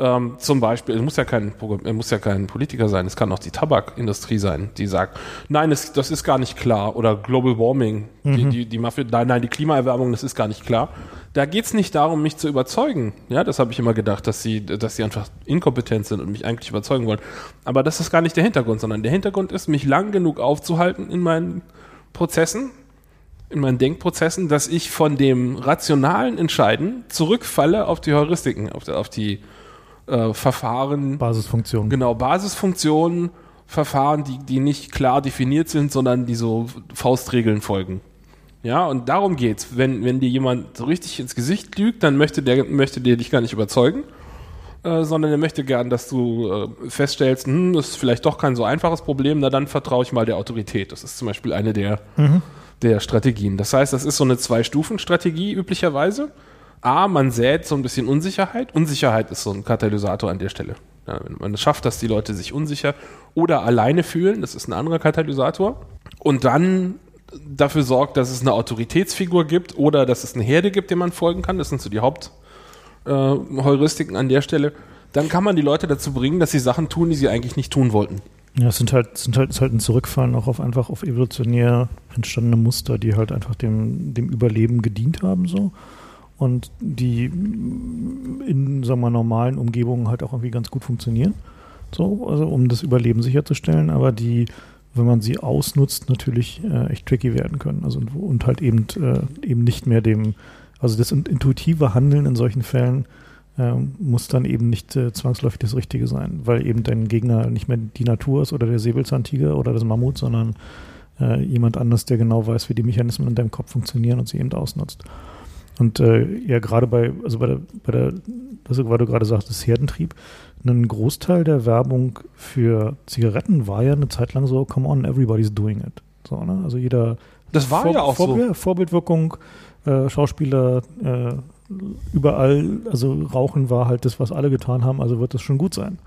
ähm, zum Beispiel, es muss, ja kein, er muss ja kein Politiker sein, es kann auch die Tabakindustrie sein, die sagt, nein, es, das ist gar nicht klar. Oder Global Warming, die, die, die Mafia, nein, nein, die Klimaerwärmung, das ist gar nicht klar. Da geht es nicht darum, mich zu überzeugen. Ja, das habe ich immer gedacht, dass sie, dass sie einfach inkompetent sind und mich eigentlich überzeugen wollen. Aber das ist gar nicht der Hintergrund, sondern der Hintergrund ist, mich lang genug aufzuhalten in meinen Prozessen, in meinen Denkprozessen, dass ich von dem rationalen Entscheiden zurückfalle auf die Heuristiken, auf die, auf die äh, Verfahren, Basisfunktion. genau, Basisfunktionen, Verfahren, die, die nicht klar definiert sind, sondern die so Faustregeln folgen. Ja, und darum geht's. Wenn, wenn dir jemand so richtig ins Gesicht lügt, dann möchte der, möchte der dich gar nicht überzeugen, äh, sondern er möchte gern, dass du äh, feststellst, hm, das ist vielleicht doch kein so einfaches Problem, na dann vertraue ich mal der Autorität. Das ist zum Beispiel eine der, der Strategien. Das heißt, das ist so eine Zwei-Stufen-Strategie üblicherweise. A, man sät so ein bisschen Unsicherheit. Unsicherheit ist so ein Katalysator an der Stelle. Ja, wenn man es schafft, dass die Leute sich unsicher oder alleine fühlen, das ist ein anderer Katalysator. Und dann dafür sorgt, dass es eine Autoritätsfigur gibt oder dass es eine Herde gibt, der man folgen kann. Das sind so die Hauptheuristiken äh, an der Stelle. Dann kann man die Leute dazu bringen, dass sie Sachen tun, die sie eigentlich nicht tun wollten. Ja, es sind halt, sind halt, ist halt ein Zurückfallen auch auf einfach auf evolutionär entstandene Muster, die halt einfach dem, dem Überleben gedient haben, so. Und die in, sagen wir, normalen Umgebungen halt auch irgendwie ganz gut funktionieren. So, also um das Überleben sicherzustellen, aber die, wenn man sie ausnutzt, natürlich äh, echt tricky werden können. Also und, und halt eben, äh, eben nicht mehr dem, also das intuitive Handeln in solchen Fällen äh, muss dann eben nicht äh, zwangsläufig das Richtige sein, weil eben dein Gegner nicht mehr die Natur ist oder der Säbelzahntiger oder das Mammut, sondern äh, jemand anders, der genau weiß, wie die Mechanismen in deinem Kopf funktionieren und sie eben ausnutzt. Und äh, ja, gerade bei, also bei der, bei der, was du, weil du gerade sagtest, Herdentrieb, ein Großteil der Werbung für Zigaretten war ja eine Zeit lang so, come on, everybody's doing it. So, ne? Also jeder Das war Vor- ja auch Vorbild, so. Vorbildwirkung, äh, Schauspieler, äh, überall, also Rauchen war halt das, was alle getan haben, also wird das schon gut sein.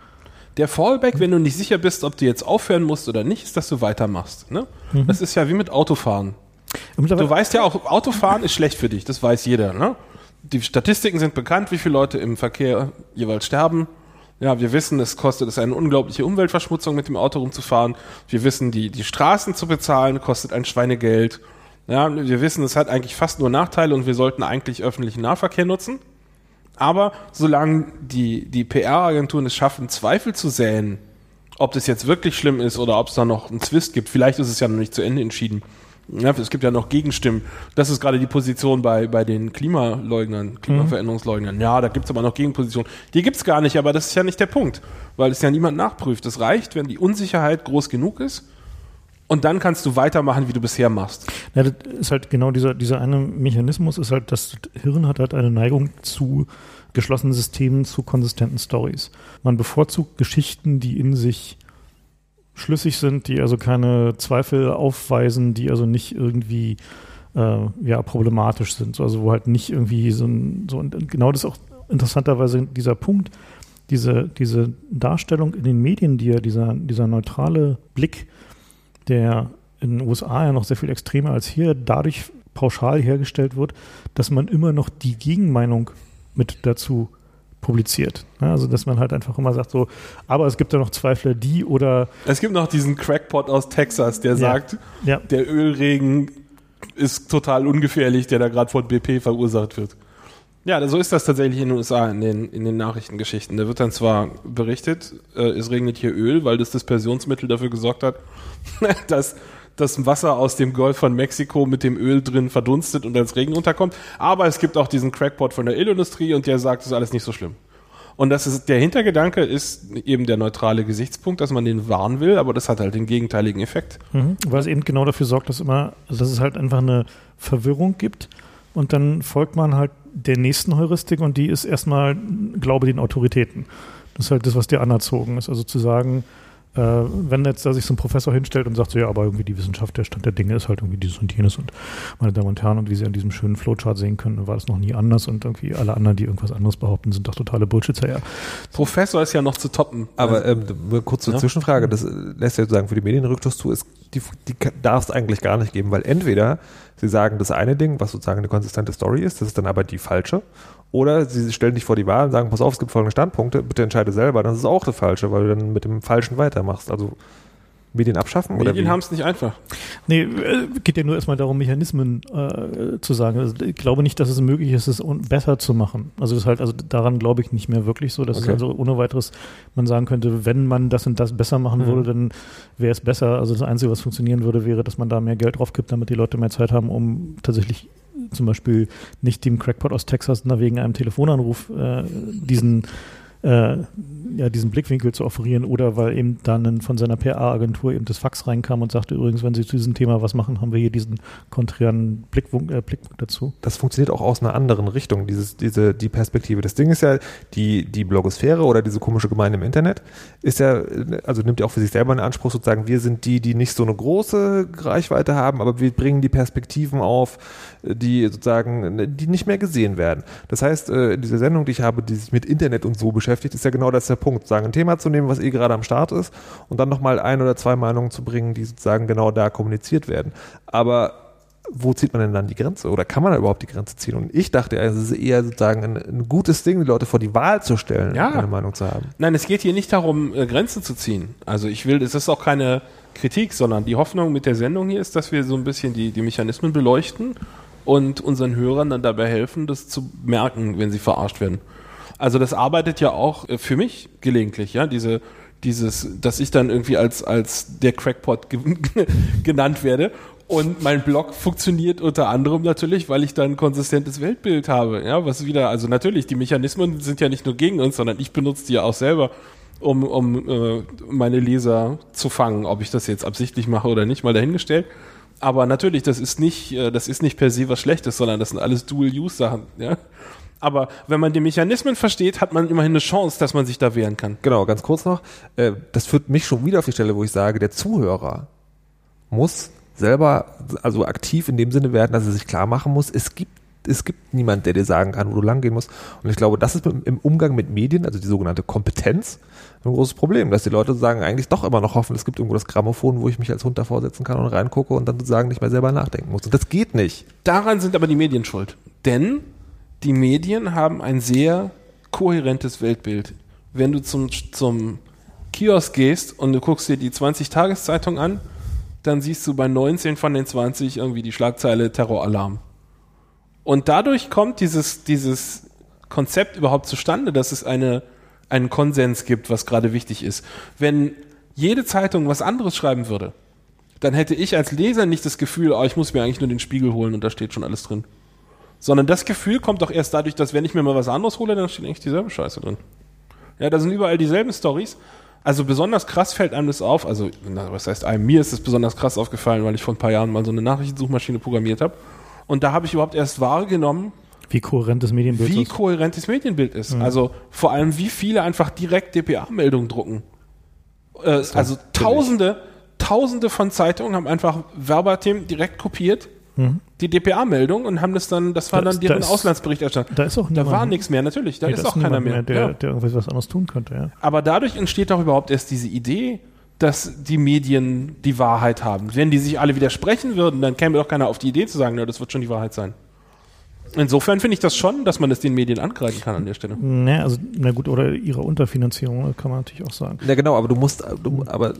Der Fallback, wenn du nicht sicher bist, ob du jetzt aufhören musst oder nicht, ist, dass du weitermachst. Ne? Mhm. Das ist ja wie mit Autofahren. Du weißt ja auch, Autofahren ist schlecht für dich, das weiß jeder. Ne? Die Statistiken sind bekannt, wie viele Leute im Verkehr jeweils sterben. Ja, wir wissen, es kostet es eine unglaubliche Umweltverschmutzung, mit dem Auto rumzufahren. Wir wissen, die, die Straßen zu bezahlen kostet ein Schweinegeld. Ja, wir wissen, es hat eigentlich fast nur Nachteile und wir sollten eigentlich öffentlichen Nahverkehr nutzen. Aber solange die, die PR-Agenturen es schaffen, Zweifel zu säen, ob das jetzt wirklich schlimm ist oder ob es da noch einen Zwist gibt, vielleicht ist es ja noch nicht zu Ende entschieden. Ja, es gibt ja noch Gegenstimmen. Das ist gerade die Position bei, bei den Klimaleugnern, Klimaveränderungsleugnern. Ja, da gibt es aber noch Gegenpositionen. Die gibt es gar nicht, aber das ist ja nicht der Punkt, weil es ja niemand nachprüft. Es reicht, wenn die Unsicherheit groß genug ist und dann kannst du weitermachen, wie du bisher machst. Ja, das ist halt genau dieser, dieser eine Mechanismus, ist halt, das Hirn hat halt eine Neigung zu geschlossenen Systemen, zu konsistenten Stories. Man bevorzugt Geschichten, die in sich schlüssig sind, die also keine Zweifel aufweisen, die also nicht irgendwie äh, ja, problematisch sind. Also wo halt nicht irgendwie so ein, so und genau das ist auch interessanterweise dieser Punkt, diese, diese Darstellung in den Medien, die ja dieser, dieser neutrale Blick, der in den USA ja noch sehr viel extremer als hier, dadurch pauschal hergestellt wird, dass man immer noch die Gegenmeinung mit dazu publiziert. Ja, also dass man halt einfach immer sagt so, aber es gibt ja noch Zweifler, die oder Es gibt noch diesen Crackpot aus Texas, der sagt, ja, der Ölregen ist total ungefährlich, der da gerade von BP verursacht wird. Ja, so ist das tatsächlich in den USA in den, in den Nachrichtengeschichten. Da wird dann zwar berichtet, äh, es regnet hier Öl, weil das Dispersionsmittel dafür gesorgt hat, dass das Wasser aus dem Golf von Mexiko mit dem Öl drin verdunstet und als Regen runterkommt. Aber es gibt auch diesen Crackpot von der Ölindustrie und der sagt, das ist alles nicht so schlimm. Und das ist, der Hintergedanke ist eben der neutrale Gesichtspunkt, dass man den warnen will, aber das hat halt den gegenteiligen Effekt. Mhm, weil es eben genau dafür sorgt, dass immer, also dass es halt einfach eine Verwirrung gibt und dann folgt man halt der nächsten Heuristik und die ist erstmal Glaube den Autoritäten. Das ist halt das, was dir anerzogen ist. Also zu sagen, äh, wenn jetzt da sich so ein Professor hinstellt und sagt, so ja, aber irgendwie die Wissenschaft, der Stand der Dinge ist halt irgendwie dieses und jenes und meine Damen und Herren, und wie Sie an diesem schönen Flowchart sehen können, war das noch nie anders und irgendwie alle anderen, die irgendwas anderes behaupten, sind doch totale Bullshitzer. Ja, Professor ist ja noch zu toppen. Aber Also, ähm, nur kurz zur Ja. Zwischenfrage, das äh, lässt ja sozusagen für die Medien Rückschluss zu, ist, die, die darf es eigentlich gar nicht geben, weil entweder sie sagen das eine Ding, was sozusagen eine konsistente Story ist, das ist dann aber die falsche, oder sie stellen dich vor die Wahl und sagen, pass auf, es gibt folgende Standpunkte, bitte entscheide selber, das ist auch das Falsche, weil du dann mit dem Falschen weitermachst. Also Medien abschaffen oder Medien haben es nicht einfach. Nee, äh, geht ja nur erstmal darum, Mechanismen äh, zu sagen. Also ich glaube nicht, dass es möglich ist, es besser zu machen. Also das ist halt, also daran glaube ich nicht mehr wirklich so, dass es Okay. also ohne weiteres man sagen könnte, wenn man das und das besser machen Mhm. würde, dann wäre es besser. Also das Einzige, was funktionieren würde, wäre, dass man da mehr Geld drauf gibt, damit die Leute mehr Zeit haben, um tatsächlich zum Beispiel nicht dem Crackpot aus Texas nach wegen einem Telefonanruf äh, diesen äh, ja, diesen Blickwinkel zu offerieren oder weil eben dann von seiner PR-Agentur eben das Fax reinkam und sagte, übrigens, wenn Sie zu diesem Thema was machen, haben wir hier diesen konträren Blickwunk, äh, Blickpunkt dazu. das funktioniert auch aus einer anderen Richtung, dieses, diese, die Perspektive. Das Ding ist ja, die, die Blogosphäre oder diese komische Gemeinde im Internet ist ja, also nimmt ja auch für sich selber in Anspruch sozusagen, wir sind die, die nicht so eine große Reichweite haben, aber wir bringen die Perspektiven auf, die sozusagen, die nicht mehr gesehen werden. Das heißt, äh, diese Sendung, die ich habe, die sich mit Internet und so beschäftigt, ist ja genau das der Punkt, sagen, ein Thema zu nehmen, was eh gerade am Start ist und dann nochmal ein oder zwei Meinungen zu bringen, die sozusagen genau da kommuniziert werden. Aber wo zieht man denn dann die Grenze? Oder kann man da überhaupt die Grenze ziehen? Und ich dachte, es ist eher sozusagen ein, ein gutes Ding, die Leute vor die Wahl zu stellen, Ja. eine Meinung zu haben. Nein, es geht hier nicht darum, äh, Grenzen zu ziehen. Also ich will, es ist auch keine Kritik, sondern die Hoffnung mit der Sendung hier ist, dass wir so ein bisschen die, die Mechanismen beleuchten und unseren Hörern dann dabei helfen, das zu merken, wenn sie verarscht werden. Also das arbeitet ja auch äh, für mich gelegentlich, ja, diese dieses, dass ich dann irgendwie als als der Crackpot ge genannt werde und mein Blog funktioniert unter anderem natürlich, weil ich dann ein konsistentes Weltbild habe, ja, was wieder, also natürlich, die Mechanismen sind ja nicht nur gegen uns, sondern ich benutze die ja auch selber, um, um äh, meine Leser zu fangen, ob ich das jetzt absichtlich mache oder nicht, mal dahingestellt. Aber natürlich, das ist nicht, äh, das ist nicht per se was Schlechtes, sondern das sind alles Dual-Use-Sachen, ja. Aber wenn man die Mechanismen versteht, hat man immerhin eine Chance, dass man sich da wehren kann. Genau, ganz kurz noch. Äh, das führt mich schon wieder auf die Stelle, wo ich sage, der Zuhörer muss selber also aktiv in dem Sinne werden, dass er sich klar machen muss, es gibt es gibt niemand, der dir sagen kann, wo du langgehen musst. Und ich glaube, das ist im Umgang mit Medien, also die sogenannte Kompetenz, ein großes Problem, dass die Leute sagen, eigentlich doch immer noch hoffen, es gibt irgendwo das Grammophon, wo ich mich als Hund davor setzen kann und reingucke und dann sozusagen nicht mehr selber nachdenken muss. Und das geht nicht. Daran sind aber die Medien schuld. Denn die Medien haben ein sehr kohärentes Weltbild. Wenn du zum, zum Kiosk gehst und du guckst dir die 20 Tageszeitungen an, dann siehst du bei 19 von den 20 irgendwie die Schlagzeile Terroralarm. Und dadurch kommt dieses, dieses Konzept überhaupt zustande, dass es eine, einen Konsens gibt, was gerade wichtig ist. Wenn jede Zeitung was anderes schreiben würde, dann hätte ich als Leser nicht das Gefühl, oh, ich muss mir eigentlich nur den Spiegel holen und da steht schon alles drin. Sondern das Gefühl kommt doch erst dadurch, dass wenn ich mir mal was anderes hole, dann steht eigentlich dieselbe Scheiße drin. Ja, da sind überall dieselben Stories. Also besonders krass fällt einem das auf. Also, na, was heißt einem? Mir ist es besonders krass aufgefallen, weil ich vor ein paar Jahren mal so eine Nachrichtensuchmaschine programmiert habe. Und da habe ich überhaupt erst wahrgenommen, Wie kohärent das Medienbild wie ist. kohärent das Medienbild ist. Also vor allem, wie viele einfach direkt DPA-Meldungen drucken. Äh, also tausende, tausende von Zeitungen haben einfach verbatim direkt kopiert die DPA-Meldung und haben das dann, das war Da dann ist- deren da ist- Auslandsberichterstattung. Da ist auch Da niemand, war nichts mehr, natürlich. Da nee, ist da auch keiner niemand mehr. der, ja. der irgendwie was anderes tun könnte. Ja. Aber dadurch entsteht doch überhaupt erst diese Idee, dass die Medien die Wahrheit haben. Wenn die sich alle widersprechen würden, dann käme doch keiner auf die Idee zu sagen, na, das wird schon die Wahrheit sein. Insofern finde ich das schon, dass man das den Medien angreifen kann an der Stelle. Ne, also, na gut, oder ihre Unterfinanzierung, kann man natürlich auch sagen. Ja, genau, aber du musst, du, aber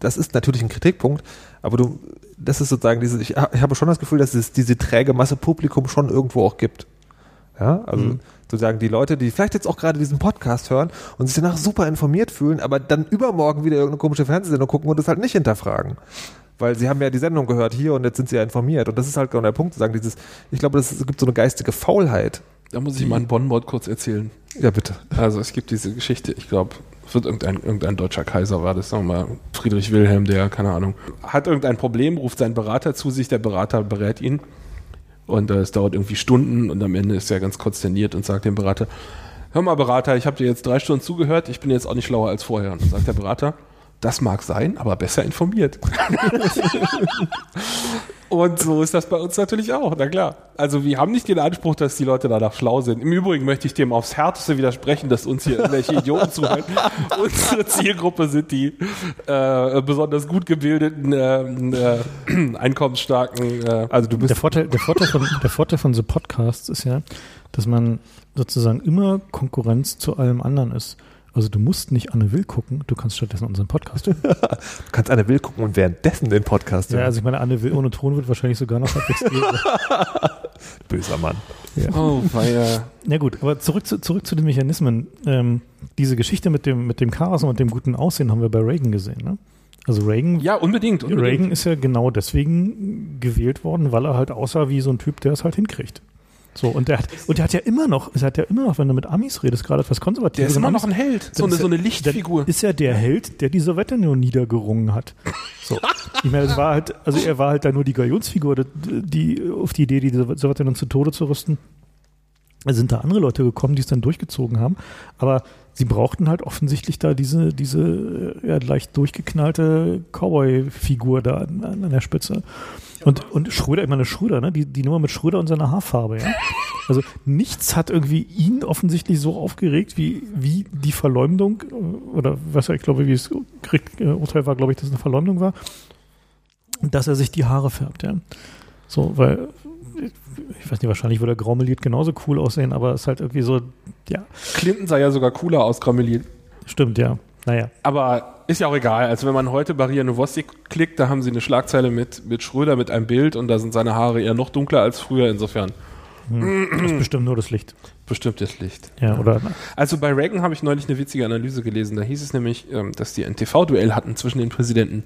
das ist natürlich ein Kritikpunkt, aber du, das ist sozusagen diese, ich, ich habe schon das Gefühl, dass es diese träge Masse Publikum schon irgendwo auch gibt. Ja, also sozusagen die Leute, die vielleicht jetzt auch gerade diesen Podcast hören und sich danach super informiert fühlen, aber dann übermorgen wieder irgendeine komische Fernsehsendung gucken und das halt nicht hinterfragen. Weil sie haben ja die Sendung gehört hier und jetzt sind sie ja informiert. Und das ist halt genau der Punkt zu sagen, dieses, ich glaube, das, es gibt so eine geistige Faulheit. Da muss ich mal einen Bonmord kurz erzählen. Ja, bitte. Also es gibt diese Geschichte, ich glaube, es wird irgendein, irgendein deutscher Kaiser war das, sagen wir mal, Friedrich Wilhelm, der, keine Ahnung, hat irgendein Problem, ruft seinen Berater zu sich, der Berater berät ihn und äh, es dauert irgendwie Stunden und am Ende ist er ganz konsterniert und sagt dem Berater, hör mal Berater, ich habe dir jetzt drei Stunden zugehört, ich bin jetzt auch nicht schlauer als vorher. Und dann sagt der Berater, das mag sein, aber besser informiert. Und so ist das bei uns natürlich auch, na klar. Also wir haben nicht den Anspruch, dass die Leute danach schlau sind. Im Übrigen möchte ich dem aufs Härteste widersprechen, dass uns hier irgendwelche Idioten zuhören. Unsere Zielgruppe sind die äh, besonders gut gebildeten, äh, äh, einkommensstarken. Äh, Also du bist Der Vorteil, der, Vorteil von, der Vorteil von so Podcasts ist ja, dass man sozusagen immer Konkurrenz zu allem anderen ist. Also du musst nicht Anne Will gucken, du kannst stattdessen unseren Podcast hören. Du kannst Anne Will gucken und währenddessen den Podcast Ja, hören. also ich meine, Anne Will ohne Ton wird wahrscheinlich sogar noch halbwegs gehen. Böser Mann. oh, weil, Na gut, aber zurück zu, zurück zu den Mechanismen. Ähm, diese Geschichte mit dem, mit dem Chaos und dem guten Aussehen haben wir bei Reagan gesehen. Ne? Also Reagan, ja, unbedingt. unbedingt. Reagan ist ja genau deswegen gewählt worden, weil er halt aussah wie so ein Typ, der es halt hinkriegt. So, und der hat, und der hat ja immer noch, es hat ja immer noch, wenn du mit Amis redest, gerade etwas Der Konservatives. ist immer noch ein Held. So eine, so eine er- Lichtfigur. Ist er der Held, der die Sowjetunion niedergerungen hat. So. Ich meine, es war halt, also er war halt da nur die Galionsfigur, die, die auf die Idee, die Sowjetunion zu Tode zu rüsten. Da sind da andere Leute gekommen, die es dann durchgezogen haben. Aber sie brauchten halt offensichtlich da diese, diese ja, leicht durchgeknallte Cowboy-Figur da an, an der Spitze. Und, und Schröder, ich meine Schröder, ne? die, die Nummer mit Schröder und seiner Haarfarbe, ja. Also nichts hat irgendwie ihn offensichtlich so aufgeregt, wie, wie die Verleumdung, äh, oder was ich glaube, wie es Gericht, äh, Urteil war, glaube ich, dass es eine Verleumdung war, dass er sich die Haare färbt, ja. So, weil, ich weiß nicht, wahrscheinlich würde er graumeliert genauso cool aussehen, aber es ist halt irgendwie so, ja. Clinton sah ja sogar cooler aus, grammeliert. Stimmt, ja. Naja. Aber ist ja auch egal. Also wenn man heute Maria Novosti klickt, da haben sie eine Schlagzeile mit, mit Schröder mit einem Bild und da sind seine Haare eher noch dunkler als früher. Insofern Hm. Das ist bestimmt nur das Licht. bestimmt das Licht. Ja, oder? Also bei Reagan habe ich neulich eine witzige Analyse gelesen. Da hieß es nämlich, ähm, dass die ein TV-Duell hatten zwischen den Präsidenten.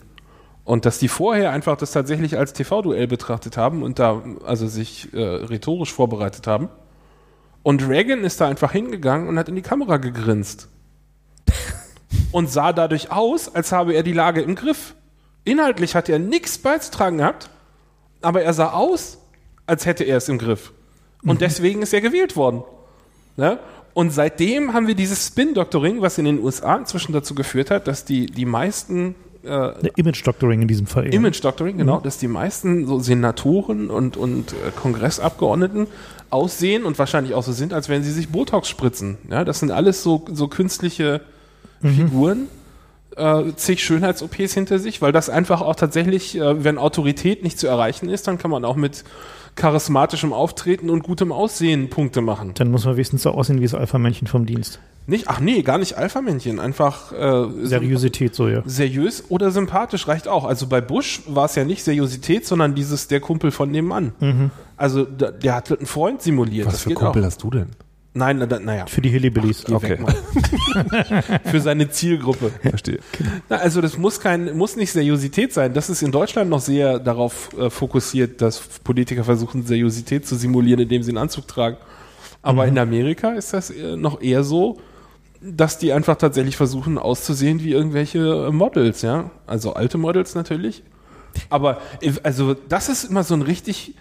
Und dass die vorher einfach das tatsächlich als TV-Duell betrachtet haben und da also sich äh, rhetorisch vorbereitet haben. Und Reagan ist da einfach hingegangen und hat in die Kamera gegrinst. Und sah dadurch aus, als habe er die Lage im Griff. Inhaltlich hat er nichts beizutragen gehabt, aber er sah aus, als hätte er es im Griff. Und deswegen ist er gewählt worden. Ne? Und seitdem haben wir dieses Spin-Doctoring, was in den USA inzwischen dazu geführt hat, dass die, die meisten äh, Image-Doctoring in diesem Fall. Image-Doctoring, genau, dass die meisten so Senatoren und, und äh, Kongressabgeordneten aussehen und wahrscheinlich auch so sind, als wenn sie sich Botox spritzen. Ja, das sind alles so, so künstliche Figuren, äh, zig Schönheits-OPs hinter sich, weil das einfach auch tatsächlich, äh, wenn Autorität nicht zu erreichen ist, dann kann man auch mit charismatischem Auftreten und gutem Aussehen Punkte machen. Dann muss man wenigstens so aussehen wie das Alpha-Männchen vom Dienst. Nicht, ach nee, gar nicht Alpha-Männchen, einfach äh, Seriosität so, ja. seriös oder sympathisch reicht auch. Also bei Bush war es ja nicht Seriosität, sondern dieses der Kumpel von nebenan. Also da, der hat einen Freund simuliert. Was das für Kumpel auch. hast du denn? Nein, na, naja. Für die Hillbillies. Geh weg, Mann. Für seine Zielgruppe. Verstehe. Na, also das muss kein, muss nicht Seriosität sein. Das ist in Deutschland noch sehr darauf äh, fokussiert, dass Politiker versuchen, Seriosität zu simulieren, indem sie einen Anzug tragen. Aber in Amerika ist das äh, noch eher so, dass die einfach tatsächlich versuchen auszusehen wie irgendwelche äh, Models, ja. Also alte Models natürlich. Aber äh, also das ist immer so ein richtig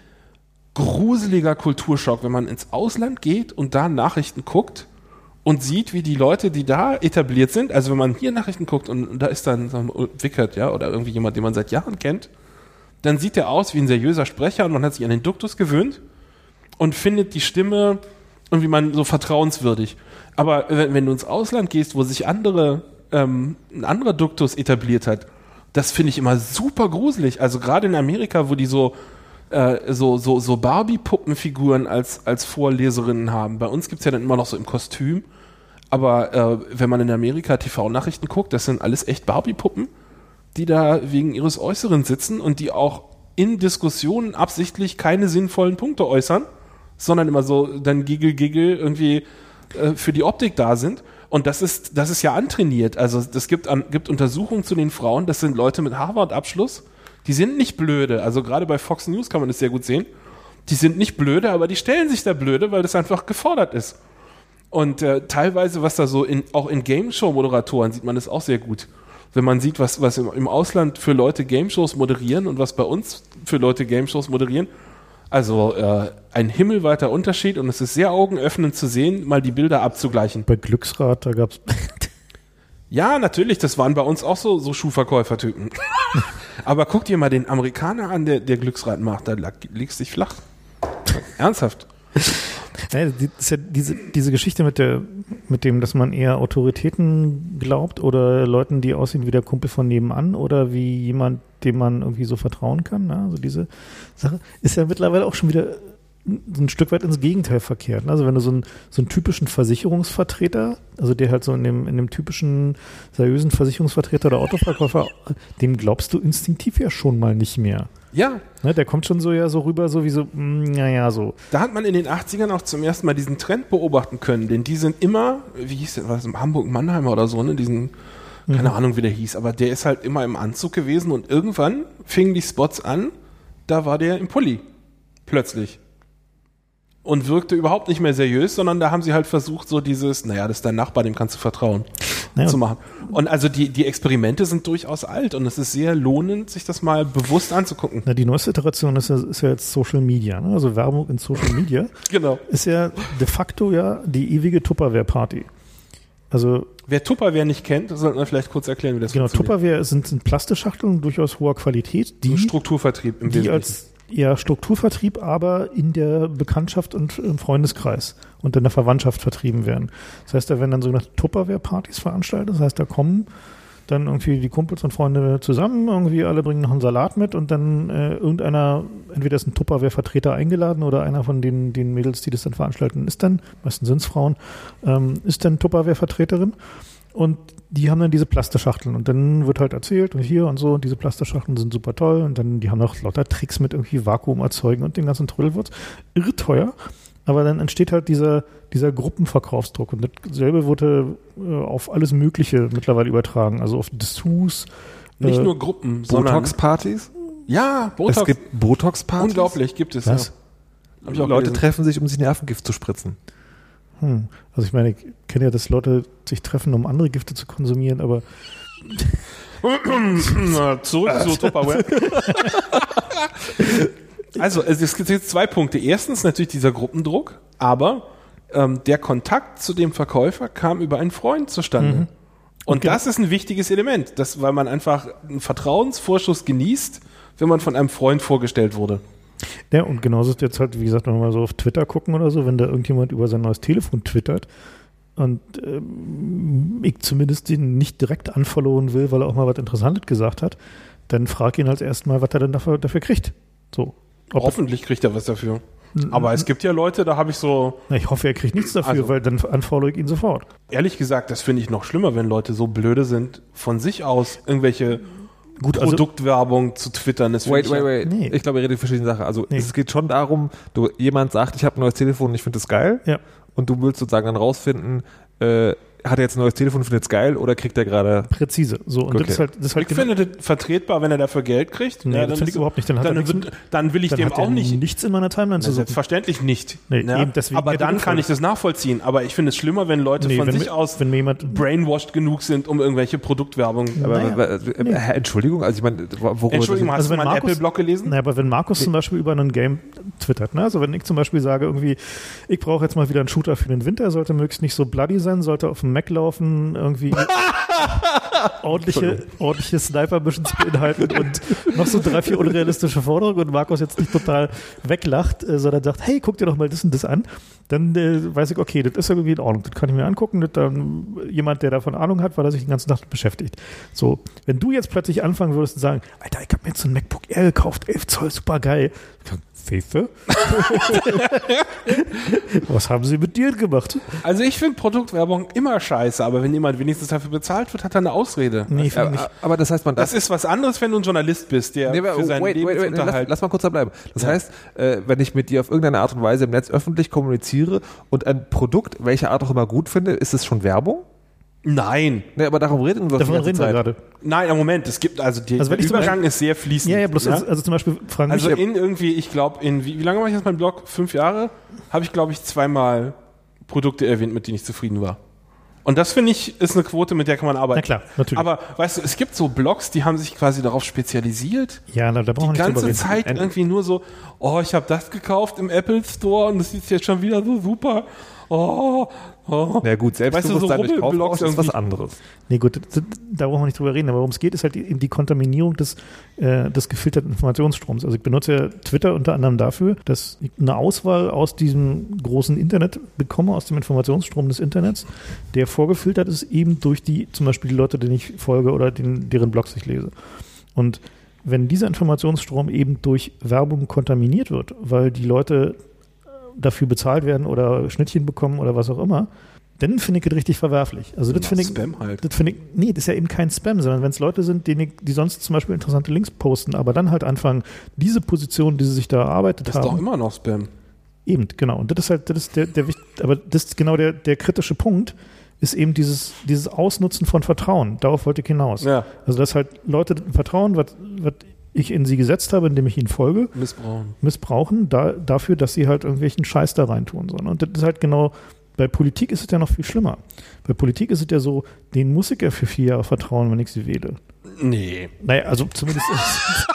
gruseliger Kulturschock, wenn man ins Ausland geht und da Nachrichten guckt und sieht, wie die Leute, die da etabliert sind, also wenn man hier Nachrichten guckt und, da ist dann so ein Wickert, ja, oder irgendwie jemand, den man seit Jahren kennt, dann sieht er aus wie ein seriöser Sprecher und man hat sich an den Duktus gewöhnt und findet die Stimme irgendwie man so vertrauenswürdig. Aber wenn, wenn du ins Ausland gehst, wo sich andere, ähm, ein anderer Duktus etabliert hat, das finde ich immer super gruselig. Also gerade in Amerika, wo die so äh, so, so, so Barbie-Puppenfiguren als, als Vorleserinnen haben. Bei uns gibt's ja dann immer noch so im Kostüm. Aber äh, wenn man in Amerika TV-Nachrichten guckt, das sind alles echt Barbie-Puppen, die da wegen ihres Äußeren sitzen und die auch in Diskussionen absichtlich keine sinnvollen Punkte äußern, sondern immer so dann Giggle, Giggle irgendwie äh, für die Optik da sind. Und das ist, das ist ja antrainiert. Also es gibt, gibt Untersuchungen zu den Frauen, das sind Leute mit Harvard-Abschluss, die sind nicht blöde. Also gerade bei Fox News kann man das sehr gut sehen. Die sind nicht blöde, aber die stellen sich da blöde, weil das einfach gefordert ist. Und äh, teilweise, was da so in, auch in Game Show-Moderatoren sieht man das auch sehr gut. Wenn man sieht, was, was im, im Ausland für Leute Game Shows moderieren und was bei uns für Leute Game Shows moderieren. Also äh, ein himmelweiter Unterschied und es ist sehr augenöffnend zu sehen, mal die Bilder abzugleichen. Bei Glücksrad, da gab's Ja, natürlich, das waren bei uns auch so, so Schuhverkäufertypen. Aber guck dir mal den Amerikaner an, der, der Glücksrad macht, da lag, liegst dich flach. Ernsthaft. Ja, die, das ist ja diese, diese Geschichte mit, der, mit dem, dass man eher Autoritäten glaubt oder Leuten, die aussehen wie der Kumpel von nebenan oder wie jemand, dem man irgendwie so vertrauen kann. Ne? Also diese Sache ist ja mittlerweile auch schon wieder ein Stück weit ins Gegenteil verkehrt. ne? Also wenn du so einen, so einen typischen Versicherungsvertreter, also der halt so in dem, in dem typischen seriösen Versicherungsvertreter oder Autoverkäufer, dem glaubst du instinktiv ja schon mal nicht mehr. Ja, Ne? Der kommt schon so ja so rüber, so wie so, naja, so. da hat man in den 80ern auch zum ersten Mal diesen Trend beobachten können, denn die sind immer, wie hieß der, was, Hamburg-Mannheimer oder so, ne, diesen, keine Ahnung, wie der hieß, aber der ist halt immer im Anzug gewesen und irgendwann fingen die Spots an, da war der im Pulli. Plötzlich. Und wirkte überhaupt nicht mehr seriös, sondern da haben sie halt versucht, so dieses, naja, das ist dein Nachbar, dem kannst du vertrauen, Naja, zu machen. Und also die, die Experimente sind durchaus alt und es ist sehr lohnend, sich das mal bewusst anzugucken. Na, die neueste Iteration ist ja, ist ja jetzt Social Media, ne? also Werbung in Social Media Genau. ist ja de facto ja die ewige Tupperware-Party. Also Wer Tupperware nicht kennt, sollten wir vielleicht kurz erklären, wie das genau, funktioniert. Tupperware sind, sind Plastikschachteln durchaus hoher Qualität, die, Strukturvertrieb im die Wesentlichen. als eher Strukturvertrieb, aber in der Bekanntschaft und im Freundeskreis und in der Verwandtschaft vertrieben werden. Das heißt, da werden dann sogenannte Tupperware-Partys veranstaltet. Das heißt, da kommen dann irgendwie die Kumpels und Freunde zusammen, irgendwie alle bringen noch einen Salat mit und dann äh, irgendeiner, entweder ist ein Tupperware-Vertreter eingeladen oder einer von den, den Mädels, die das dann veranstalten, ist dann, meistens sind es Frauen, ähm, ist dann Tupperware-Vertreterin und die haben dann diese Plasterschachteln und dann wird halt erzählt und hier und so und diese Plasterschachteln sind super toll und dann, die haben noch lauter Tricks mit irgendwie Vakuum erzeugen und den ganzen Trödelwurz. Irre teuer. Aber dann entsteht halt dieser, dieser Gruppenverkaufsdruck. Und dasselbe wurde äh, auf alles Mögliche mittlerweile übertragen. Also auf Dessous. Nicht äh, nur Gruppen, sondern Botox-Partys? ja, Botox. Es gibt Botox-Partys. unglaublich gibt es. Was? Ja. Hab ich auch Leute gelesen. treffen sich, um sich Nervengift zu spritzen. Hm. Also ich meine, ich kenne ja, dass Leute sich treffen, um andere Gifte zu konsumieren, aber Zurück zu Tupperware. also, es gibt jetzt zwei Punkte. Erstens natürlich dieser Gruppendruck, aber ähm, der Kontakt zu dem Verkäufer kam über einen Freund zustande. Und genau- das ist ein wichtiges Element, das, weil man einfach einen Vertrauensvorschuss genießt, wenn man von einem Freund vorgestellt wurde. Ja, und genauso ist jetzt halt, wie gesagt, wenn wir mal so auf Twitter gucken oder so, wenn da irgendjemand über sein neues Telefon twittert und ähm, ich zumindest den nicht direkt unfollowen will, weil er auch mal was Interessantes gesagt hat, dann frag ihn als erstmal, was er denn dafür, dafür kriegt. So. Ob er- Hoffentlich kriegt er was dafür. Aber es gibt ja Leute, da habe ich so, Na, ich hoffe, er kriegt nichts dafür, Also- weil dann unfollow ich ihn sofort. ehrlich gesagt, das finde ich noch schlimmer, wenn Leute so blöde sind, von sich aus irgendwelche Gut, also, Produktwerbung zu twittern. Das finde Wait, ich wait, wait. Nee. Ich glaube, ihr redet verschiedene Sachen. Also Nee. es geht schon darum, du, jemand sagt, ich habe ein neues Telefon und ich finde es geil. Ja. Und du willst sozusagen dann rausfinden, äh, hat er jetzt ein neues Telefon, findet es geil oder kriegt er gerade. präzise. So, und Okay. das ist halt, das ist halt Ich finde das vertretbar, wenn er dafür Geld kriegt. Nee, das finde ich überhaupt nicht. Dann hat er dann, nichts dann will ich dann dem hat er auch nicht. nichts in meiner Timeline Na, zu suchen. selbstverständlich nicht. Nee, Ja, eben deswegen aber dann kann ich das nachvollziehen. Aber ich finde es schlimmer, wenn Leute Nee, von wenn sich mir- aus wenn mir jemand brainwashed genug sind, um irgendwelche Produktwerbung. Aber, Naja. aber, äh, äh, Entschuldigung, also ich meine, worüber Entschuldigung, hast Also du mal einen Markus- Apple-Blog gelesen? Naja, aber wenn Markus zum Beispiel über ein Game twittert, ne? also wenn ich zum Beispiel sage, irgendwie, ich brauche jetzt mal wieder einen Shooter für den Winter, sollte möglichst nicht so bloody sein, sollte auf dem Mac laufen, irgendwie ordentliche, ordentliche Sniper-Missions beinhalten und noch so drei, vier unrealistische Forderungen und Markus jetzt nicht total weglacht, äh, sondern sagt, hey, guck dir doch mal das und das an, dann äh, weiß ich, okay, das ist irgendwie in Ordnung, das kann ich mir angucken, das dann jemand, der davon Ahnung hat, weil er sich den ganzen Tag damit beschäftigt. So, wenn du jetzt plötzlich anfangen würdest und sagen, Alter, ich habe mir jetzt so ein MacBook Air gekauft, 11 Zoll, super geil. Fefe? Was haben sie mit dir gemacht? Also ich finde Produktwerbung immer scheiße, aber wenn jemand wenigstens dafür bezahlt wird, hat er eine Ausrede. Nee, finde aber, ich. aber das heißt, man darf Das ist was anderes, wenn du ein Journalist bist, der Nee, aber für seinen wait, wait, wait, lass, lass mal kurz da bleiben. Das Ja. heißt, äh, wenn ich mit dir auf irgendeine Art und Weise im Netz öffentlich kommuniziere und ein Produkt, welcher Art auch immer gut finde, ist es schon Werbung? Nein, Nee, aber darum reden wir die Davon reden wir Zeit. gerade. nein, im Moment, es gibt, also, die, Also wenn der ich zum Übergang ist sehr fließend. Ja, ja, bloß, ja? Also, also zum Beispiel fragen Also mich, in irgendwie, ich glaube, in wie, wie lange mache ich jetzt meinen Blog? Fünf Jahre? Habe ich, glaube ich, zweimal Produkte erwähnt, mit denen ich zufrieden war. Und das finde ich, ist eine Quote, mit der kann man arbeiten. Na klar, natürlich. Aber weißt du, es gibt so Blogs, die haben sich quasi darauf spezialisiert, ja, na, da brauchen die wir nicht drüber ganze reden. Zeit irgendwie nur so, oh, ich habe das gekauft im Apple Store und das ist jetzt schon wieder so super. Oh, oh. Ja gut, Selbstbewusstsein Weißt du, so durch Kaufrausch Rubbelblogs ist was anderes. Nee, gut, da brauchen wir nicht drüber reden. Aber worum es geht, ist halt eben die Kontaminierung des, äh, des gefilterten Informationsstroms. Also ich benutze ja Twitter unter anderem dafür, dass ich eine Auswahl aus diesem großen Internet bekomme, aus dem Informationsstrom des Internets, der vorgefiltert ist eben durch die, zum Beispiel die Leute, denen ich folge oder den, deren Blogs ich lese. Und wenn dieser Informationsstrom eben durch Werbung kontaminiert wird, weil die Leute dafür bezahlt werden oder Schnittchen bekommen oder was auch immer, dann finde ich das richtig verwerflich. Also das finde ich, Spam halt. das finde ich, nee, das ist ja eben kein Spam, sondern wenn es Leute sind, ich, die sonst zum Beispiel interessante Links posten, aber dann halt anfangen, diese Position, die sie sich da erarbeitet Das ist haben, doch immer noch Spam. Eben, genau. Und das ist halt, das ist der, der wichtig, aber das ist genau der, der kritische Punkt, ist eben dieses, dieses Ausnutzen von Vertrauen. Darauf wollte ich hinaus. Ja, Also, dass halt Leute Vertrauen, was, was ich in sie gesetzt habe, indem ich ihnen folge, missbrauchen. missbrauchen, da, dafür, dass sie halt irgendwelchen Scheiß da reintun sollen. Und das ist halt genau, bei Politik ist es ja noch viel schlimmer. Bei Politik ist es ja so, denen muss ich ja für vier Jahre vertrauen, wenn ich sie wähle. Nee. Naja, also zumindest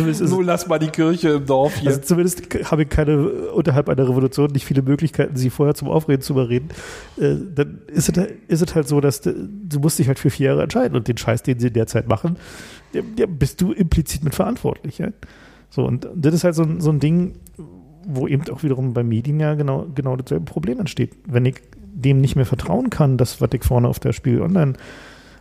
zumindest ist Nur lass mal die Kirche im Dorf hier. also zumindest habe ich keine unterhalb einer Revolution nicht viele Möglichkeiten, sie vorher zum Aufreden zu überreden. Äh, dann ist es, ist es halt so, dass du, du musst dich halt für vier Jahre entscheiden und den Scheiß, den sie derzeit machen, der, der bist du implizit mit verantwortlich. Ja? So, und das ist halt so, ein- so ein Ding, wo eben auch wiederum bei Medien ja genau, genau dasselbe Problem entsteht. Wenn ich dem nicht mehr vertrauen kann, das, was ich vorne auf der Spiel Online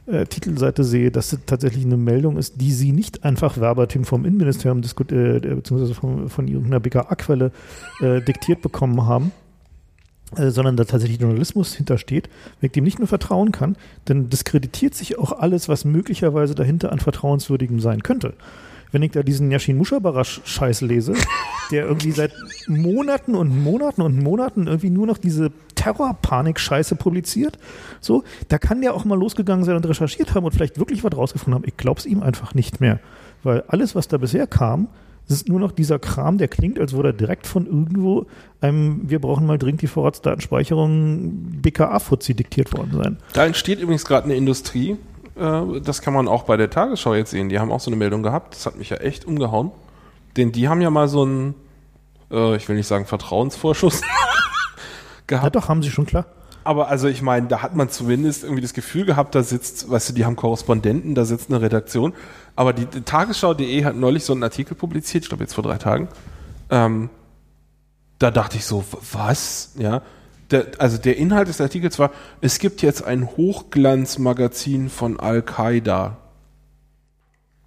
äh, Titelseite sehe, dass das tatsächlich eine Meldung ist, die sie nicht einfach verbatim vom Innenministerium äh, beziehungsweise von, von irgendeiner BKA-Quelle äh, diktiert bekommen haben, äh, sondern da tatsächlich Journalismus hintersteht, ich dem nicht mehr vertrauen kann, dann diskreditiert sich auch alles, was möglicherweise dahinter an Vertrauenswürdigem sein könnte. Wenn ich da diesen Yashin Mushabara-Scheiß lese, der irgendwie seit Monaten und Monaten und Monaten irgendwie nur noch diese Terrorpanik-Scheiße publiziert, so, da kann der auch mal losgegangen sein und recherchiert haben und vielleicht wirklich was rausgefunden haben. Ich glaub's ihm einfach nicht mehr. Weil alles, was da bisher kam, das ist nur noch dieser Kram, der klingt, als würde er direkt von irgendwo einem, wir brauchen mal dringend die Vorratsdatenspeicherung BKA-Fuzzi diktiert worden sein. Da entsteht übrigens gerade eine Industrie, äh, das kann man auch bei der Tagesschau jetzt sehen. Die haben auch so eine Meldung gehabt, das hat mich ja echt umgehauen. Denn die haben ja mal so einen, äh, ich will nicht sagen Vertrauensvorschuss Ja, gehabt. doch, haben sie schon klar. Aber also ich meine, da hat man zumindest irgendwie das Gefühl gehabt, da sitzt, weißt du, die haben Korrespondenten, da sitzt eine Redaktion. Aber die, die Tagesschau.de hat neulich so einen Artikel publiziert, ich glaube jetzt vor drei Tagen. Ähm, da dachte ich so, was? Ja. Der, also der Inhalt des Artikels war, es gibt jetzt ein Hochglanzmagazin von Al-Qaida.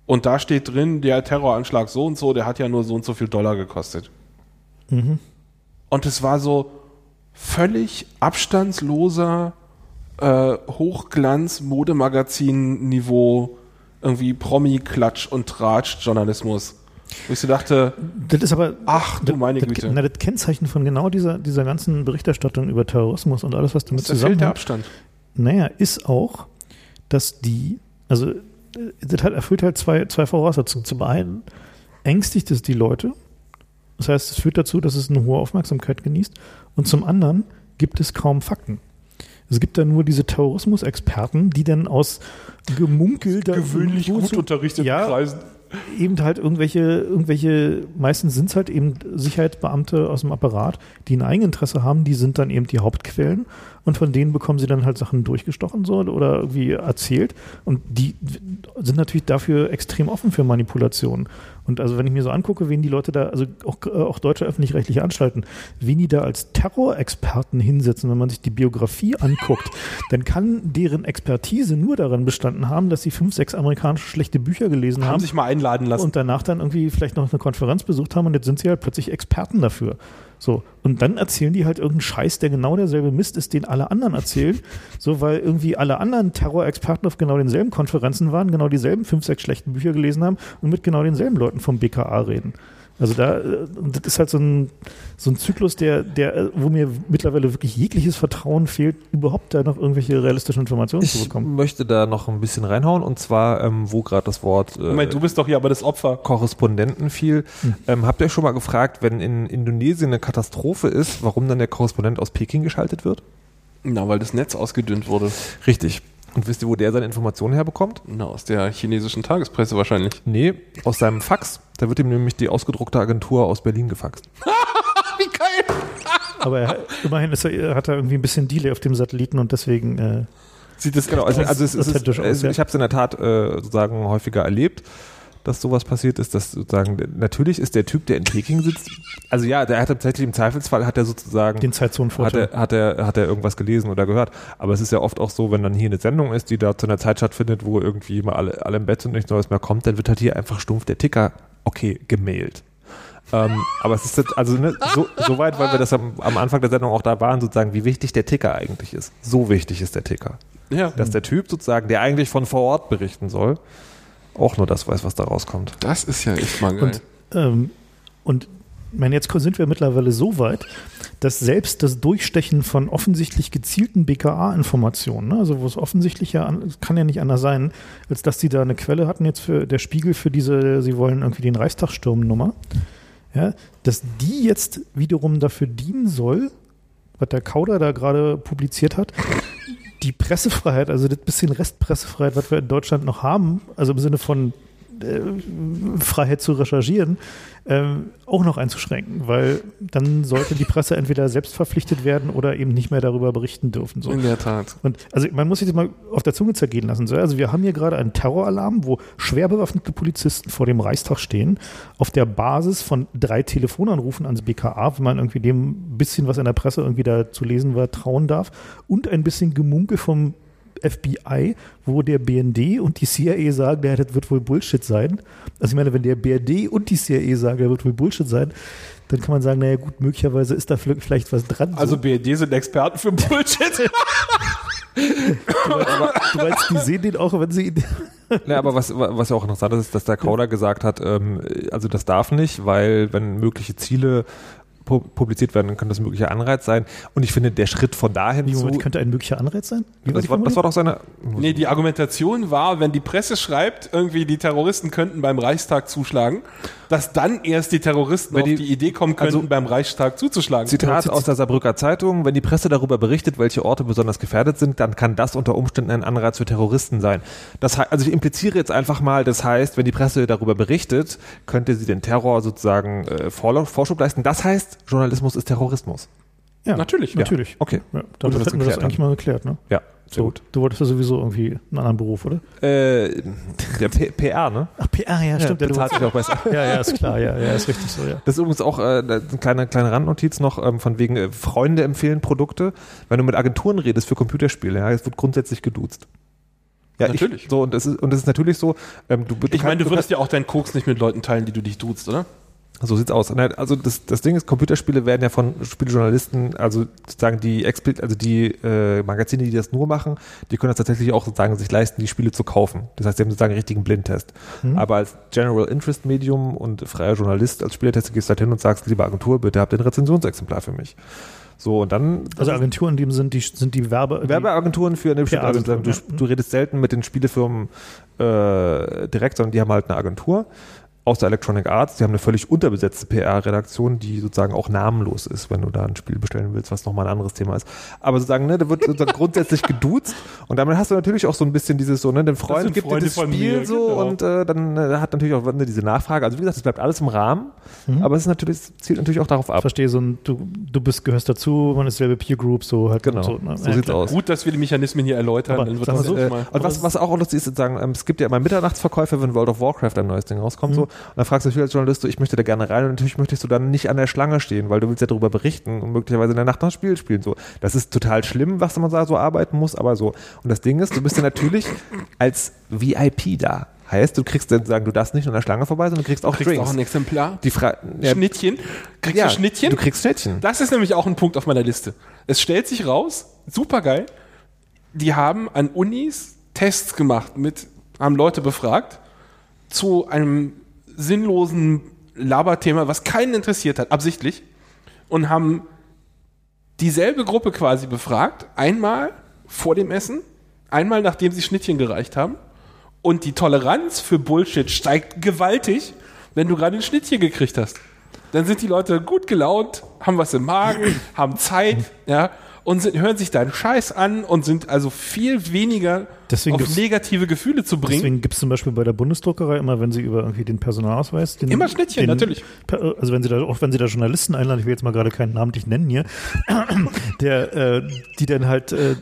Und da steht drin, der Terroranschlag so und so, der hat ja nur so und so viel Dollar gekostet. Mhm. Und es war so völlig abstandsloser äh, Hochglanz-Modemagazin-Niveau, irgendwie Promi-Klatsch und Tratsch-Journalismus. Wo ich so dachte, Das ist aber. ach du das, meine das, Güte, Na, das Kennzeichen von genau dieser, dieser ganzen Berichterstattung über Terrorismus und alles, was damit da fehlt der zusammenhängt, Abstand. naja, ist auch, dass die, also äh, das hat, erfüllt halt zwei, zwei Voraussetzungen. Zum einen ängstigt es die Leute, das heißt, es führt dazu, dass es eine hohe Aufmerksamkeit genießt, und zum anderen gibt es kaum Fakten. Es gibt da nur diese Terrorismusexperten, die dann aus Gemunkel da irgendwo zu- unterrichteten Ja. Kreisen. Eben halt irgendwelche, irgendwelche, meistens sind es halt eben Sicherheitsbeamte aus dem Apparat, die ein Eigeninteresse haben, die sind dann eben die Hauptquellen und von denen bekommen sie dann halt Sachen durchgestochen so oder irgendwie erzählt und die sind natürlich dafür extrem offen für Manipulationen. Und also wenn ich mir so angucke, wen die Leute da, also auch, äh, auch deutsche öffentlich-rechtliche Anstalten, wen die da als Terrorexperten hinsetzen, wenn man sich die Biografie anguckt, dann kann deren Expertise nur daran bestanden haben, dass sie fünf, sechs amerikanische schlechte Bücher gelesen Haben haben sich mal einladen lassen. und danach dann irgendwie vielleicht noch eine Konferenz besucht haben und jetzt sind sie halt plötzlich Experten dafür. So. Und dann erzählen die halt irgendeinen Scheiß, der genau derselbe Mist ist, den alle anderen erzählen. So, weil irgendwie alle anderen Terrorexperten auf genau denselben Konferenzen waren, genau dieselben fünf, sechs schlechten Bücher gelesen haben und mit genau denselben Leuten vom BKA reden. Also da, äh, das ist halt so ein, so ein Zyklus, der, der, äh, wo mir mittlerweile wirklich jegliches Vertrauen fehlt, überhaupt da noch irgendwelche realistischen Informationen zu Ich bekommen. möchte da noch ein bisschen reinhauen und zwar, ähm, wo gerade das Wort äh, Moment, du bist doch hier aber das Opfer. Korrespondenten fiel. Hm. Ähm, habt ihr euch schon mal gefragt, wenn in Indonesien eine Katastrophe ist, warum dann der Korrespondent aus Peking geschaltet wird? Na, weil das Netz ausgedünnt wurde. Richtig. Und wisst ihr, wo der seine Informationen herbekommt? Na, aus der chinesischen Tagespresse wahrscheinlich. Nee, aus seinem Fax. Da wird ihm nämlich die ausgedruckte Agentur aus Berlin gefaxt. Wie geil! Aber er, immerhin ist er, hat er irgendwie ein bisschen Delay auf dem Satelliten und deswegen äh, Sieht das Genau, also, also es, ist es ist, aus, ja. ich habe es in der Tat äh, sozusagen häufiger erlebt, dass sowas passiert ist, dass sozusagen natürlich ist der Typ, der in Peking sitzt, also ja, der hat tatsächlich im Zweifelsfall hat er sozusagen den hat Zeitzonenvorteil. er, hat er hat er irgendwas gelesen oder gehört, aber es ist ja oft auch so, wenn dann hier eine Sendung ist, die da zu einer Zeit stattfindet, wo irgendwie mal alle, alle im Bett sind und nichts Neues mehr kommt, dann wird halt hier einfach stumpf der Ticker okay gemailt. Ähm, aber es ist jetzt, also ne, so, so weit, weil wir das am, am Anfang der Sendung auch da waren, sozusagen, wie wichtig der Ticker eigentlich ist. So wichtig ist der Ticker Ja, dass der Typ sozusagen, der eigentlich von vor Ort berichten soll, auch nur das weiß, was da rauskommt. das ist ja echt mal geil. Und, ähm, und ich meine, jetzt sind wir mittlerweile so weit, dass selbst das Durchstechen von offensichtlich gezielten BKA-Informationen, ne, also wo es offensichtlich ja, kann ja nicht anders sein, als dass die da eine Quelle hatten jetzt für der Spiegel für diese, sie wollen irgendwie den Reichstag stürmen Nummer, ja, dass die jetzt wiederum dafür dienen soll, was der Kauder da gerade publiziert hat, die Pressefreiheit, also das bisschen Restpressefreiheit, was wir in Deutschland noch haben, also im Sinne von Freiheit zu recherchieren, ähm, auch noch einzuschränken, weil dann sollte die Presse entweder selbst verpflichtet werden oder eben nicht mehr darüber berichten dürfen. So. In der Tat. Und also man muss sich das mal auf der Zunge zergehen lassen. So. Also wir haben hier gerade einen Terroralarm, wo schwer bewaffnete Polizisten vor dem Reichstag stehen, auf der Basis von drei Telefonanrufen ans BKA, wenn man irgendwie dem bisschen, was in der Presse irgendwie da zu lesen war, trauen darf, und ein bisschen Gemunkel vom FBI, wo der BND und die CIA sagen, ja, das wird wohl Bullshit sein. Also ich meine, wenn der BND und die CIA sagen, der wird wohl Bullshit sein, dann kann man sagen, naja gut, möglicherweise ist da vielleicht was dran. Also BND sind Experten für Bullshit. aber, du meinst, die sehen den auch, wenn sie ihn ja, aber was, was ja auch interessant ist, ist, dass der Crowder gesagt hat, ähm, also das darf nicht, weil wenn mögliche Ziele publiziert werden, dann könnte das ein möglicher Anreiz sein. Und ich finde, der Schritt von dahin Wie, Moment, könnte ein möglicher Anreiz sein? Wie das, war, das war doch seine... Nee, die Argumentation war, wenn die Presse schreibt, irgendwie die Terroristen könnten beim Reichstag zuschlagen, dass dann erst die Terroristen wenn auf die, die Idee kommen könnten, also, beim Reichstag zuzuschlagen. Zitat aus der Saarbrücker Zeitung, wenn die Presse darüber berichtet, welche Orte besonders gefährdet sind, dann kann das unter Umständen ein Anreiz für Terroristen sein. Das heißt, also ich impliziere jetzt einfach mal, das heißt, wenn die Presse darüber berichtet, könnte sie den Terror sozusagen äh, Vorschub leisten. Das heißt, Journalismus ist Terrorismus. Ja, natürlich. Natürlich. Ja. Okay. Ja, damit hätten wir das eigentlich mal geklärt, ne? Ja. So, gut. Du wolltest ja sowieso irgendwie einen anderen Beruf, oder? Äh, der P PR, ne? Ach, PR, ja, stimmt. Ja, bezahlt sich auch besser. ja, ja, ist klar, ja, ja, ist richtig so, ja. Das ist übrigens auch äh, eine kleine, kleine Randnotiz noch ähm, von wegen äh, Freunde empfehlen Produkte. Wenn du mit Agenturen redest für Computerspiele, ja, es wird grundsätzlich geduzt. Ja, natürlich. Ich, so, und es ist, und es ist natürlich so, ähm, du, Ich meine, du würdest ja auch deinen Koks nicht mit Leuten teilen, die du dich duzt, oder? So sieht's aus. Also das, das Ding ist, Computerspiele werden ja von Spielejournalisten, also sozusagen die also die äh, Magazine, die das nur machen, die können das tatsächlich auch sozusagen sich leisten, die Spiele zu kaufen. Das heißt, sie haben sozusagen einen richtigen Blindtest. Mhm. Aber als General Interest Medium und freier Journalist, als Spielertester gehst du halt hin und sagst, liebe Agentur, bitte habt ein Rezensionsexemplar für mich. So, und dann. Also Agenturen, die sind die, sind die Werbe. Werbeagenturen für eine bestimmte also, du, du redest selten mit den Spielefirmen äh, direkt, sondern die haben halt eine Agentur aus der Electronic Arts, die haben eine völlig unterbesetzte PR-Redaktion, die sozusagen auch namenlos ist, wenn du da ein Spiel bestellen willst, was nochmal ein anderes Thema ist. Aber sozusagen, ne, da wird sozusagen grundsätzlich geduzt und damit hast du natürlich auch so ein bisschen dieses so, ne, den Freund gibt dir das Spiel mir, so genau. und äh, dann äh, hat natürlich auch ne, diese Nachfrage. Also wie gesagt, es bleibt alles im Rahmen, mhm. aber es ist natürlich, es zielt natürlich auch darauf ab. Ich verstehe so ein, du, du bist, gehörst dazu, man ist selbe Peer Group, so halt. Genau, so, ne? so sieht's aus. Gut, dass wir die Mechanismen hier erläutern. Aber, dann wird das so, äh, und was, was auch lustig ist, sozusagen, ähm, es gibt ja immer Mitternachtsverkäufe, wenn World of Warcraft ein neues Ding rauskommt, mhm. so, und dann fragst du dich als Journalist, so, ich möchte da gerne rein und natürlich möchtest du dann nicht an der Schlange stehen, weil du willst ja darüber berichten und möglicherweise in der Nacht noch ein Spiel spielen. So, das ist total schlimm, was man da so arbeiten muss, aber so. Und das Ding ist, du bist ja natürlich als VIP da. Heißt, du kriegst dann sagen, du darfst nicht an der Schlange vorbei, sondern du kriegst auch kriegst Drinks. auch ein Exemplar. Die Fra ja. Schnittchen. Kriegst ja, du Schnittchen? Du kriegst Schnittchen. Das ist nämlich auch ein Punkt auf meiner Liste. Es stellt sich raus, super geil. Die haben an Unis Tests gemacht mit, haben Leute befragt zu einem sinnlosen Laberthema, was keinen interessiert hat, absichtlich, und haben dieselbe Gruppe quasi befragt, einmal vor dem Essen, einmal nachdem sie Schnittchen gereicht haben. Und die Toleranz für Bullshit steigt gewaltig, wenn du gerade ein Schnittchen gekriegt hast. Dann sind die Leute gut gelaunt, haben was im Magen, haben Zeit, ja, und sind, hören sich deinen Scheiß an und sind also viel weniger deswegen auf negative Gefühle zu bringen. Deswegen gibt es zum Beispiel bei der Bundesdruckerei immer, wenn sie über irgendwie den Personalausweis, den, immer Schnittchen, den, natürlich. Also wenn sie da, auch wenn sie da Journalisten einladen, ich will jetzt mal gerade keinen namentlich nennen hier, der, äh, die dann halt äh,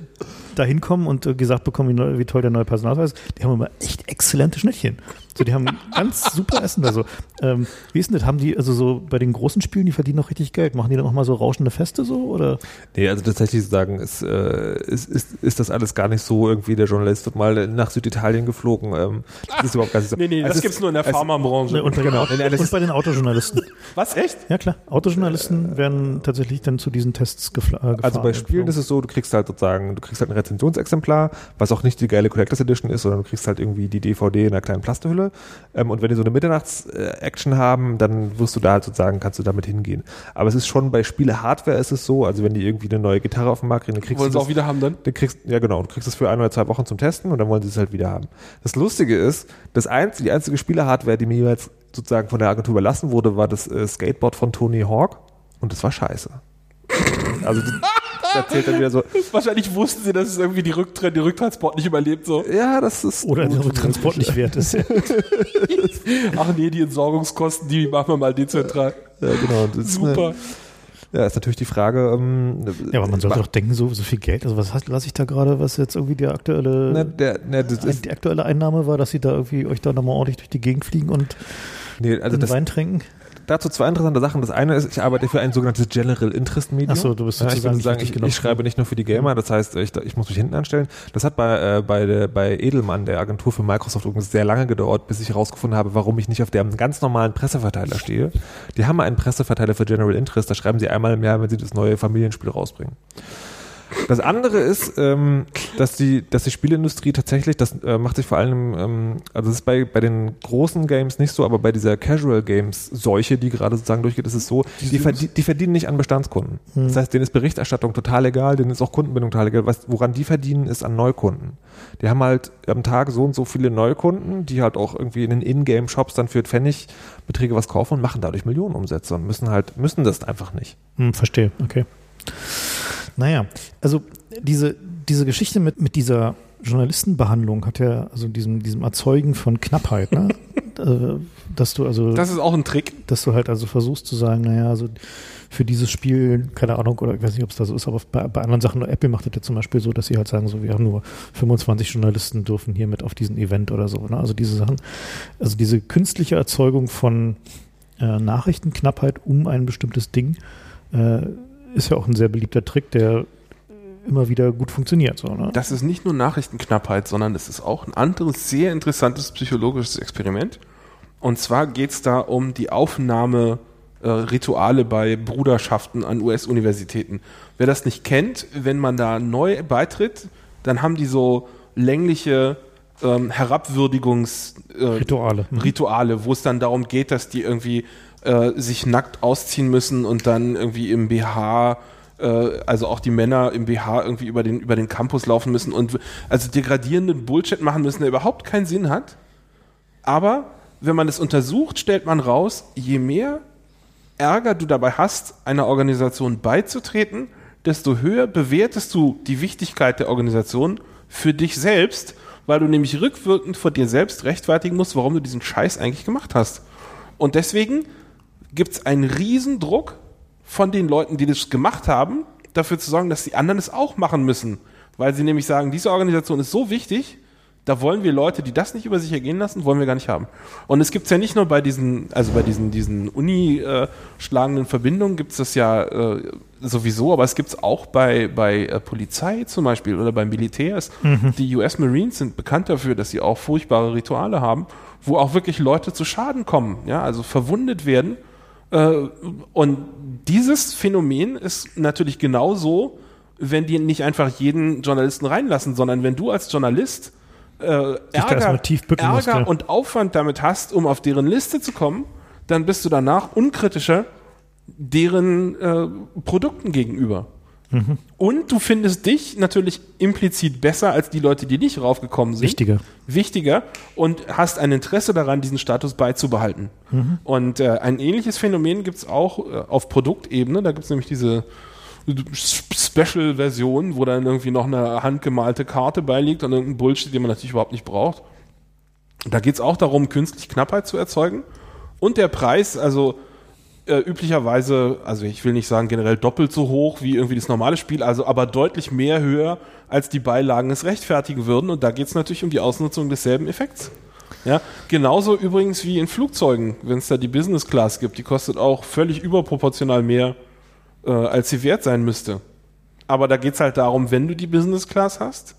da hinkommen und äh, gesagt bekommen, wie, neu, wie, toll der neue Personalausweis ist, die haben immer echt exzellente Schnittchen. So, die haben ganz super Essen. Also, ähm, wie ist denn das? Haben die, also so bei den großen Spielen, die verdienen noch richtig Geld. Machen die dann auch mal so rauschende Feste so? Oder? Nee, also tatsächlich sagen, ist, äh, ist, ist, ist das alles gar nicht so irgendwie. Der Journalist wird mal nach Süditalien geflogen. Ähm, das ist überhaupt gar nicht so. Nee, nee, also das gibt es nur in der Pharmabranche. Ne, und, genau. und bei den Autojournalisten. Was, echt? Ja, klar. Autojournalisten äh, werden tatsächlich dann zu diesen Tests gefla äh, gefahren. Also bei Spielen ist es so, du kriegst halt sozusagen, du kriegst halt ein Rezensionsexemplar, was auch nicht die geile Collectors Edition ist, sondern du kriegst halt irgendwie die DVD in einer kleinen Plastehülle. Ähm, und wenn die so eine Mitternachts-Action haben, dann wirst du da halt sozusagen, kannst du damit hingehen. Aber es ist schon bei Spiele-Hardware ist es so, also wenn die irgendwie eine neue Gitarre auf dem Markt kriegen, dann kriegst wollen du es auch wieder haben dann? dann kriegst, ja genau, du kriegst es für ein oder zwei Wochen zum Testen und dann wollen sie es halt wieder haben. Das Lustige ist, das einzige, die einzige Spiele-Hardware, die mir jeweils sozusagen von der Agentur überlassen wurde, war das äh, Skateboard von Tony Hawk und das war scheiße. also erzählt dann wieder so, Wahrscheinlich wussten sie, dass es irgendwie die, Rücktran die Rücktransport nicht überlebt. So. ja, das ist. Oder der Transport nicht wert ist. Ach nee, die Entsorgungskosten, die machen wir mal dezentral. Ja, genau. Das ist Super. Eine, ja, ist natürlich die Frage. Ähm, Ja, aber man sollte doch denken, so, so viel Geld, also was lasse ich da gerade, was jetzt irgendwie die aktuelle, ne, der, das ist, die aktuelle Einnahme war, dass sie da irgendwie euch da nochmal ordentlich durch die Gegend fliegen und nee, also den das, Wein trinken? Dazu zwei interessante Sachen. Das eine ist, ich arbeite für ein sogenanntes General Interest Medium. Achso, du bist Ja, ich sagen, ich, ich schreibe nicht nur für die Gamer, das heißt, ich, ich muss mich hinten anstellen. Das hat bei, äh, bei, der, bei Edelmann, der Agentur für Microsoft, übrigens sehr lange gedauert, bis ich herausgefunden habe, warum ich nicht auf dem ganz normalen Presseverteiler stehe. Die haben einen Presseverteiler für General Interest, da schreiben sie einmal im Jahr, wenn sie das neue Familienspiel rausbringen. Das andere ist, ähm, dass die, dass die Spielindustrie tatsächlich, das äh, macht sich vor allem, ähm, also das ist bei, bei den großen Games nicht so, aber bei dieser Casual Games Seuche, die gerade sozusagen durchgeht, ist es so, die, verdie die verdienen nicht an Bestandskunden. Das heißt, denen ist Berichterstattung total egal, denen ist auch Kundenbindung total egal. Was, woran die verdienen, ist an Neukunden. Die haben halt am Tag so und so viele Neukunden, die halt auch irgendwie in den Ingame-Shops dann für Pfennigbeträge was kaufen und machen dadurch Millionen Umsätze und müssen halt, müssen das einfach nicht. Hm, verstehe, okay. Naja, also diese, diese Geschichte mit, mit dieser Journalistenbehandlung hat ja, also diesem, diesem Erzeugen von Knappheit, ne? Äh, dass du also, Das ist auch ein Trick. dass du halt also versuchst zu sagen, naja, also für dieses Spiel, keine Ahnung, oder ich weiß nicht, ob es da so ist, aber bei, bei anderen Sachen, Apple macht das ja zum Beispiel so, dass sie halt sagen, so, wir haben nur 25 Journalisten dürfen hier mit auf diesen Event oder so, ne? Also diese Sachen, also diese künstliche Erzeugung von äh, Nachrichtenknappheit um ein bestimmtes Ding, äh, ist ja auch ein sehr beliebter Trick, der immer wieder gut funktioniert. So, ne? Das ist nicht nur Nachrichtenknappheit, sondern es ist auch ein anderes sehr interessantes psychologisches Experiment. Und zwar geht es da um die Aufnahme äh, Rituale bei Bruderschaften an US-Universitäten. Wer das nicht kennt, wenn man da neu beitritt, dann haben die so längliche ähm, Herabwürdigungs äh, Rituale. Mhm. Rituale, wo es dann darum geht, dass die irgendwie äh, sich nackt ausziehen müssen und dann irgendwie im BH, äh, also auch die Männer im BH irgendwie über den, über den Campus laufen müssen und also degradierenden Bullshit machen müssen, der überhaupt keinen Sinn hat. Aber wenn man es untersucht, stellt man raus, je mehr Ärger du dabei hast, einer Organisation beizutreten, desto höher bewertest du die Wichtigkeit der Organisation für dich selbst, weil du nämlich rückwirkend vor dir selbst rechtfertigen musst, warum du diesen Scheiß eigentlich gemacht hast. Und deswegen gibt es einen Riesendruck von den Leuten, die das gemacht haben, dafür zu sorgen, dass die anderen es auch machen müssen. Weil sie nämlich sagen, diese Organisation ist so wichtig, da wollen wir Leute, die das nicht über sich ergehen lassen, wollen wir gar nicht haben. Und es gibt es ja nicht nur bei diesen, also bei diesen, diesen Uni-schlagenden Verbindungen gibt es das ja äh, sowieso, aber es gibt es auch bei, bei äh, Polizei zum Beispiel oder bei Militärs. Die US Marines sind bekannt dafür, dass sie auch furchtbare Rituale haben, wo auch wirklich Leute zu Schaden kommen, ja, also verwundet werden. Äh, und dieses Phänomen ist natürlich genauso, wenn die nicht einfach jeden Journalisten reinlassen, sondern wenn du als Journalist äh, Ärger, Ärger musst, ja. und Aufwand damit hast, um auf deren Liste zu kommen, dann bist du danach unkritischer deren äh, Produkten gegenüber. Mhm. Und du findest dich natürlich implizit besser als die Leute, die nicht raufgekommen sind Wichtiger. wichtiger und hast ein Interesse daran, diesen Status beizubehalten. Und äh, ein ähnliches Phänomen gibt es auch äh, auf Produktebene. Da gibt es nämlich diese Special-Version, wo dann irgendwie noch eine handgemalte Karte beiliegt und irgendein Bullshit, den man natürlich überhaupt nicht braucht. Da geht es auch darum, künstlich Knappheit zu erzeugen. Und der Preis, also äh, üblicherweise, also ich will nicht sagen generell doppelt so hoch wie irgendwie das normale Spiel, also aber deutlich mehr höher, als die Beilagen es rechtfertigen würden. Und da geht es natürlich um die Ausnutzung desselben Effekts. Ja, genauso übrigens wie in Flugzeugen, wenn es da die Business Class gibt, die kostet auch völlig überproportional mehr, äh, als sie wert sein müsste. Aber da geht es halt darum, wenn du die Business Class hast,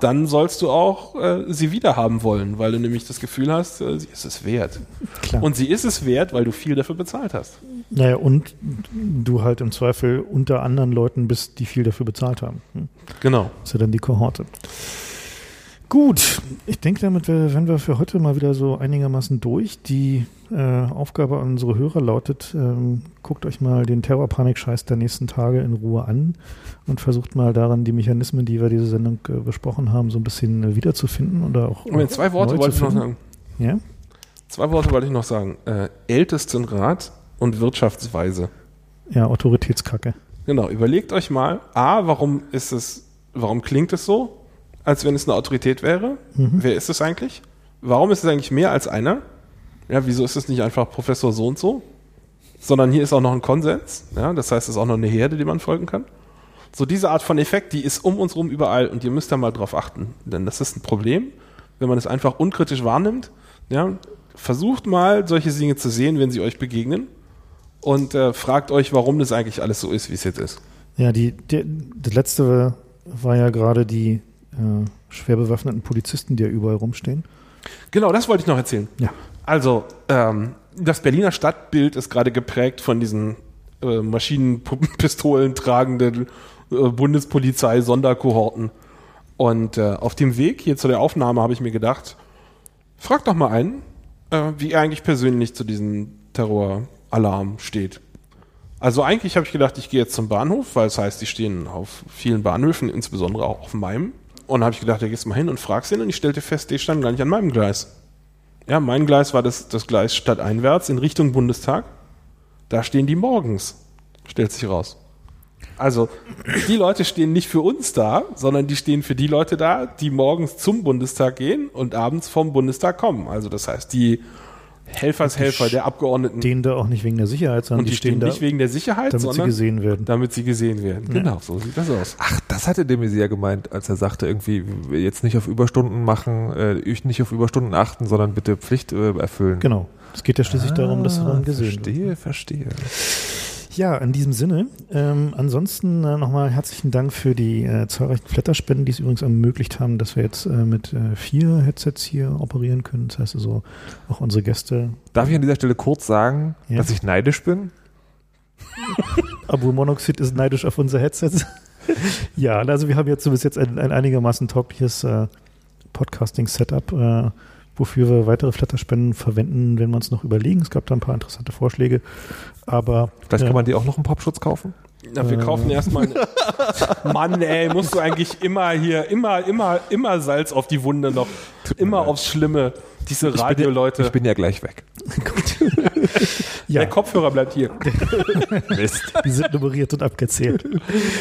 dann sollst du auch äh, sie wieder haben wollen, weil du nämlich das Gefühl hast, äh, sie ist es wert. Klar. Und sie ist es wert, weil du viel dafür bezahlt hast. Naja, und du halt im Zweifel unter anderen Leuten bist, die viel dafür bezahlt haben. Hm. Genau. Das ist ja dann die Kohorte. Gut, ich denke, damit wär- wären wir für heute mal wieder so einigermaßen durch. Die äh, Aufgabe an unsere Hörer lautet, ähm, guckt euch mal den Terrorpanik-Scheiß der nächsten Tage in Ruhe an und versucht mal daran, die Mechanismen, die wir diese Sendung äh, besprochen haben, so ein bisschen äh, wiederzufinden oder auch Und zwei Worte wollte ich noch sagen. Ja? Zwei Worte wollte ich noch sagen. Äh, Ältestenrat und Wirtschaftsweise. ja, Autoritätskacke. Genau, überlegt euch mal, A, warum ist es, warum klingt es so, als wenn es eine Autorität wäre? Wer ist es eigentlich? Warum ist es eigentlich mehr als einer? Ja, wieso ist es nicht einfach Professor so und so? Sondern hier ist auch noch ein Konsens, ja, das heißt, es ist auch noch eine Herde, die man folgen kann. So diese Art von Effekt, die ist um uns rum überall und ihr müsst da mal drauf achten, denn das ist ein Problem, wenn man es einfach unkritisch wahrnimmt. Ja, versucht mal solche Dinge zu sehen, wenn sie euch begegnen und äh, fragt euch, warum das eigentlich alles so ist, wie es jetzt ist. Ja, die, der, das letzte war ja gerade die äh, schwer bewaffneten Polizisten, die ja überall rumstehen. Genau, das wollte ich noch erzählen. Ja. Also, ähm, das Berliner Stadtbild ist gerade geprägt von diesen äh, Maschinenpistolen tragenden äh, Bundespolizei-Sonderkohorten. Und äh, auf dem Weg hier zu der Aufnahme habe ich mir gedacht, frag doch mal einen, äh, wie er eigentlich persönlich zu diesem Terroralarm steht. Also eigentlich habe ich gedacht, ich gehe jetzt zum Bahnhof, weil es heißt, die stehen auf vielen Bahnhöfen, insbesondere auch auf meinem. Und habe ich gedacht, da gehst du mal hin und fragst ihn und ich stellte fest, die standen gar nicht an meinem Gleis. Ja, mein Gleis war das, das Gleis stadteinwärts in Richtung Bundestag. Da stehen die morgens, stellt sich raus. Also, die Leute stehen nicht für uns da, sondern die stehen für die Leute da, die morgens zum Bundestag gehen und abends vom Bundestag kommen. Also, das heißt, die Helfershelfer der Abgeordneten. Stehen da auch nicht wegen der Sicherheit, sondern und die, stehen, da, nicht wegen der Sicherheit, damit sie sondern gesehen werden. damit sie gesehen werden. Genau, so sieht das aus. Ach, das hatte der Messier gemeint, als er sagte, irgendwie jetzt nicht auf Überstunden machen, äh, nicht auf Überstunden achten, sondern bitte Pflicht äh, erfüllen. Genau. Es geht ja schließlich darum, dass man gesehen wird. Verstehe, verstehe. Ja, in diesem Sinne. Ähm, ansonsten äh, nochmal herzlichen Dank für die äh, zahlreichen Flatterspenden, die es übrigens ermöglicht haben, dass wir jetzt äh, mit äh, vier Headsets hier operieren können. Das heißt also, auch unsere Gäste. Darf ich an dieser Stelle kurz sagen, Ja. dass ich neidisch bin? Abu Monoxid ist neidisch auf unser Headsets. ja, also wir haben jetzt bis jetzt ein, ein einigermaßen taugliches äh, Podcasting-Setup, äh, wofür wir weitere Flatterspenden verwenden, wenn wir uns noch überlegen. Es gab da ein paar interessante Vorschläge, aber Vielleicht äh, kann man die auch noch im Popschutz kaufen? Na, wir kaufen erstmal. Mann, ey, musst du eigentlich immer hier, immer, immer, immer Salz auf die Wunde noch. Immer leid. aufs Schlimme. Diese Ich bin, ja, Radioleute. ich bin ja gleich weg. ja, Der Kopfhörer bleibt hier. Mist. die sind nummeriert und abgezählt.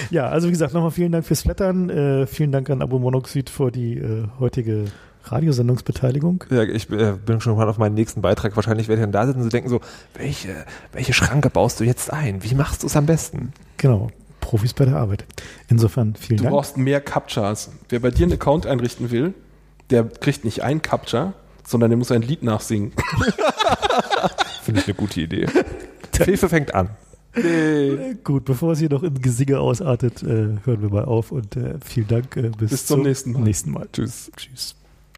ja, also wie gesagt, nochmal vielen Dank fürs Flattern. Äh, vielen Dank an Abu Monoxid für die äh, heutige Radiosendungsbeteiligung. Ja, ich äh, bin schon mal auf meinen nächsten Beitrag. Wahrscheinlich werde ich dann da sitzen und denken so, welche, welche Schranke baust du jetzt ein? Wie machst du es am besten? Genau, Profis bei der Arbeit. Insofern vielen Du Dank. brauchst mehr Captchas. Wer bei dir einen Account einrichten will, der kriegt nicht ein Captcha, sondern der muss ein Lied nachsingen. Finde ich eine gute Idee. Fefe fängt an. Äh, Gut, bevor es hier noch in Gesinge ausartet, äh, hören wir mal auf und äh, vielen Dank. Äh, bis, Bis zum nächsten Mal. nächsten Mal. Tschüss. Tschüss.